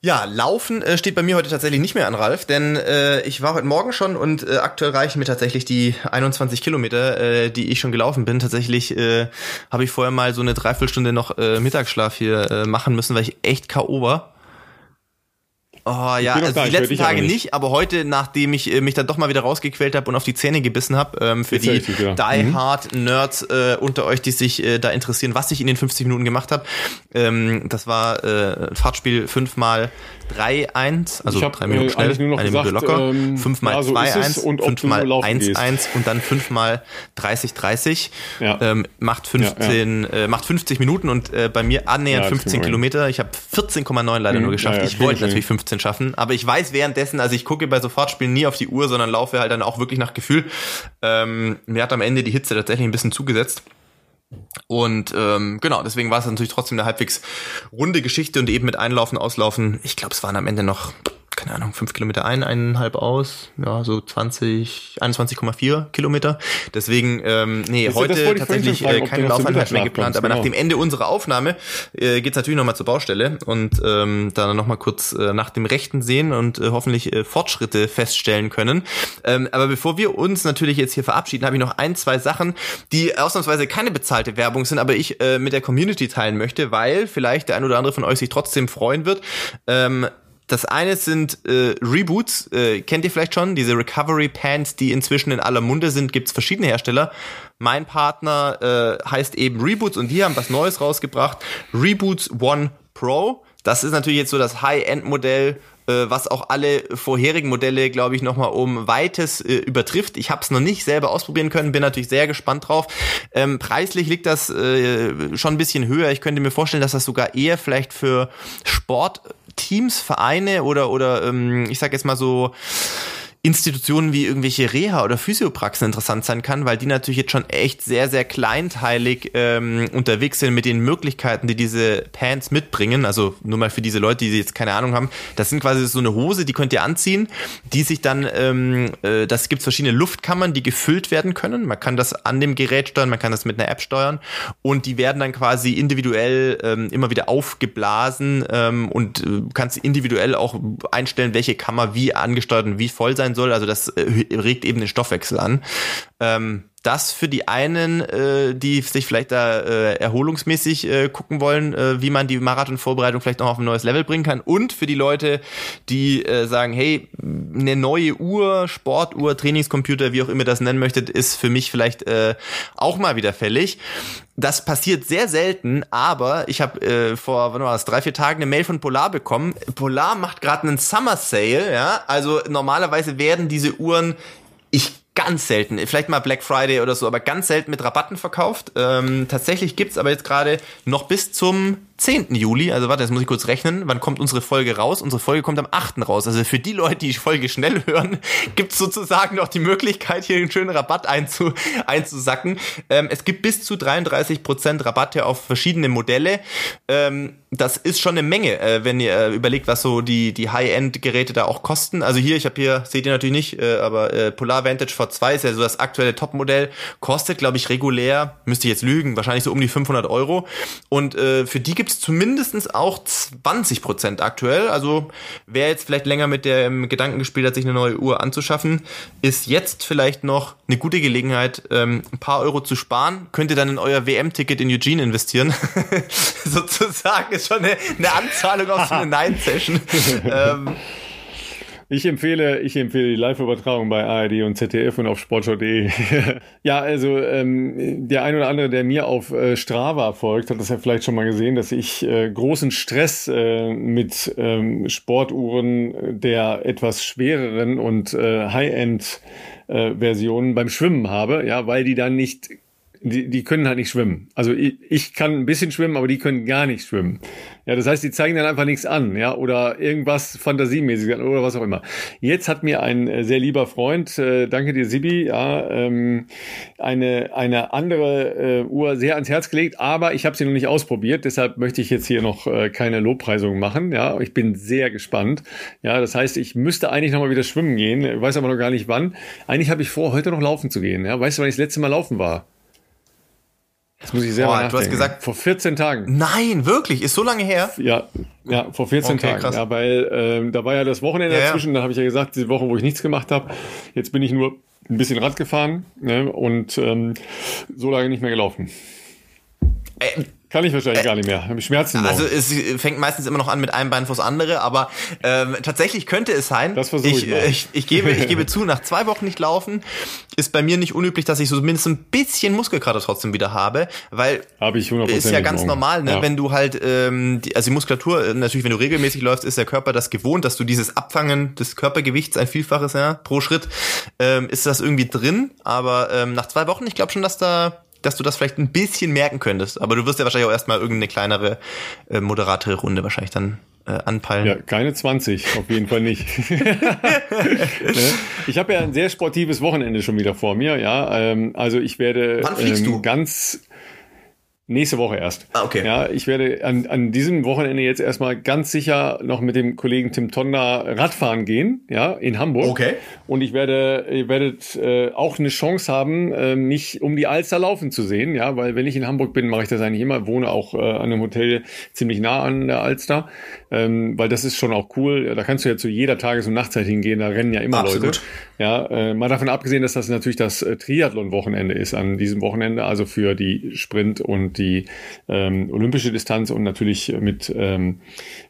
Ja, Laufen äh, steht bei mir heute tatsächlich nicht mehr an, Ralf, denn äh, ich war heute Morgen schon und äh, aktuell reichen mir tatsächlich die 21 Kilometer, äh, die ich schon gelaufen bin. Tatsächlich äh, habe ich vorher mal so eine Dreiviertelstunde noch äh, Mittagsschlaf hier äh, machen müssen, weil ich echt K.O. war. Oh ja, also die letzten Tage nicht. nicht. aber heute, nachdem ich äh, mich dann doch mal wieder rausgequält habe und auf die Zähne gebissen habe, ähm, für Jetzt die ja. Die mhm. Hard Nerds äh, unter euch, die sich äh, da interessieren, was ich in den 50 Minuten gemacht habe, ähm, das war äh, Fahrtspiel fünfmal 3-1, also hab, drei Minuten äh, schnell, eine Minute locker, ähm, fünfmal ja, so 2-1, fünfmal 1-1 und dann fünfmal 30-30. Ja. Ähm, macht 15, ja, äh, macht 50 Minuten und äh, bei mir annähernd 15 Kilometer. Ich habe 14,9 leider mhm, nur geschafft. ich wollte natürlich 15 schaffen, aber ich weiß währenddessen, also ich gucke bei Sofortspielen nie auf die Uhr, sondern laufe halt dann auch wirklich nach Gefühl. Ähm, mir hat am Ende die Hitze tatsächlich ein bisschen zugesetzt. Und ähm, genau, deswegen war es natürlich trotzdem eine halbwegs runde Geschichte und eben mit Einlaufen, Auslaufen. Ich glaube, es waren am Ende noch keine Ahnung, fünf Kilometer ein, eineinhalb aus, ja, so 20, 21,4 Kilometer. Deswegen, ähm, nee, das heute tatsächlich fragen, äh, keine Laufeinheit mehr geplant, aber genau. nach dem Ende unserer Aufnahme äh, geht natürlich nochmal zur Baustelle und ähm, dann nochmal kurz äh, nach dem Rechten sehen und äh, hoffentlich äh, Fortschritte feststellen können. Ähm, aber bevor wir uns natürlich jetzt hier verabschieden, habe ich noch ein, zwei Sachen, die ausnahmsweise keine bezahlte Werbung sind, aber ich äh, mit der Community teilen möchte, weil vielleicht der ein oder andere von euch sich trotzdem freuen wird. Ähm, das eine sind äh, Reboots, äh, kennt ihr vielleicht schon, diese Recovery Pants, die inzwischen in aller Munde sind, gibt's verschiedene Hersteller. Mein Partner äh, heißt eben Reboots und die haben was Neues rausgebracht. Reboots One Pro. Das ist natürlich jetzt so das High-End-Modell äh, was auch alle vorherigen Modelle, glaube ich, nochmal um weites äh, übertrifft. Ich habe es noch nicht selber ausprobieren können, bin natürlich sehr gespannt drauf. Ähm, preislich liegt das äh, schon ein bisschen höher. Ich könnte mir vorstellen, dass das sogar eher vielleicht für Sportteams, Vereine oder oder ähm, ich sage jetzt mal so Institutionen wie irgendwelche Reha- oder Physiopraxen interessant sein kann, weil die natürlich jetzt schon echt sehr, sehr kleinteilig ähm, unterwegs sind mit den Möglichkeiten, die diese Pants mitbringen. Also nur mal für diese Leute, die jetzt keine Ahnung haben. Das sind quasi so eine Hose, die könnt ihr anziehen, die sich dann, ähm, äh, das gibt verschiedene Luftkammern, die gefüllt werden können. Man kann das an dem Gerät steuern, man kann das mit einer App steuern und die werden dann quasi individuell ähm, immer wieder aufgeblasen ähm, und äh, kannst individuell auch einstellen, welche Kammer wie angesteuert und wie voll sein soll. Also das äh, regt eben den Stoffwechsel an. Ähm, das für die einen, äh, die sich vielleicht da äh, erholungsmäßig äh, gucken wollen, äh, wie man die Marathonvorbereitung vielleicht noch auf ein neues Level bringen kann. Und für die Leute, die äh, sagen, hey, eine neue Uhr, Sportuhr, Trainingscomputer, wie auch immer das nennen möchtet, ist für mich vielleicht äh, auch mal wieder fällig. Das passiert sehr selten, aber ich habe äh, vor wann war das, drei, vier Tagen eine Mail von Polar bekommen. Polar macht gerade einen Summer Sale, ja. Also normalerweise werden diese Uhren, ich ganz selten, vielleicht mal Black Friday oder so, aber ganz selten mit Rabatten verkauft. Ähm, tatsächlich gibt's aber jetzt gerade noch bis zum 10. Juli, also warte, jetzt muss ich kurz rechnen, wann kommt unsere Folge raus? Unsere Folge kommt am 8. raus. Also für die Leute, die die Folge schnell hören, gibt's sozusagen noch die Möglichkeit, hier einen schönen Rabatt einzu, einzusacken. Ähm, es gibt bis zu 33% Rabatt ja auf verschiedene Modelle. Ähm, das ist schon eine Menge, äh, wenn ihr äh, überlegt, was so die, die High-End-Geräte da auch kosten. Also hier, ich habe hier, seht ihr natürlich nicht, äh, aber äh, Polar Vantage V2 ist ja so das aktuelle Topmodell, kostet, glaube ich, regulär, müsste ich jetzt lügen, wahrscheinlich so um die 500 Euro. Und äh, für die gibt es zumindest auch 20 Prozent aktuell. Also wer jetzt vielleicht länger mit dem Gedanken gespielt hat, sich eine neue Uhr anzuschaffen, ist jetzt vielleicht noch eine gute Gelegenheit, ähm, ein paar Euro zu sparen. Könnt ihr dann in euer WM-Ticket in Eugene investieren. Sozusagen ist schon eine, eine Anzahlung auf so eine Nine-Session. ähm, ich empfehle, ich empfehle die Live-Übertragung bei ARD und ZDF und auf sportschau.de. ja, also ähm, der ein oder andere, der mir auf äh, Strava folgt, hat das ja vielleicht schon mal gesehen, dass ich äh, großen Stress äh, mit ähm, Sportuhren der etwas schwereren und äh, High-End äh, Versionen beim Schwimmen habe, ja, weil die dann nicht die, die können halt nicht schwimmen. Also ich, ich kann ein bisschen schwimmen, aber die können gar nicht schwimmen. Ja, das heißt, die zeigen dann einfach nichts an, ja, oder irgendwas fantasiemäßig oder was auch immer. Jetzt hat mir ein äh, sehr lieber Freund, äh, danke dir, Sibi, ja, ähm, eine, eine andere äh, Uhr sehr ans Herz gelegt, aber ich habe sie noch nicht ausprobiert, deshalb möchte ich jetzt hier noch äh, keine Lobpreisung machen, ja, ich bin sehr gespannt. Ja, das heißt, ich müsste eigentlich noch mal wieder schwimmen gehen, weiß aber noch gar nicht wann. Eigentlich habe ich vor, heute noch laufen zu gehen, ja. Weißt du, wann ich das letzte Mal laufen war? Das muss ich selber Boah, Du hast gesagt, vor 14 Tagen. Nein, wirklich? Ist so lange her? Ja, ja, vor 14 okay, Tagen. Krass. Ja, weil ähm, da war ja das Wochenende ja, dazwischen. Da habe ich ja gesagt, die Woche, wo ich nichts gemacht habe. Jetzt bin ich nur ein bisschen Rad gefahren ne, und ähm, so lange nicht mehr gelaufen. Äh, kann ich wahrscheinlich äh, gar nicht mehr. Habe Schmerzen. Also es fängt meistens immer noch an mit einem Bein vors andere, aber ähm, tatsächlich könnte es sein. Das versuche ich, ich, mal. ich, ich gebe, ich gebe zu, nach zwei Wochen nicht laufen ist bei mir nicht unüblich, dass ich so mindestens ein bisschen Muskelkater trotzdem wieder habe, weil habe ich ist ja ganz morgen. normal, ne? Ja. Wenn du halt, ähm, die, also die Muskulatur äh, natürlich, wenn du regelmäßig läufst, ist der Körper das gewohnt, dass du dieses Abfangen des Körpergewichts ein Vielfaches ja pro Schritt ähm, ist das irgendwie drin. Aber ähm, nach zwei Wochen, ich glaube schon, dass da dass du das vielleicht ein bisschen merken könntest. Aber du wirst ja wahrscheinlich auch erstmal irgendeine kleinere, äh, moderatere Runde wahrscheinlich dann äh, anpeilen. Ja, keine 20, auf jeden Fall nicht. Ne? ich habe ja ein sehr sportives Wochenende schon wieder vor mir, ja. Ähm, also ich werde Wann fliegst ähm, du? ganz Nächste Woche erst. Ah, okay. Ja, ich werde an, an diesem Wochenende jetzt erstmal ganz sicher noch mit dem Kollegen Tim Tonda Radfahren gehen, ja, in Hamburg. Okay. Und ich werde, ihr werdet äh, auch eine Chance haben, äh, mich um die Alster laufen zu sehen, ja, weil wenn ich in Hamburg bin, mache ich das eigentlich immer, wohne auch äh, an einem Hotel ziemlich nah an der Alster, ähm, weil das ist schon auch cool. Da kannst du ja zu jeder Tages- und Nachtzeit hingehen, da rennen ja immer Absolut. Leute. Ja, äh, mal davon abgesehen, dass das natürlich das äh, Triathlon-Wochenende ist an diesem Wochenende, also für die Sprint und die ähm, olympische Distanz und natürlich mit, ähm,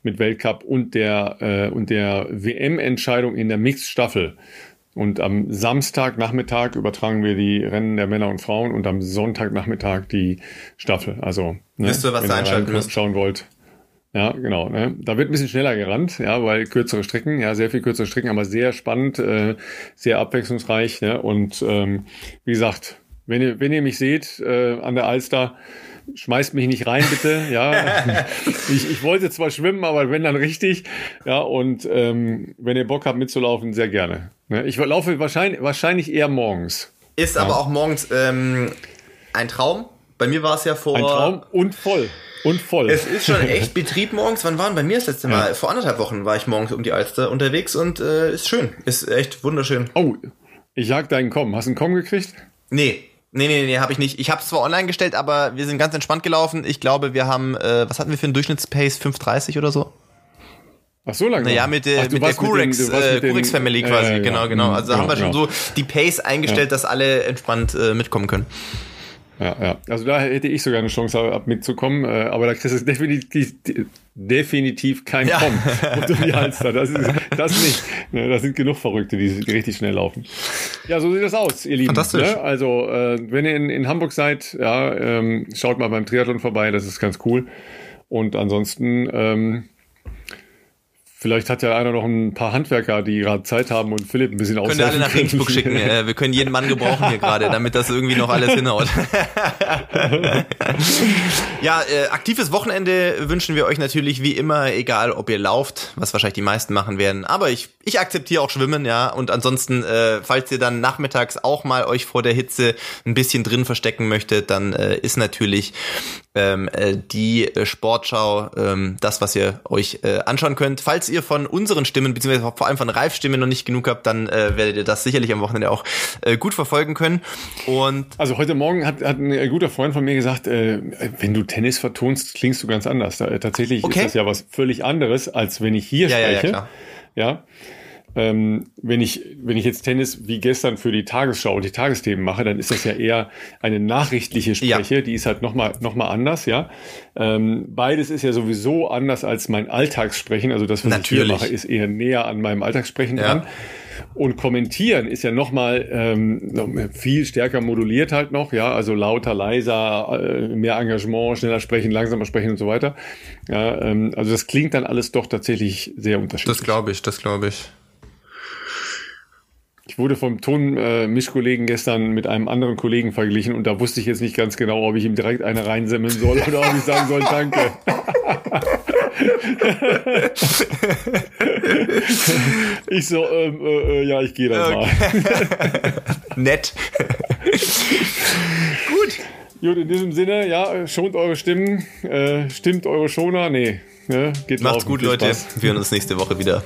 mit Weltcup und der, äh, und der WM-Entscheidung in der Mixed-Staffel. Und am Samstagnachmittag übertragen wir die Rennen der Männer und Frauen und am Sonntagnachmittag die Staffel. Also, ne, Wisst ihr, was wenn ihr schauen wollt. Ja, genau. Ne? Da wird ein bisschen schneller gerannt, ja, weil kürzere Strecken, ja, sehr viel kürzere Strecken, aber sehr spannend, äh, sehr abwechslungsreich. Ja? Und ähm, wie gesagt, wenn ihr, wenn ihr mich seht äh, an der Alster, schmeißt mich nicht rein, bitte. Ja, ich, ich wollte zwar schwimmen, aber wenn dann richtig. Ja, und ähm, wenn ihr Bock habt mitzulaufen, sehr gerne. Ne? Ich laufe wahrscheinlich, wahrscheinlich eher morgens. Ist ja. aber auch morgens ähm, ein Traum. Bei mir war es ja vor. Ein Traum und voll. Und voll. Es ist schon echt Betrieb morgens. Wann waren bei mir das letzte Mal? Ja. Vor anderthalb Wochen war ich morgens um die Alster unterwegs und äh, ist schön. Ist echt wunderschön. Oh, ich jag deinen Komm. Hast du einen Komm gekriegt? Nee, Nee, nee, nee, habe ich nicht. Ich habe es zwar online gestellt, aber wir sind ganz entspannt gelaufen. Ich glaube, wir haben, äh, was hatten wir für einen Durchschnittspace? 5,30 oder so? Ach, so lange? Naja, mit, der, Ach, mit der Curex, äh, Curex Family quasi, äh, genau, genau. Also genau, haben wir schon so die Pace eingestellt, ja. dass alle entspannt äh, mitkommen können. Ja, ja. Also da hätte ich sogar eine Chance ab mitzukommen, äh, aber da kriegst du definitiv, definitiv kein ja. Kommen unter die Halster. Das, ist, das nicht. Ne, da sind genug Verrückte, die, die, richtig schnell laufen. Ja, so sieht das aus, ihr Lieben. Fantastisch. Ne? Also, äh, wenn ihr in, in Hamburg seid, ja, ähm, schaut mal beim Triathlon vorbei, das ist ganz cool. Und ansonsten, ähm, Vielleicht hat ja einer noch ein paar Handwerker, die gerade Zeit haben und Philipp ein bisschen aushelfen Können alle nach Regensburg schicken. Äh, wir können jeden Mann gebrauchen hier gerade, damit das irgendwie noch alles hinhaut. ja, äh, aktives Wochenende wünschen wir euch natürlich wie immer, egal ob ihr lauft, was wahrscheinlich die meisten machen werden. Aber ich, ich akzeptiere auch Schwimmen, ja. Und ansonsten, äh, falls ihr dann nachmittags auch mal euch vor der Hitze ein bisschen drin verstecken möchtet, dann äh, ist natürlich ähm, äh, die äh, Sportschau ähm, das, was ihr euch äh, anschauen könnt. Falls ihr von unseren Stimmen, beziehungsweise vor allem von Ralfs Stimmen noch nicht genug habt, dann äh, werdet ihr das sicherlich am Wochenende auch äh, gut verfolgen können. Und also heute Morgen hat, hat ein guter Freund von mir gesagt, äh, wenn du Tennis vertonst, klingst du ganz anders. Da, äh, tatsächlich okay. ist das ja was völlig anderes, als wenn ich hier ja, spreche. Ja, ja, klar. ja ähm, wenn ich, wenn ich jetzt Tennis wie gestern für die Tagesschau und die Tagesthemen mache, dann ist das ja eher eine nachrichtliche Spreche, ja. die ist halt nochmal noch mal anders, ja. Ähm, beides ist ja sowieso anders als mein Alltagssprechen, also das, was Natürlich. ich hier mache, ist eher näher an meinem Alltagssprechen ja. dran. Und kommentieren ist ja nochmal ähm, viel stärker moduliert halt noch, ja, also lauter, leiser, äh, mehr Engagement, schneller sprechen, langsamer sprechen und so weiter. Ja, ähm, also das klingt dann alles doch tatsächlich sehr unterschiedlich. Das glaube ich, das glaube ich. Ich wurde vom Tonmischkollegen gestern mit einem anderen Kollegen verglichen und da wusste ich jetzt nicht ganz genau, ob ich ihm direkt eine reinsemmeln soll oder ob ich sagen soll, danke. ich so, ähm, äh, äh ja, ich gehe dann okay. mal. Nett. Gut. Gut, in diesem Sinne, ja, schont eure Stimmen, äh, stimmt eure Schoner, nee, ne, Macht's gut, Leute. Wir hören uns nächste Woche wieder.